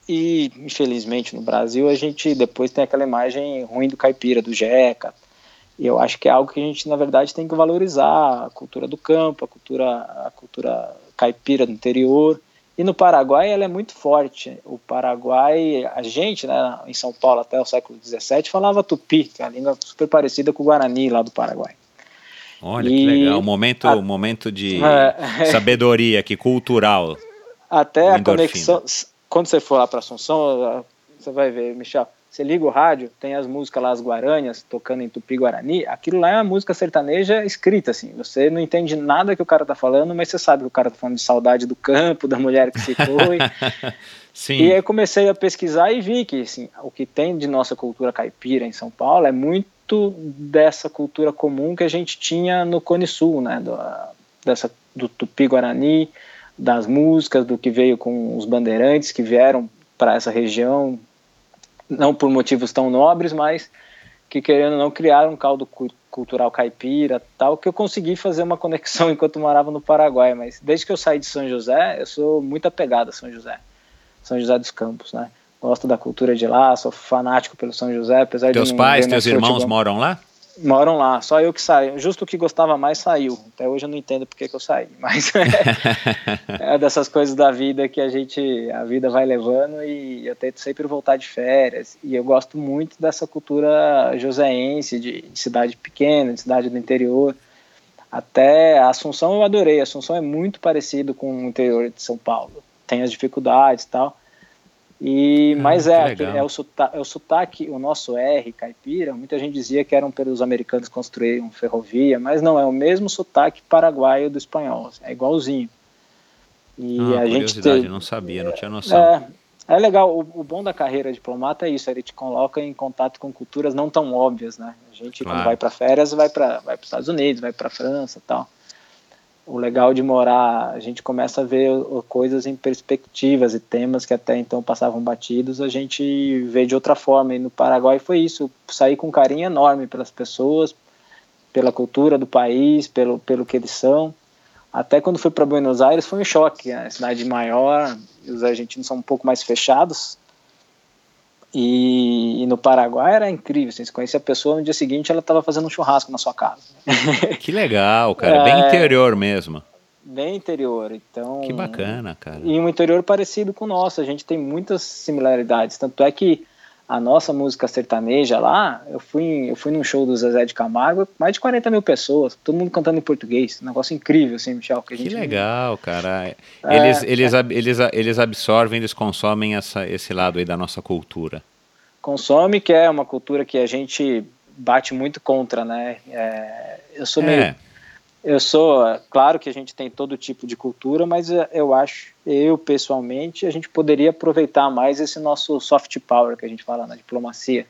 e infelizmente no Brasil a gente depois tem aquela imagem ruim do caipira, do jeca, e eu acho que é algo que a gente, na verdade, tem que valorizar a cultura do campo, a cultura, a cultura caipira do interior. E no Paraguai ela é muito forte. O Paraguai, a gente, né, em São Paulo até o século XVII, falava tupi, que é uma língua super parecida com o Guarani lá do Paraguai. Olha e que legal, um momento, a, momento de é, sabedoria aqui, cultural. Até a conexão, quando você for lá para Assunção, você vai ver, Michel, você liga o rádio, tem as músicas lá, as Guaranhas, tocando em Tupi-Guarani, aquilo lá é uma música sertaneja escrita, assim. Você não entende nada que o cara tá falando, mas você sabe que o cara tá falando de saudade do campo, da mulher que se foi. Sim. E aí comecei a pesquisar e vi que, assim, o que tem de nossa cultura caipira em São Paulo é muito dessa cultura comum que a gente tinha no Cone Sul, né? Do, dessa, do Tupi-Guarani, das músicas, do que veio com os bandeirantes que vieram para essa região não por motivos tão nobres, mas que querendo não criar um caldo cultural caipira, tal, que eu consegui fazer uma conexão enquanto morava no Paraguai, mas desde que eu saí de São José, eu sou muito apegado a São José, São José dos Campos, né? Gosto da cultura de lá, sou fanático pelo São José, apesar teus de Teus pais, teus irmãos futebol. moram lá? Moram lá, só eu que saio. Justo o que gostava mais saiu. Até hoje eu não entendo porque que eu saí, mas é, é, dessas coisas da vida que a gente, a vida vai levando e eu tento sempre voltar de férias. E eu gosto muito dessa cultura joseense, de, de cidade pequena, de cidade do interior. Até Assunção eu adorei. Assunção é muito parecido com o interior de São Paulo. Tem as dificuldades e tal. E, ah, mas é, é, o sotaque, é o sotaque, o nosso R caipira, muita gente dizia que eram pelos americanos construírem ferrovia, mas não, é o mesmo sotaque paraguaio do espanhol, assim, é igualzinho. E ah, a gente te... não sabia, não tinha noção. É, é legal, o, o, bom da carreira diplomata é isso, ele te coloca em contato com culturas não tão óbvias, né? A gente claro. quando vai para férias vai para vai os Estados Unidos, vai para França, tal o legal de morar, a gente começa a ver coisas em perspectivas e temas que até então passavam batidos, a gente vê de outra forma. E no Paraguai foi isso, sair com carinho enorme pelas pessoas, pela cultura do país, pelo, pelo que eles são. Até quando fui para Buenos Aires foi um choque, né? a cidade maior, os argentinos são um pouco mais fechados, e, e, no Paraguai era incrível, assim, você conhecia a pessoa, no dia seguinte ela estava fazendo um churrasco na sua casa. Que legal, cara, é, bem interior mesmo. Bem interior, então... Que bacana, cara. E um interior parecido com o nosso, a gente tem muitas similaridades, tanto é que a nossa música sertaneja lá, eu fui, eu fui num show do Zezé de Camargo, mais de 40 mil pessoas, todo mundo cantando em português, um negócio incrível, assim, Michel. Que, que legal, cara. Eles, é, eles, é. eles, eles absorvem, eles consomem essa, esse lado aí da nossa cultura. Consome, que é uma cultura que a gente bate muito contra, né? É, eu sou meio... É. Eu sou, claro que a gente tem todo tipo de cultura, mas eu acho, eu pessoalmente, a gente poderia aproveitar mais esse nosso soft power que a gente fala na diplomacia,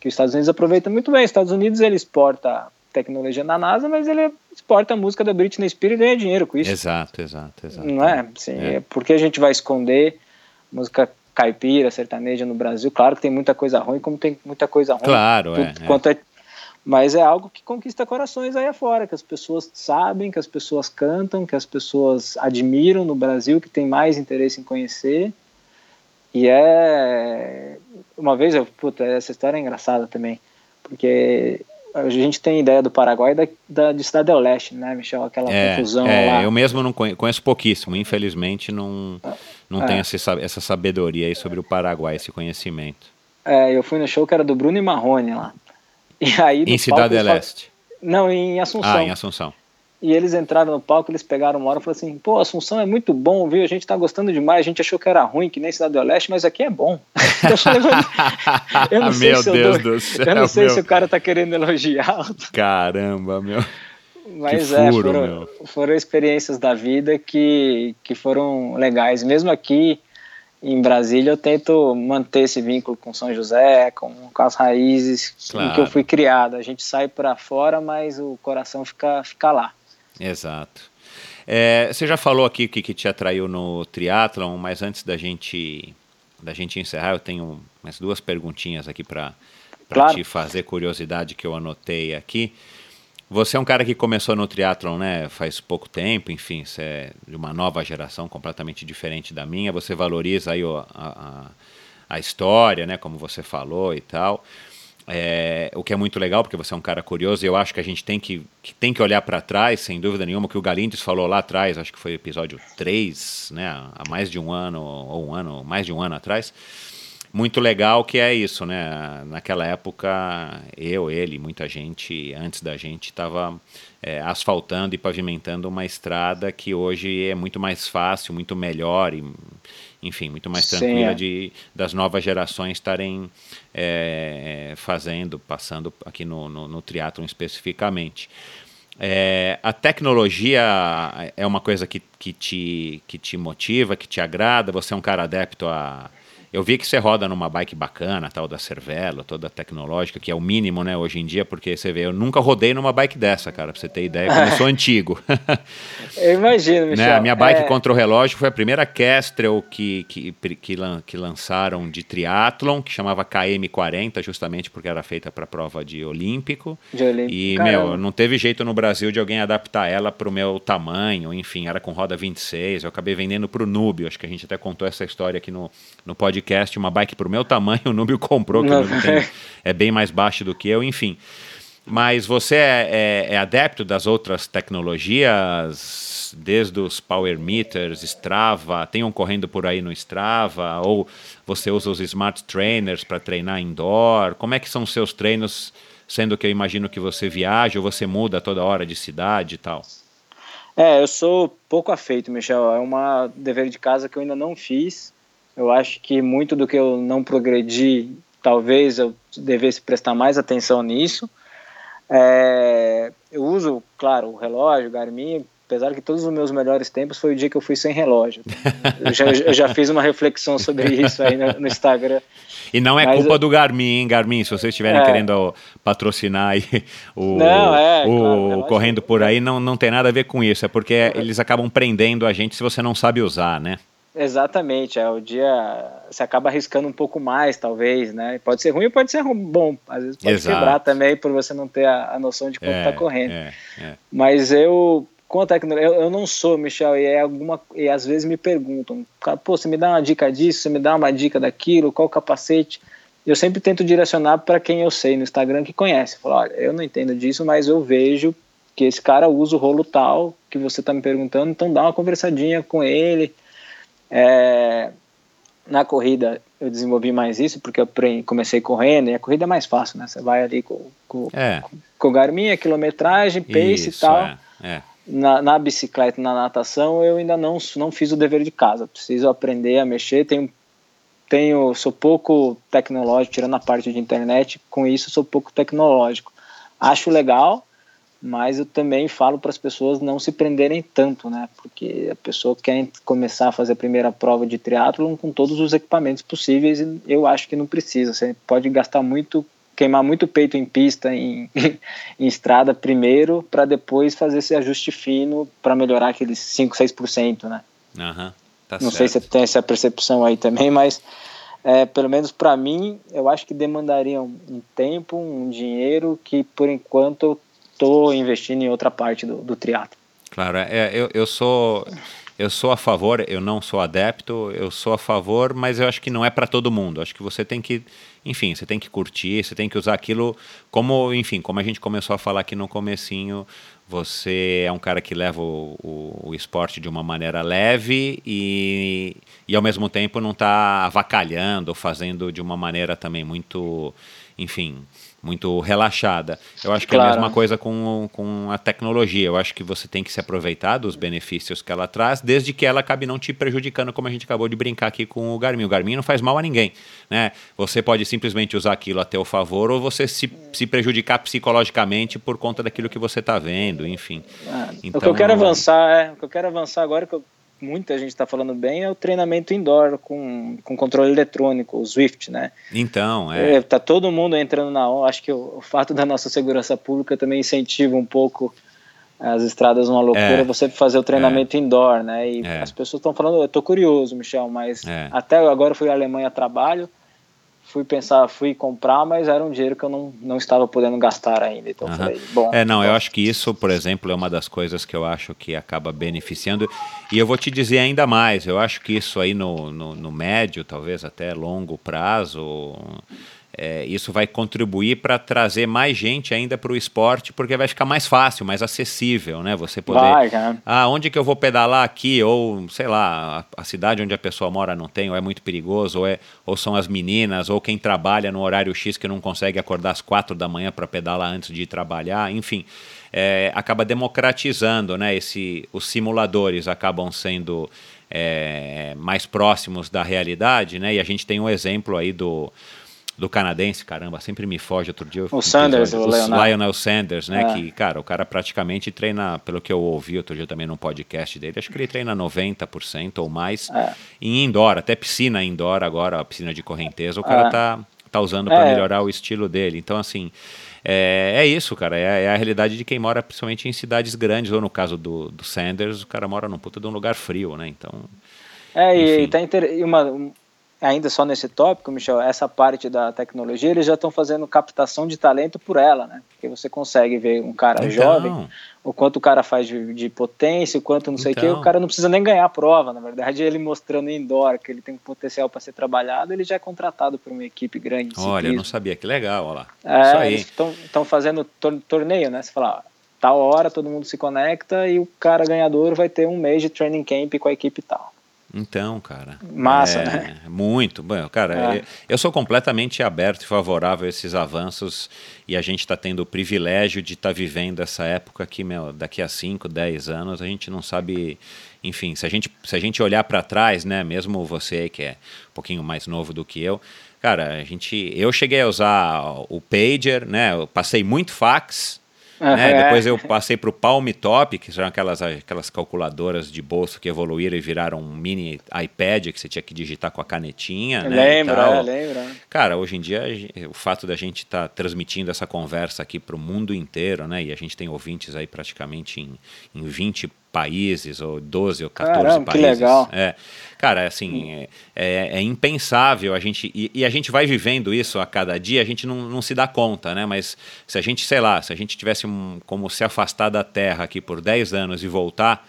que os Estados Unidos aproveita muito bem. Os Estados Unidos ele exporta tecnologia da NASA, mas ele exporta a música da Britney Spears e ganha dinheiro com isso. Exato, exato, exato. Não é? Sim, é. Porque a gente vai esconder música caipira, sertaneja no Brasil? Claro que tem muita coisa ruim, como tem muita coisa ruim. Claro, tudo, é, quanto é. Mas é algo que conquista corações aí afora, que as pessoas sabem, que as pessoas cantam, que as pessoas admiram no Brasil, que tem mais interesse em conhecer. E é. Uma vez, eu, puta, essa história é engraçada também, porque a gente tem ideia do Paraguai da, da, de Cidade do Leste, né, Michel? Aquela é, confusão é, lá. Eu mesmo não conheço, conheço pouquíssimo, infelizmente não, não é. tenho essa, essa sabedoria aí sobre o Paraguai, esse conhecimento. É, eu fui no show que era do Bruno e Marrone lá. E aí, em Cidade do Leste? Não, em Assunção. Ah, em Assunção. E eles entraram no palco, eles pegaram uma hora e falaram assim: pô, Assunção é muito bom, viu? A gente tá gostando demais. A gente achou que era ruim, que nem Cidade do Leste, mas aqui é bom. eu, não sei, se, eu, dou, eu não sei se o cara tá querendo elogiar. Caramba, meu. Mas é, furo, foram, foram experiências da vida que, que foram legais. Mesmo aqui em Brasília, eu tento manter esse vínculo com São José, com, com as raízes claro. em que eu fui criado. A gente sai para fora, mas o coração fica, fica lá. Exato. É, você já falou aqui o que, que te atraiu no triatlon, mas antes da gente da gente encerrar, eu tenho mais duas perguntinhas aqui para claro. te fazer curiosidade que eu anotei aqui. Você é um cara que começou no triatlon, né, faz pouco tempo, enfim, você é de uma nova geração completamente diferente da minha. Você valoriza aí a, a, a história, né, como você falou e tal. É, o que é muito legal, porque você é um cara curioso, e eu acho que a gente tem que, que tem que olhar para trás, sem dúvida nenhuma, o que o Galindes falou lá atrás, acho que foi episódio 3, né, há mais de um ano, ou um ano, mais de um ano atrás. Muito legal que é isso, né? Naquela época, eu, ele, muita gente antes da gente estava é, asfaltando e pavimentando uma estrada que hoje é muito mais fácil, muito melhor e enfim, muito mais tranquila Sim, é. de das novas gerações estarem é, fazendo, passando aqui no, no, no triatlon especificamente. É, a tecnologia é uma coisa que, que, te, que te motiva, que te agrada? Você é um cara adepto a, eu vi que você roda numa bike bacana, tal da Cervelo, toda tecnológica, que é o mínimo, né, hoje em dia, porque você vê, eu nunca rodei numa bike dessa, cara, pra você ter ideia, como eu sou antigo. eu imagino, Michel. Né, a minha bike é... contra o relógio foi a primeira Kestrel que, que, que, que lançaram de triatlon, que chamava KM40, justamente porque era feita para prova de olímpico. De olímpico. E, Caramba. meu, não teve jeito no Brasil de alguém adaptar ela pro meu tamanho, enfim, era com roda 26, eu acabei vendendo pro Núbio, acho que a gente até contou essa história aqui no, no podcast podcast, uma bike para o meu tamanho, o Núbio comprou, que tem, é bem mais baixo do que eu, enfim. Mas você é, é, é, adepto das outras tecnologias, desde os power meters, Strava, tem um correndo por aí no Strava, ou você usa os smart trainers para treinar indoor? Como é que são os seus treinos, sendo que eu imagino que você viaja ou você muda toda hora de cidade e tal? É, eu sou pouco afeito, Michel. É uma dever de casa que eu ainda não fiz Eu acho que muito do que eu não progredi, talvez eu devesse prestar mais atenção nisso. É, eu uso, claro, o relógio, Garmin, apesar que todos os meus melhores tempos foi o dia que eu fui sem relógio. Eu já, eu já fiz uma reflexão sobre isso aí no, no Instagram. E não é Mas culpa eu... do Garmin, hein, Garmin? Se vocês estiverem é. querendo patrocinar aí o, não, é, o, claro, correndo por aí, não, não tem nada a ver com isso. É porque é. eles acabam prendendo a gente se você não sabe usar, né? Exatamente, é o dia você acaba arriscando um pouco mais, talvez, né? Pode ser ruim ou pode ser bom, às vezes pode Exato. quebrar também por você não ter a, a noção de quanto está é, correndo. É, é. Mas eu, com a tecnologia, eu, eu, não sou, Michel, e é alguma e às vezes me perguntam, pô, você me dá uma dica disso, você me dá uma dica daquilo, qual capacete? Eu sempre tento direcionar para quem eu sei no Instagram que conhece. Falo, olha, eu não entendo disso, mas eu vejo que esse cara usa o rolo tal que você está me perguntando, então dá uma conversadinha com ele é, na corrida eu desenvolvi mais isso porque eu comecei correndo e a corrida é mais fácil, né? Você vai ali com, com, é. com o Garmin, a quilometragem, pace isso, e tal. É, é. Na, na, bicicleta, na natação, eu ainda não, não fiz o dever de casa. Preciso aprender a mexer. Tenho, tenho, sou pouco tecnológico, tirando a parte de internet. Com isso, sou pouco tecnológico. Acho legal, mas eu também falo para as pessoas não se prenderem tanto, né? Porque a pessoa quer começar a fazer a primeira prova de triatlon com todos os equipamentos possíveis e eu acho que não precisa. Você pode gastar muito, queimar muito peito em pista, em, em estrada primeiro, para depois fazer esse ajuste fino para melhorar aqueles 5, 6%, né? Uhum, tá não certo. sei se tem essa percepção aí também, mas é, pelo menos para mim, eu acho que demandaria um, um tempo, um dinheiro que por enquanto eu estou investindo em outra parte do, do triatlo. Claro, é, eu, eu sou eu sou a favor, eu não sou adepto, eu sou a favor, mas eu acho que não é para todo mundo. Acho que você tem que, enfim, você tem que curtir, você tem que usar aquilo como, enfim, como a gente começou a falar aqui no comecinho, você é um cara que leva o, o, o esporte de uma maneira leve e, e ao mesmo tempo não está avacalhando ou fazendo de uma maneira também muito, enfim, muito relaxada. Eu acho que claro. é a mesma coisa com, com a tecnologia. Eu acho que você tem que se aproveitar dos benefícios que ela traz, desde que ela acabe não te prejudicando, como a gente acabou de brincar aqui com o Garmin. O Garmin não faz mal a ninguém. Né? Você pode simplesmente usar aquilo a teu favor ou você se, se prejudicar psicologicamente por conta daquilo que você está vendo, enfim. É, então, o que eu quero avançar é, o que eu quero avançar agora que eu muita gente está falando bem é o treinamento indoor com, com controle eletrônico, o Swift, né? Então, é. é tá todo mundo entrando na onda. Acho que o, o, fato da nossa segurança pública também incentiva um pouco as estradas uma loucura, é, você fazer o treinamento é, indoor, né? E é. as pessoas estão falando, eu tô curioso, Michel, mas é. até agora eu fui à Alemanha a trabalho, fui pensar, fui comprar, mas era um dinheiro que eu não, não estava podendo gastar ainda. Então uhum. falei, bom. É, não, eu acho que isso, por exemplo, é uma das coisas que eu acho que acaba beneficiando. E eu vou te dizer ainda mais, eu acho que isso aí no, no, no médio, talvez até longo prazo é, isso vai contribuir para trazer mais gente ainda para o esporte, porque vai ficar mais fácil, mais acessível, né? Você poder. Vai, ah, onde que eu vou pedalar aqui? Ou, sei lá, a, a, cidade onde a pessoa mora não tem, ou é muito perigoso, ou, é, ou são as meninas, ou quem trabalha no horário X que não consegue acordar às quatro da manhã para pedalar antes de ir trabalhar, enfim. É, acaba democratizando, né? Esse, os simuladores acabam sendo é, mais próximos da realidade, né? E a gente tem um exemplo aí do do canadense, caramba, sempre me foge outro dia. O Sanders, o, o Lionel Sanders, né? É. Que, cara, o cara praticamente treina, pelo que eu ouvi outro dia também no podcast dele, acho que ele treina 90% ou mais é. em indoor, até piscina indoor agora, a piscina de correnteza, o cara é. tá, tá usando para é. melhorar o estilo dele. Então, assim. É, é isso, cara. É, é, a realidade de quem mora principalmente em cidades grandes, ou no caso do, do Sanders, o cara mora num puta de um lugar frio, né? Então. É, e, e, tá inter... e uma, ainda só nesse tópico, Michel, essa parte da tecnologia, eles já estão fazendo captação de talento por ela, né? Porque você consegue ver um cara então... jovem, o quanto o cara faz de, de potência, o quanto não sei o então... que, o cara não precisa nem ganhar a prova, na verdade, ele mostrando indoor que ele tem potencial para ser trabalhado, ele já é contratado por uma equipe grande. Olha, eu não sabia, que legal, olha lá. É, estão fazendo torneio, né? Você fala, tal hora todo mundo se conecta e o cara ganhador vai ter um mês de training camp com a equipe tal. Então, cara. Massa, é, né? Muito. Bom, cara, é. eu sou completamente aberto e favorável a esses avanços e a gente está tendo o privilégio de estar tá vivendo essa época que, meu, daqui a 5, 10 anos, a gente não sabe. Enfim, se a gente, se a gente olhar para trás, né, mesmo você que é um pouquinho mais novo do que eu, cara, a gente, eu cheguei a usar o pager, né, eu passei muito fax, né? É. Depois eu passei para o Palm Top, que são aquelas, aquelas calculadoras de bolso que evoluíram e viraram um mini iPad que você tinha que digitar com a canetinha. Né, lembra, lembra. Cara, hoje em dia o fato da gente estar tá transmitindo essa conversa aqui para o mundo inteiro, né? E a gente tem ouvintes aí praticamente em, em 20 países, ou 12 ou 14 Caramba, países. Que legal. É, cara, assim, é, é, é, impensável a gente. E, e, a gente vai vivendo isso a cada dia, a gente não, não se dá conta, né? Mas se a gente, sei lá, se a gente tivesse um, como se afastar da Terra aqui por 10 anos e voltar.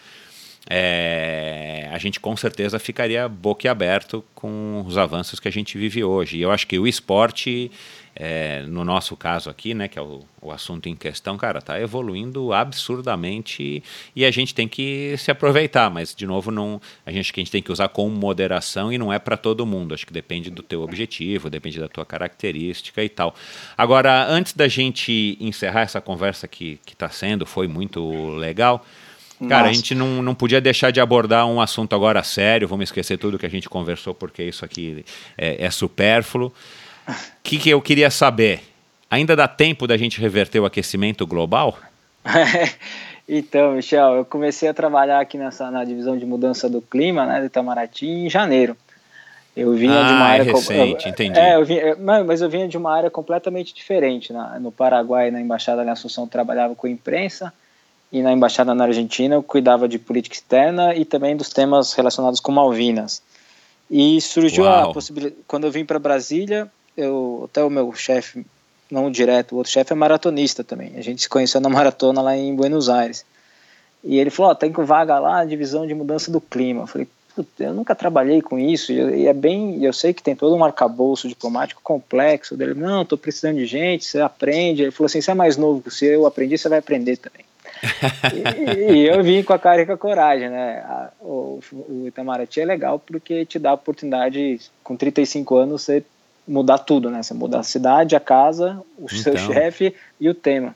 É, a gente com certeza ficaria boquiaberto com os avanços que a gente vive hoje. E eu acho que o esporte é, no nosso caso aqui, né, que é o, o assunto em questão, cara, está evoluindo absurdamente e a gente tem que se aproveitar, mas de novo não, a gente que a gente tem que usar com moderação e não é para todo mundo. Acho que depende do teu objetivo, depende da tua característica e tal. Agora, antes da gente encerrar essa conversa que que está sendo, foi muito legal. Cara, Nossa. a gente não, não podia deixar de abordar um assunto agora sério, vamos esquecer tudo que a gente conversou, porque isso aqui é, é supérfluo. O que, que eu queria saber? Ainda dá tempo da gente reverter o aquecimento global? então, Michel, eu comecei a trabalhar aqui nessa, na divisão de mudança do clima, né, do Itamaraty, em janeiro. Eu vinha ah, de uma é área. recente, entendi. É, eu vinha, mas eu vinha de uma área completamente diferente. Na, no Paraguai, na embaixada na Assunção, trabalhava com imprensa, e na embaixada na Argentina, eu cuidava de política externa e também dos temas relacionados com Malvinas. E surgiu Uau. a possibilidade. Quando eu vim para Brasília, eu até o meu chefe, não direto, o outro chefe é maratonista também. A gente se conheceu na maratona lá em Buenos Aires. E ele falou: oh, tem que vaga lá, divisão de mudança do clima. Eu falei: eu nunca trabalhei com isso e é bem, eu sei que tem todo um arcabouço diplomático complexo. Dele, não, estou precisando de gente, você aprende. Ele falou assim: você é mais novo que eu aprendi, você vai aprender também. e, e, eu vim com a cara e com a coragem, né? A, o, o Itamaraty é legal porque te dá a oportunidade, com 35 anos, você mudar tudo, né? Você muda a cidade, a casa, o então. seu chefe e o tema.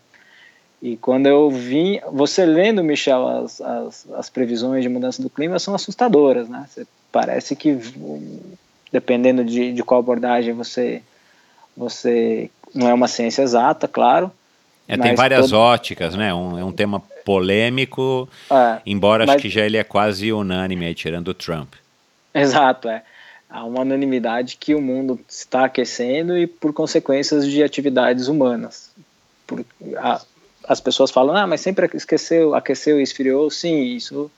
E quando eu vim, você lendo, Michel, as, as, as, previsões de mudança do clima são assustadoras, né? Você, parece que, dependendo de, de qual abordagem você, você. Não é uma ciência exata, claro. É, tem várias todo... óticas, né? Um, é um tema polêmico, é, embora mas... acho que já ele é quase unânime aí, tirando o Trump. Exato, é há uma unanimidade que o mundo está aquecendo e por consequências de atividades humanas. Por, a, as pessoas falam, ah, mas sempre aqueceu, aqueceu e esfriou. Sim, isso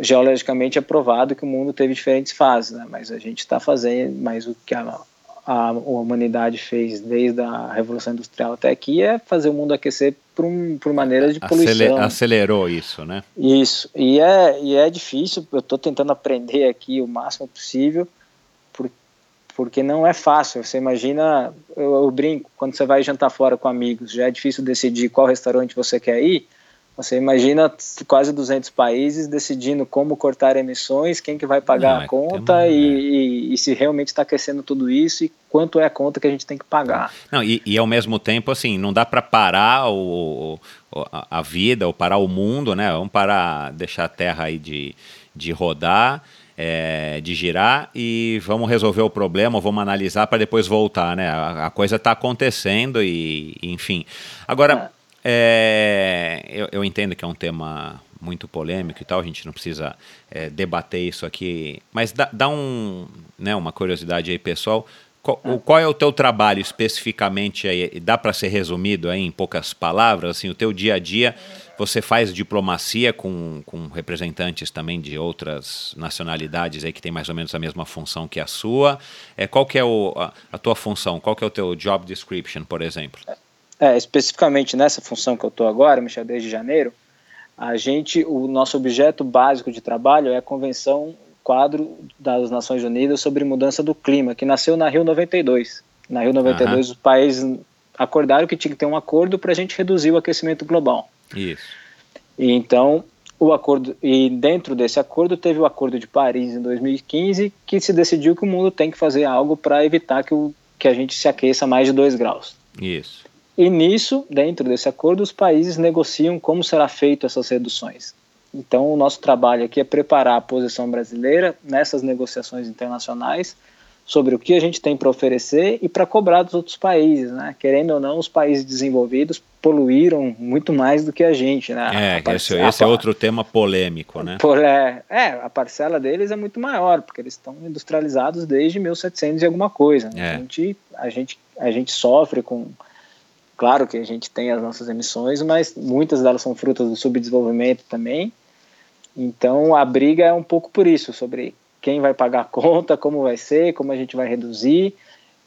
geologicamente é provado que o mundo teve diferentes fases, né? mas a gente está fazendo, mas o que a, a, humanidade fez desde a Revolução Industrial até aqui é fazer o mundo aquecer por, um, por maneiras de poluição. Acelerou isso, né? Isso, e é, e é difícil, eu estou tentando aprender aqui o máximo possível, porque não é fácil. Você imagina, eu, eu, brinco, quando você vai jantar fora com amigos, já é difícil decidir qual restaurante você quer ir. Você imagina quase 200 países decidindo como cortar emissões, quem que vai pagar não, a é conta uma... e, e, e, se realmente está aquecendo tudo isso e quanto é a conta que a gente tem que pagar. Não, e, e ao mesmo tempo, assim, não dá para parar o, o, a vida ou parar o mundo, né? Vamos parar, deixar a Terra aí de, de rodar é, de girar e vamos resolver o problema, vamos analisar para depois voltar, né? A, a coisa está acontecendo e, enfim. Agora, é, eu, eu, entendo que é um tema muito polêmico e tal, a gente não precisa é, debater isso aqui, mas dá, dá um, né, uma curiosidade aí, pessoal. Qual, qual, é o teu trabalho especificamente aí? Dá para ser resumido aí em poucas palavras? Assim, o teu dia a dia você faz diplomacia com, com representantes também de outras nacionalidades aí que tem mais ou menos a mesma função que a sua. É, qual que é o, a, a tua função? Qual que é o teu job description, por exemplo? É, especificamente nessa função que eu estou agora, Michel, desde janeiro, a gente, o nosso objeto básico de trabalho é a Convenção Quadro das Nações Unidas sobre Mudança do Clima, que nasceu na Rio 92. Na Rio 92, uhum. os países acordaram que tinha que ter um acordo para a gente reduzir o aquecimento global. Isso. E então, o acordo e dentro desse acordo teve o Acordo de Paris em 2015 que se decidiu que o mundo tem que fazer algo para evitar que, o, que a gente se aqueça mais de 2 graus. Isso. E nisso, dentro desse acordo, os países negociam como será feito essas reduções. Então, o nosso trabalho aqui é preparar a posição brasileira nessas negociações internacionais sobre o que a gente tem para oferecer e para cobrar dos outros países, né? Querendo ou não, os países desenvolvidos poluíram muito mais do que a gente, né? É, esse, esse é outro tema polêmico, né? Por, é, é, a parcela deles é muito maior, porque eles estão industrializados desde 1700 e alguma coisa. Né? É. A, gente, a, gente, a gente sofre com... Claro que a gente tem as nossas emissões, mas muitas delas são frutas do subdesenvolvimento também. Então, a briga é um pouco por isso, sobre quem vai pagar a conta, como vai ser, como a gente vai reduzir.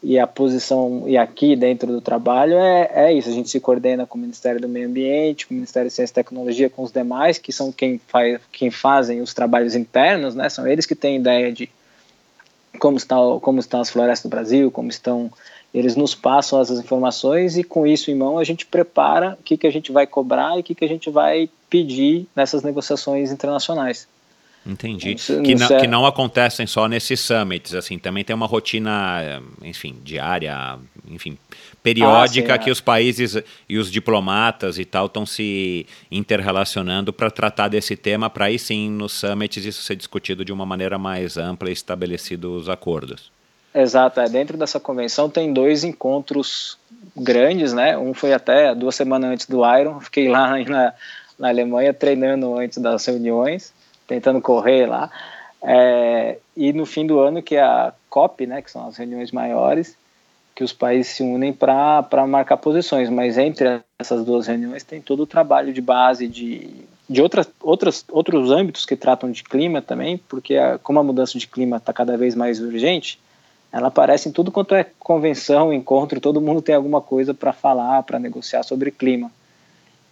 E a posição, e aqui dentro do trabalho, é, é isso: a gente se coordena com o Ministério do Meio Ambiente, com o Ministério de Ciência e Tecnologia, com os demais, que são quem, faz, quem fazem os trabalhos internos, né? São eles que têm ideia de como, está, como estão as florestas do Brasil, como estão. Eles nos passam essas informações e, com isso em mão, a gente prepara o que, que a gente vai cobrar e o que, que a gente vai pedir nessas negociações internacionais. Entendi. que, não, que não acontecem só nesses summits, assim, também tem uma rotina, enfim, diária, enfim, periódica ah, sim, que é. os países e os diplomatas e tal estão se interrelacionando para tratar desse tema, para aí sim, nos summits, isso ser discutido de uma maneira mais ampla e estabelecidos os acordos. Exato, é. dentro dessa convenção tem dois encontros grandes, né? Um foi até duas semanas antes do Iron, fiquei lá na, na Alemanha treinando antes das reuniões tentando correr lá. É, e no fim do ano, que é a COP, né, que são as reuniões maiores, que os países se unem para marcar posições. Mas entre essas duas reuniões tem todo o trabalho de base de, de outras, outras, outros âmbitos que tratam de clima também, porque a, como a mudança de clima está cada vez mais urgente, ela aparece em tudo quanto é convenção, encontro, todo mundo tem alguma coisa para falar, para negociar sobre clima.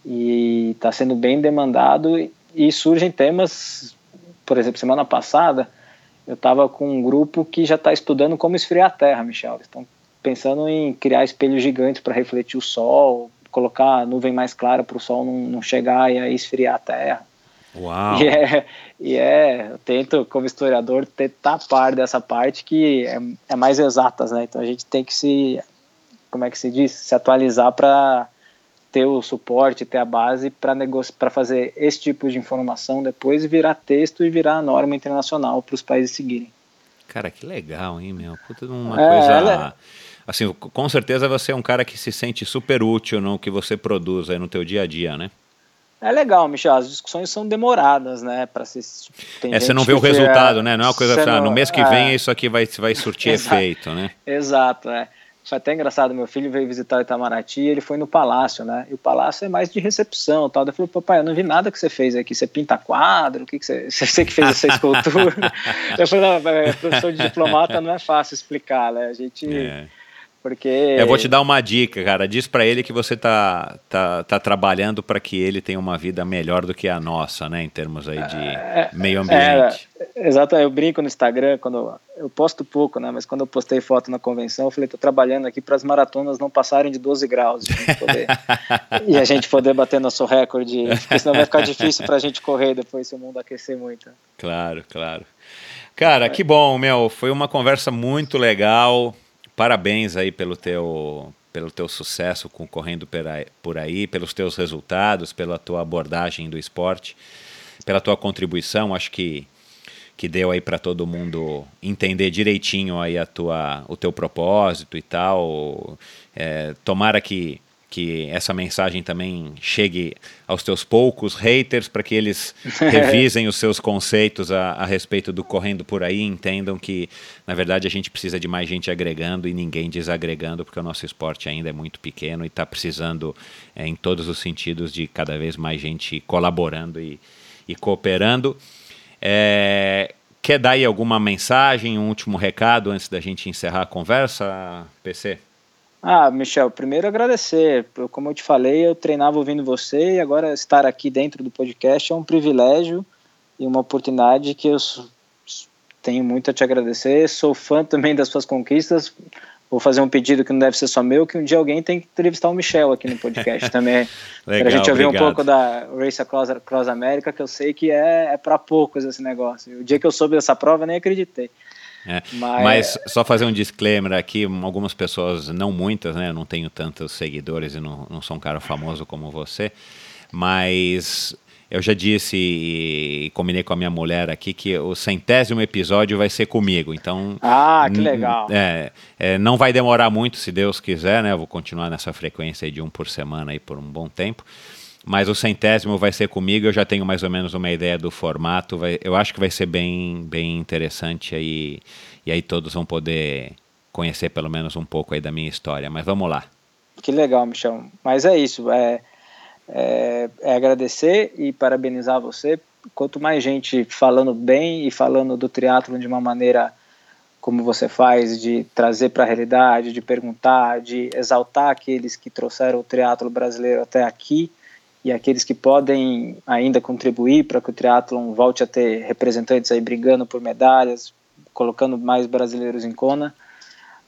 E está sendo bem demandado e surgem temas, por exemplo, semana passada eu estava com um grupo que já está estudando como esfriar a Terra, Michel. Estão pensando em criar espelhos gigantes para refletir o Sol, colocar nuvem mais clara para o Sol não, não, chegar e aí esfriar a Terra. Uau! E é, e é, eu tento, como historiador, tentar par dessa parte que é, é mais exatas, né? Então a gente tem que se, como é que se diz, se atualizar para ter o suporte, ter a base para fazer esse tipo de informação depois e virar texto e virar norma internacional para os países seguirem. Cara, que legal, hein, meu? Puta, uma é, coisa. Ela... Assim, com certeza você é um cara que se sente super útil no que você produz aí no teu dia a dia, né? É legal, Michel. As discussões são demoradas, né? Para se. é, você não vê o resultado, é, né? Não é uma coisa assim, ah, no mês que vem é, isso aqui vai, vai surtir efeito, né? Exato, é. Foi até engraçado, meu filho veio visitar o Itamaraty e ele foi no palácio, né? E o palácio é mais de recepção tal. Ele falou, papai, eu não vi nada que você fez aqui. Você pinta quadro? O que, que você. Você que fez essa escultura? eu falei, não, é, professor de diplomata não é fácil explicar, né? A gente. É porque... Eu vou te dar uma dica, cara. Diz para ele que você tá, tá, tá trabalhando para que ele tenha uma vida melhor do que a nossa, né? Em termos aí de é, meio ambiente. É, exato, eu brinco no Instagram, quando eu posto pouco, né? Mas quando eu postei foto na convenção, eu falei, tô trabalhando aqui para as maratonas não passarem de 12 graus. Poder, e a gente poder bater nosso recorde, porque senão vai ficar difícil para a gente correr depois se o mundo aquecer muito. Claro, claro. Cara, que bom, meu. Foi uma conversa muito legal parabéns aí pelo teu, pelo teu sucesso concorrendo por aí, pelos teus resultados, pela tua abordagem do esporte, pela tua contribuição. Acho que que deu aí para todo mundo entender direitinho aí a tua, o teu propósito e tal. É, tomara que que essa mensagem também chegue aos teus poucos haters para que eles revisem os seus conceitos a, a, respeito do correndo por aí, entendam que na verdade a gente precisa de mais gente agregando e ninguém desagregando, porque o nosso esporte ainda é muito pequeno e está precisando é, em todos os sentidos de cada vez mais gente colaborando e, e cooperando. É, quer dar aí alguma mensagem, um último recado antes da gente encerrar a conversa, PC? Ah, Michel, primeiro agradecer. Como eu te falei, eu treinava ouvindo você e agora estar aqui dentro do podcast é um privilégio e uma oportunidade que eu tenho muito a te agradecer. Sou fã também das suas conquistas. vou fazer um pedido que não deve ser só meu, que um dia alguém tem que entrevistar o Michel aqui no podcast também. para a gente ouvir obrigado. um pouco da Race Across, Across America, que eu sei que é, é para poucos esse negócio. O dia que eu soube dessa prova, nem acreditei. É, mas... mas... só fazer um disclaimer aqui, algumas pessoas, não muitas, né? Eu não tenho tantos seguidores e não, não sou um cara famoso como você, mas eu já disse e combinei com a minha mulher aqui que o centésimo episódio vai ser comigo. Então. Ah, que legal. É, é, não vai demorar muito, se Deus quiser, né? Eu vou continuar nessa frequência de um por semana aí por um bom tempo. Mas o centésimo vai ser comigo, eu já tenho mais ou menos uma ideia do formato. Vai, eu acho que vai ser bem, bem interessante aí. E aí todos vão poder conhecer pelo menos um pouco aí da minha história. Mas vamos lá. Que legal, Michel. Mas é isso. É, é, é agradecer e parabenizar você. Quanto mais gente falando bem e falando do triatlo de uma maneira como você faz, de trazer para a realidade, de perguntar, de exaltar aqueles que trouxeram o triatlo brasileiro até aqui e aqueles que podem ainda contribuir para que o triatlon volte a ter representantes aí brigando por medalhas, colocando mais brasileiros em Kona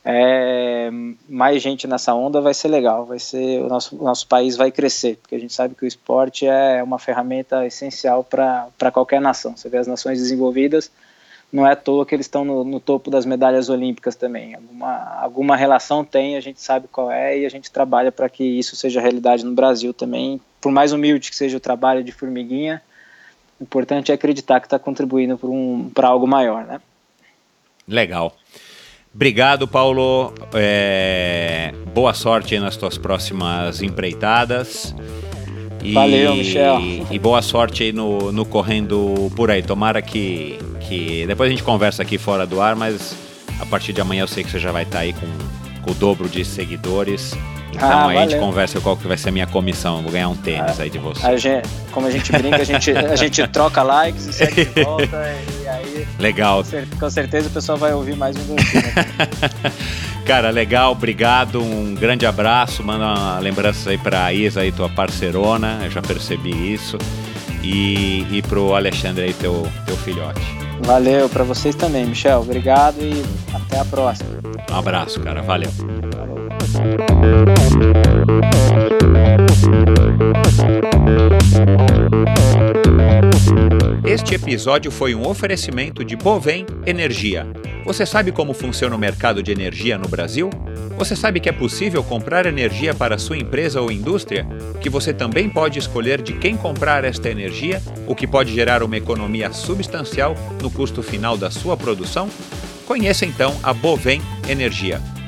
é, mais gente nessa onda vai ser legal, vai ser o nosso, o nosso país vai crescer, porque a gente sabe que o esporte é uma ferramenta essencial para qualquer nação. Você vê as nações desenvolvidas, não é à toa que eles estão no, no, topo das medalhas olímpicas também. Alguma, alguma relação tem, a gente sabe qual é e a gente trabalha para que isso seja realidade no Brasil também. Por mais humilde que seja o trabalho de formiguinha, o importante é acreditar que está contribuindo para um, algo maior, né? Legal. Obrigado, Paulo. É... Boa sorte nas tuas próximas empreitadas. E... Valeu, Michel. E boa sorte aí no, no correndo por aí. Tomara que, que. Depois a gente conversa aqui fora do ar, mas a partir de amanhã eu sei que você já vai estar aí com, com o dobro de seguidores. Então ah, aí a gente conversa qual que vai ser a minha comissão. Vou ganhar um tênis ah, aí de você. A gente, como a gente brinca, a gente, a gente troca likes e segue de volta. e aí. Legal. Com certeza o pessoal vai ouvir mais um Cara, legal, obrigado. Um grande abraço. Manda uma lembrança aí pra Isa aí, tua parceirona. Eu já percebi isso. E, e pro Alexandre aí, teu, teu filhote. Valeu, para vocês também, Michel. Obrigado e até a próxima. Um abraço, cara. Valeu. Este episódio foi um oferecimento de Bovem Energia. Você sabe como funciona o mercado de energia no Brasil? Você sabe que é possível comprar energia para sua empresa ou indústria? Que você também pode escolher de quem comprar esta energia, o que pode gerar uma economia substancial no custo final da sua produção? Conheça então a Bovem Energia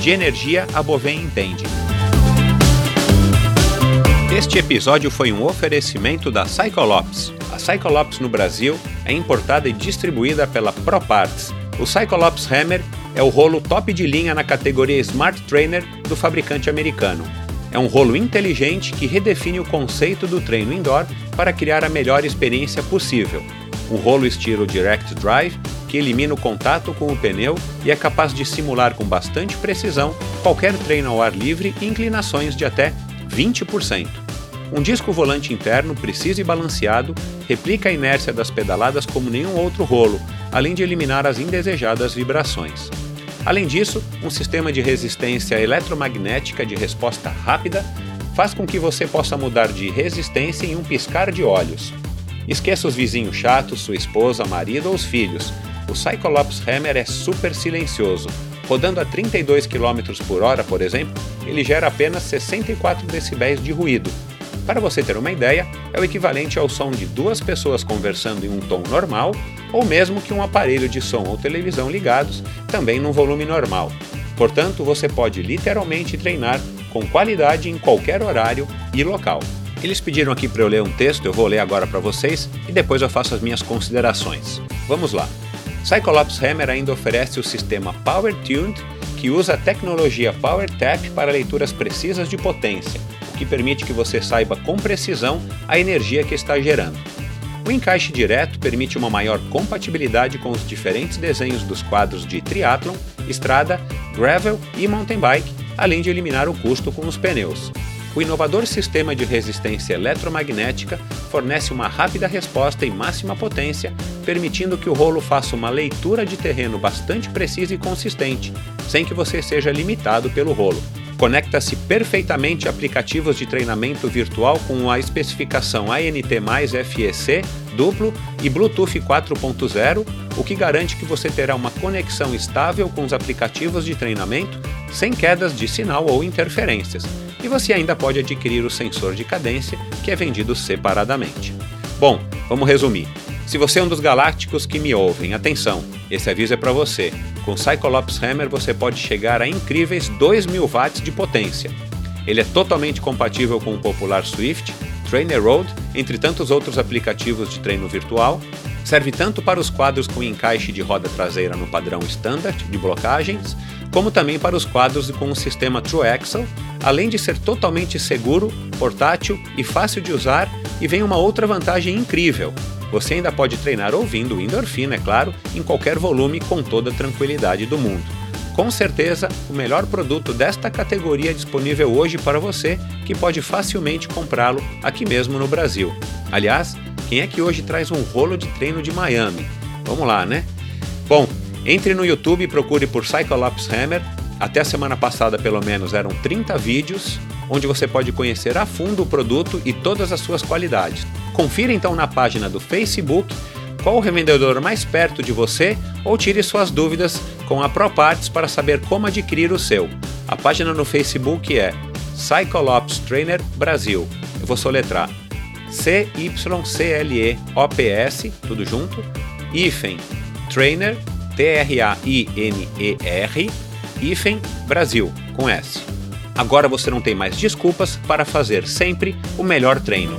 De energia, a Bovem entende. Este episódio foi um oferecimento da Cyclops. A Cyclops no Brasil é importada e distribuída pela ProParts. O Cyclops Hammer é o rolo top de linha na categoria Smart Trainer do fabricante americano. É um rolo inteligente que redefine o conceito do treino indoor para criar a melhor experiência possível. Um rolo estilo Direct Drive que elimina o contato com o pneu e é capaz de simular com bastante precisão qualquer treino ao ar livre e inclinações de até 20%. Um disco volante interno preciso e balanceado replica a inércia das pedaladas como nenhum outro rolo, além de eliminar as indesejadas vibrações. Além disso, um sistema de resistência eletromagnética de resposta rápida faz com que você possa mudar de resistência em um piscar de olhos. Esqueça os vizinhos chatos, sua esposa, marido ou os filhos. O Cyclops Hammer é super silencioso. Rodando a 32 km por hora, por exemplo, ele gera apenas 64 decibéis de ruído. Para você ter uma ideia, é o equivalente ao som de duas pessoas conversando em um tom normal, ou mesmo que um aparelho de som ou televisão ligados, também num volume normal. Portanto, você pode literalmente treinar com qualidade em qualquer horário e local. Eles pediram aqui para eu ler um texto, eu vou ler agora para vocês e depois eu faço as minhas considerações. Vamos lá. Cyclops Hammer ainda oferece o sistema Power Tuned que usa a tecnologia PowerTap para leituras precisas de potência, o que permite que você saiba com precisão a energia que está gerando. O encaixe direto permite uma maior compatibilidade com os diferentes desenhos dos quadros de triathlon, estrada, gravel e mountain bike, além de eliminar o custo com os pneus. O inovador sistema de resistência eletromagnética fornece uma rápida resposta em máxima potência, permitindo que o rolo faça uma leitura de terreno bastante precisa e consistente, sem que você seja limitado pelo rolo. Conecta-se perfeitamente aplicativos de treinamento virtual com a especificação ANT FEC duplo e Bluetooth 4.0, o que garante que você terá uma conexão estável com os aplicativos de treinamento sem quedas de sinal ou interferências e você ainda pode adquirir o sensor de cadência, que é vendido separadamente. Bom, vamos resumir. Se você é um dos galácticos que me ouvem, atenção, esse aviso é para você. Com Cyclops Hammer você pode chegar a incríveis 2000 watts de potência. Ele é totalmente compatível com o popular Swift, Trainer Road, entre tantos outros aplicativos de treino virtual. Serve tanto para os quadros com encaixe de roda traseira no padrão standard de blocagens, como também para os quadros com o sistema True Axle, além de ser totalmente seguro, portátil e fácil de usar, e vem uma outra vantagem incrível. Você ainda pode treinar ouvindo o endorfina, é claro, em qualquer volume com toda a tranquilidade do mundo. Com certeza, o melhor produto desta categoria disponível hoje para você, que pode facilmente comprá-lo aqui mesmo no Brasil. Aliás, quem é que hoje traz um rolo de treino de Miami? Vamos lá, né? Bom, entre no YouTube e procure por Cyclops Hammer até a semana passada, pelo menos, eram 30 vídeos onde você pode conhecer a fundo o produto e todas as suas qualidades. Confira então na página do Facebook qual o revendedor mais perto de você ou tire suas dúvidas com a ProParts para saber como adquirir o seu. A página no Facebook é Cyclops Trainer Brasil. Eu vou soletrar C-Y-C-L-E-O-P-S, tudo junto, hífen, Trainer, T-R-A-I-N-E-R, hífen Brasil, com S. Agora você não tem mais desculpas para fazer sempre o melhor treino.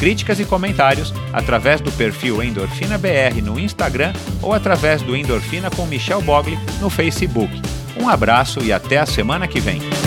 críticas e comentários através do perfil Endorfina BR no Instagram ou através do Endorfina com Michel Bogli no Facebook. Um abraço e até a semana que vem.